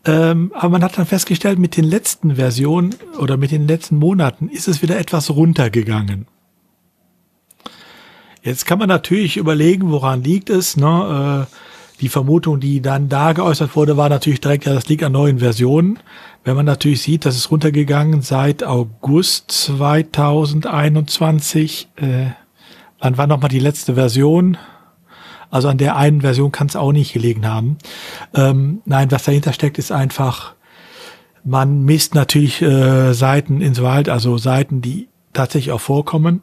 Ähm, aber man hat dann festgestellt, mit den letzten Versionen oder mit den letzten Monaten ist es wieder etwas runtergegangen. Jetzt kann man natürlich überlegen, woran liegt es. Ne? Äh, die Vermutung, die dann da geäußert wurde, war natürlich direkt, ja, das liegt an neuen Versionen. Wenn man natürlich sieht, das ist runtergegangen seit August 2021. Äh, wann war nochmal die letzte Version? Also an der einen Version kann es auch nicht gelegen haben. Ähm, nein, was dahinter steckt, ist einfach, man misst natürlich äh, Seiten ins Wald, also Seiten, die tatsächlich auch vorkommen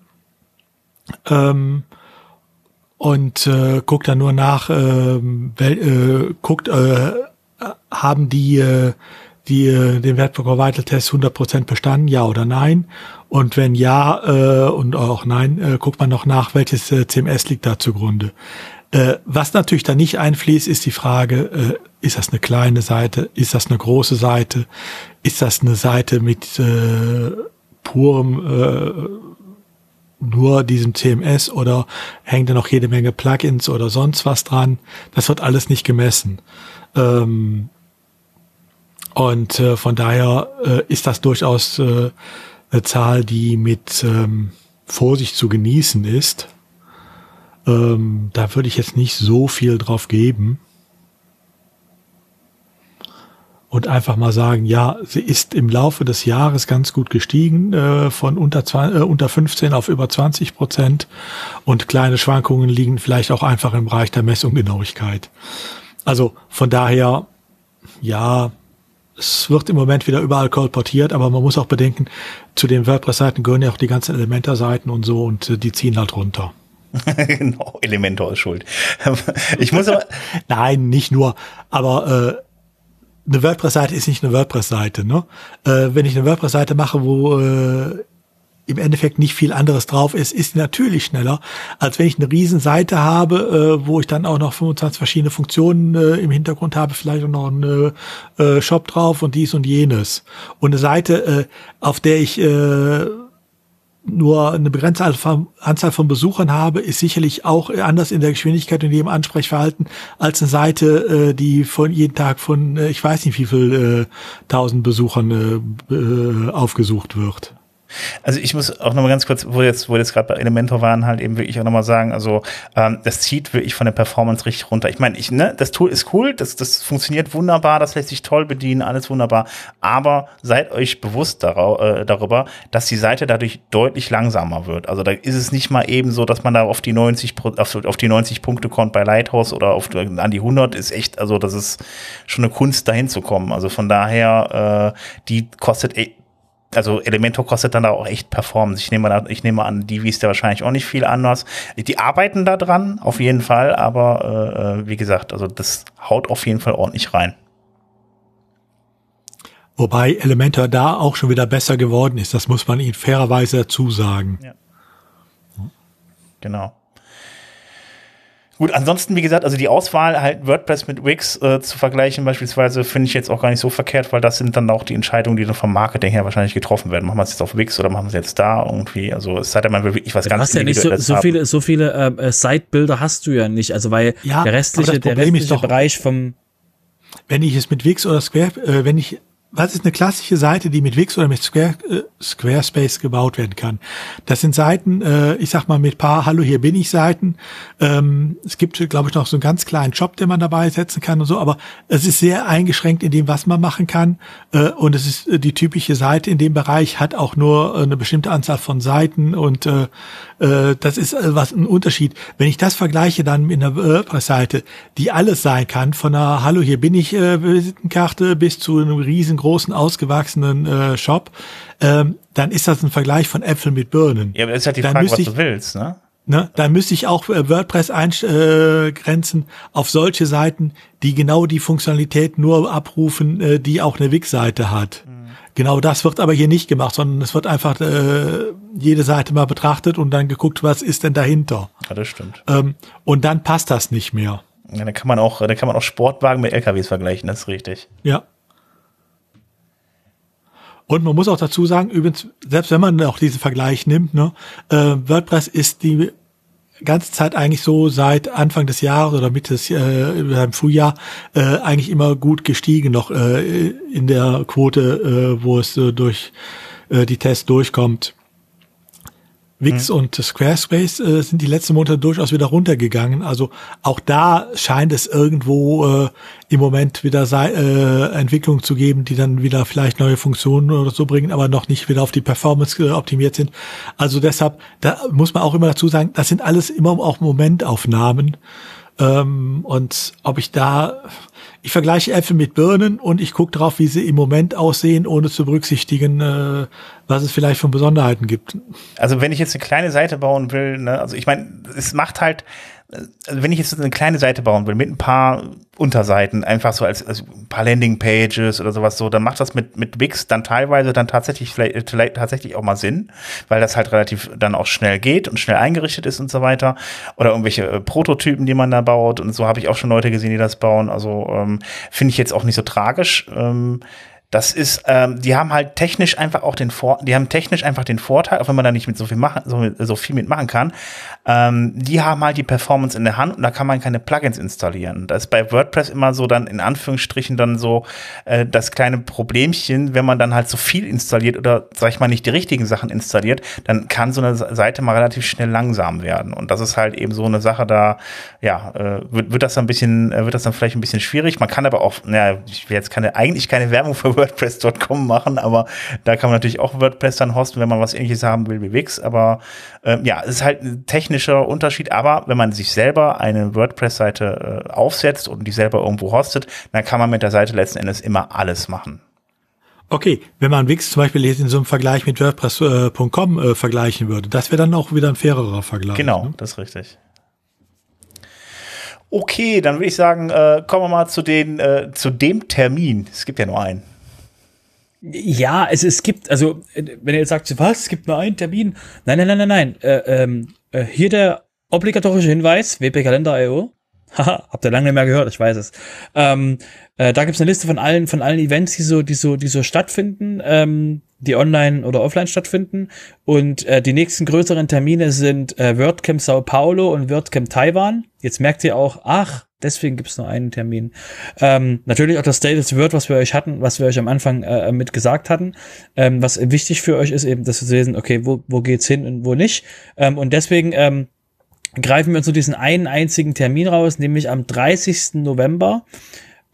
ähm, und äh, guckt dann nur nach, äh, wel, äh, guckt, äh, haben die, äh, die äh, den Wertbürger Vital Test 100% bestanden, ja oder nein? Und wenn ja äh, und auch nein, äh, guckt man noch nach, welches äh, CMS liegt da zugrunde. Äh, was natürlich da nicht einfließt, ist die Frage, äh, ist das eine kleine Seite, ist das eine große Seite, ist das eine Seite mit äh, purem äh, nur diesem CMS oder hängt da noch jede Menge Plugins oder sonst was dran. Das wird alles nicht gemessen. Ähm, und äh, von daher äh, ist das durchaus äh, eine Zahl, die mit ähm, Vorsicht zu genießen ist. Ähm, da würde ich jetzt nicht so viel drauf geben und einfach mal sagen, ja, sie ist im Laufe des Jahres ganz gut gestiegen, äh, von unter, 20, äh, unter 15 auf über 20 Prozent und kleine Schwankungen liegen vielleicht auch einfach im Bereich der Messunggenauigkeit. Also von daher, ja, es wird im Moment wieder überall kolportiert, aber man muss auch bedenken, zu den WordPress-Seiten gehören ja auch die ganzen Elementor-Seiten und so und äh, die ziehen halt runter. genau, Elementor ist schuld. ich muss aber. Nein, nicht nur, aber äh, eine WordPress-Seite ist nicht eine WordPress-Seite. Ne? Äh, wenn ich eine WordPress-Seite mache, wo äh, im Endeffekt nicht viel anderes drauf ist, ist natürlich schneller, als wenn ich eine riesen Seite habe, äh, wo ich dann auch noch 25 verschiedene Funktionen äh, im Hintergrund habe, vielleicht auch noch einen äh, Shop drauf und dies und jenes. Und eine Seite, äh, auf der ich äh, nur eine begrenzte Anzahl von Besuchern habe, ist sicherlich auch anders in der Geschwindigkeit und dem Ansprechverhalten als eine Seite, äh, die von jeden Tag von, äh, ich weiß nicht wie viel äh, tausend Besuchern äh, äh, aufgesucht wird. Also ich muss auch nochmal ganz kurz, wo jetzt, wo jetzt gerade bei Elementor waren, halt eben wirklich auch nochmal sagen, also ähm, das zieht wirklich von der Performance richtig runter. Ich meine, ich, ne, das Tool ist cool, das, das funktioniert wunderbar, das lässt sich toll bedienen, alles wunderbar, aber seid euch bewusst darau, äh, darüber, dass die Seite dadurch deutlich langsamer wird. Also da ist es nicht mal eben so, dass man da auf die 90, auf, auf die 90 Punkte kommt bei Lighthouse oder auf, an die 100 ist echt, also das ist schon eine Kunst dahin zu kommen. Also von daher, äh, die kostet echt also Elementor kostet dann da auch echt Performance. Ich nehme, ich nehme an, die wies ja wahrscheinlich auch nicht viel anders. Die arbeiten da dran, auf jeden Fall, aber äh, wie gesagt, also das haut auf jeden Fall ordentlich rein. Wobei Elementor da auch schon wieder besser geworden ist, das muss man ihnen fairerweise dazu sagen. Ja. Genau. Gut, ansonsten, wie gesagt, also die Auswahl halt WordPress mit Wix äh, zu vergleichen beispielsweise finde ich jetzt auch gar nicht so verkehrt, weil das sind dann auch die Entscheidungen, die dann vom Marketing her wahrscheinlich getroffen werden. Machen wir es jetzt auf Wix oder machen wir es jetzt da irgendwie? Also es sei denn, man will wirklich was du ganz hast ja nicht so, so viele, so viele äh, Site-Bilder hast du ja nicht, also weil ja, der restliche, der restliche doch, Bereich vom wenn ich es mit Wix oder Square, äh, wenn ich was ist eine klassische Seite, die mit Wix oder mit Square, äh, Squarespace gebaut werden kann? Das sind Seiten, äh, ich sag mal mit paar Hallo, hier bin ich Seiten. Ähm, es gibt, glaube ich, noch so einen ganz kleinen Job, den man dabei setzen kann und so, aber es ist sehr eingeschränkt in dem, was man machen kann. Äh, und es ist äh, die typische Seite in dem Bereich, hat auch nur eine bestimmte Anzahl von Seiten und äh, äh, das ist äh, was ein Unterschied. Wenn ich das vergleiche dann mit einer WordPress-Seite, die alles sein kann, von einer Hallo, hier bin ich äh, Visitenkarte bis zu einem riesengroßen, ausgewachsenen äh, Shop, ähm, dann ist das ein Vergleich von Äpfel mit Birnen. Ja, aber das ist halt die dann Frage, was ich, du willst, ne? Ne, dann müsste ich auch äh, WordPress eingrenzen auf solche Seiten, die genau die Funktionalität nur abrufen, äh, die auch eine Wix-Seite hat. Mhm. Genau das wird aber hier nicht gemacht, sondern es wird einfach äh, jede Seite mal betrachtet und dann geguckt, was ist denn dahinter. Ja, das stimmt. Ähm, und dann passt das nicht mehr. Ja, da kann man auch, da kann man auch Sportwagen mit LKWs vergleichen, das ist richtig. Ja. Und man muss auch dazu sagen, übrigens, selbst wenn man auch diesen Vergleich nimmt, ne, äh, WordPress ist die ganze Zeit eigentlich so seit Anfang des Jahres oder Mitte des äh, im Frühjahr äh, eigentlich immer gut gestiegen noch äh, in der Quote, äh, wo es äh, durch äh, die Tests durchkommt. Wix mhm. und Squarespace äh, sind die letzten Monate durchaus wieder runtergegangen. Also auch da scheint es irgendwo äh, im Moment wieder äh, Entwicklungen zu geben, die dann wieder vielleicht neue Funktionen oder so bringen, aber noch nicht wieder auf die Performance äh, optimiert sind. Also deshalb, da muss man auch immer dazu sagen, das sind alles immer auch Momentaufnahmen. Ähm, und ob ich da, ich vergleiche Äpfel mit Birnen und ich gucke drauf, wie sie im Moment aussehen, ohne zu berücksichtigen, äh, was es vielleicht von Besonderheiten gibt. Also wenn ich jetzt eine kleine Seite bauen will, ne, also ich meine, es macht halt, also wenn ich jetzt eine kleine Seite bauen will mit ein paar Unterseiten, einfach so als, als ein paar Landingpages oder sowas so, dann macht das mit, mit Wix dann teilweise dann tatsächlich vielleicht, vielleicht tatsächlich auch mal Sinn, weil das halt relativ dann auch schnell geht und schnell eingerichtet ist und so weiter. Oder irgendwelche äh, Prototypen, die man da baut und so habe ich auch schon Leute gesehen, die das bauen. Also ähm, finde ich jetzt auch nicht so tragisch. Ähm, das ist, ähm, die haben halt technisch einfach auch den Vor, die haben technisch einfach den Vorteil, auch wenn man da nicht mit so viel machen, so, so viel mitmachen kann. Ähm, die haben halt die Performance in der Hand und da kann man keine Plugins installieren. Das ist bei WordPress immer so dann in Anführungsstrichen dann so äh, das kleine Problemchen, wenn man dann halt so viel installiert oder sag ich mal nicht die richtigen Sachen installiert, dann kann so eine Seite mal relativ schnell langsam werden. Und das ist halt eben so eine Sache, da ja äh, wird, wird das dann ein bisschen, äh, wird das dann vielleicht ein bisschen schwierig. Man kann aber auch, naja, ich will jetzt keine eigentlich keine Werbung für WordPress.com machen, aber da kann man natürlich auch WordPress dann hosten, wenn man was ähnliches haben will wie Wix. Aber ähm, ja, es ist halt ein technischer Unterschied. Aber wenn man sich selber eine WordPress-Seite äh, aufsetzt und die selber irgendwo hostet, dann kann man mit der Seite letzten Endes immer alles machen. Okay, wenn man Wix zum Beispiel jetzt in so einem Vergleich mit WordPress.com äh, vergleichen würde, das wäre dann auch wieder ein fairerer Vergleich. Genau, ne? das ist richtig. Okay, dann würde ich sagen, äh, kommen wir mal zu, den, äh, zu dem Termin. Es gibt ja nur einen. Ja, es, es gibt, also, wenn ihr jetzt sagt, was, es gibt nur einen Termin. Nein, nein, nein, nein, nein. Äh, ähm, äh, hier der obligatorische Hinweis, wp-kalender.io. Haha, habt ihr lange nicht mehr gehört, ich weiß es. Ähm, äh, da gibt's eine Liste von allen, von allen Events, die so, die so, die so stattfinden. Ähm, die online oder offline stattfinden. Und äh, die nächsten größeren Termine sind äh, WordCamp Sao Paulo und WordCamp Taiwan. Jetzt merkt ihr auch, ach, deswegen gibt es nur einen Termin. Ähm, natürlich auch das the Word, was wir euch hatten, was wir euch am Anfang äh, mit gesagt hatten. Ähm, was wichtig für euch ist eben, dass wir sehen, okay, wo, wo geht's hin und wo nicht. Ähm, und deswegen ähm, greifen wir uns nur diesen einen einzigen Termin raus, nämlich am 30. November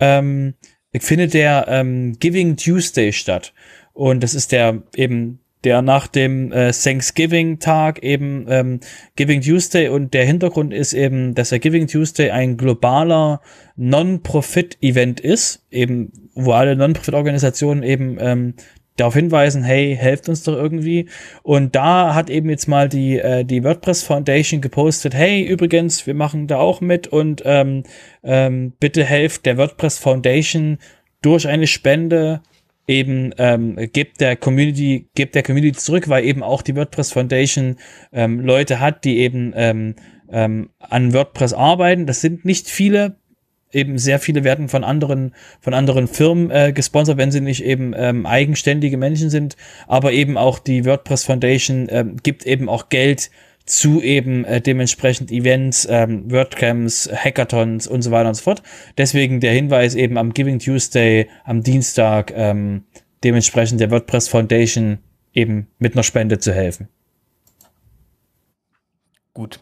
ähm, findet der ähm, Giving Tuesday statt. Und das ist der eben der nach dem äh, Thanksgiving-Tag eben ähm, Giving Tuesday und der Hintergrund ist eben, dass der Giving Tuesday ein globaler Non-Profit-Event ist, eben wo alle Non-Profit-Organisationen eben ähm, darauf hinweisen, hey, helft uns doch irgendwie. Und da hat eben jetzt mal die, äh, die WordPress Foundation gepostet, hey, übrigens, wir machen da auch mit und ähm, ähm, bitte helft der WordPress Foundation durch eine Spende eben ähm, gibt der Community, gibt der Community zurück, weil eben auch die WordPress Foundation ähm, Leute hat, die eben ähm, ähm, an WordPress arbeiten. Das sind nicht viele, eben sehr viele werden von anderen von anderen Firmen äh, gesponsert, wenn sie nicht eben ähm, eigenständige Menschen sind, aber eben auch die WordPress Foundation ähm, gibt eben auch Geld zu eben äh, dementsprechend Events, ähm, WordCamps, Hackathons und so weiter und so fort. Deswegen der Hinweis eben am Giving Tuesday am Dienstag ähm, dementsprechend der WordPress Foundation eben mit einer Spende zu helfen. Gut.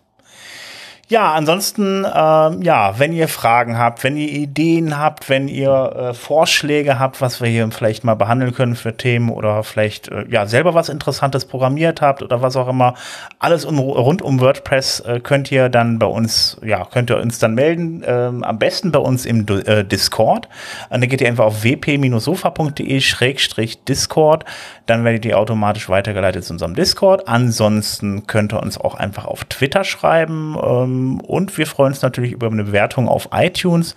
Ja, ansonsten, ähm, ja, wenn ihr Fragen habt, wenn ihr Ideen habt, wenn ihr äh, Vorschläge habt, was wir hier vielleicht mal behandeln können für Themen oder vielleicht äh, ja selber was Interessantes programmiert habt oder was auch immer, alles um, rund um WordPress äh, könnt ihr dann bei uns, ja, könnt ihr uns dann melden. Ähm, am besten bei uns im äh, Discord. Und dann geht ihr einfach auf wp-sofa.de-discord. Dann werdet ihr automatisch weitergeleitet zu unserem Discord. Ansonsten könnt ihr uns auch einfach auf Twitter schreiben. Ähm, und wir freuen uns natürlich über eine Bewertung auf iTunes.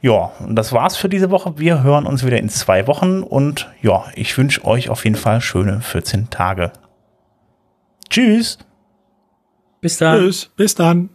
Ja, und das war's für diese Woche. Wir hören uns wieder in zwei Wochen und ja, ich wünsche euch auf jeden Fall schöne 14 Tage. Tschüss. Bis dann. Tschüss. Bis dann.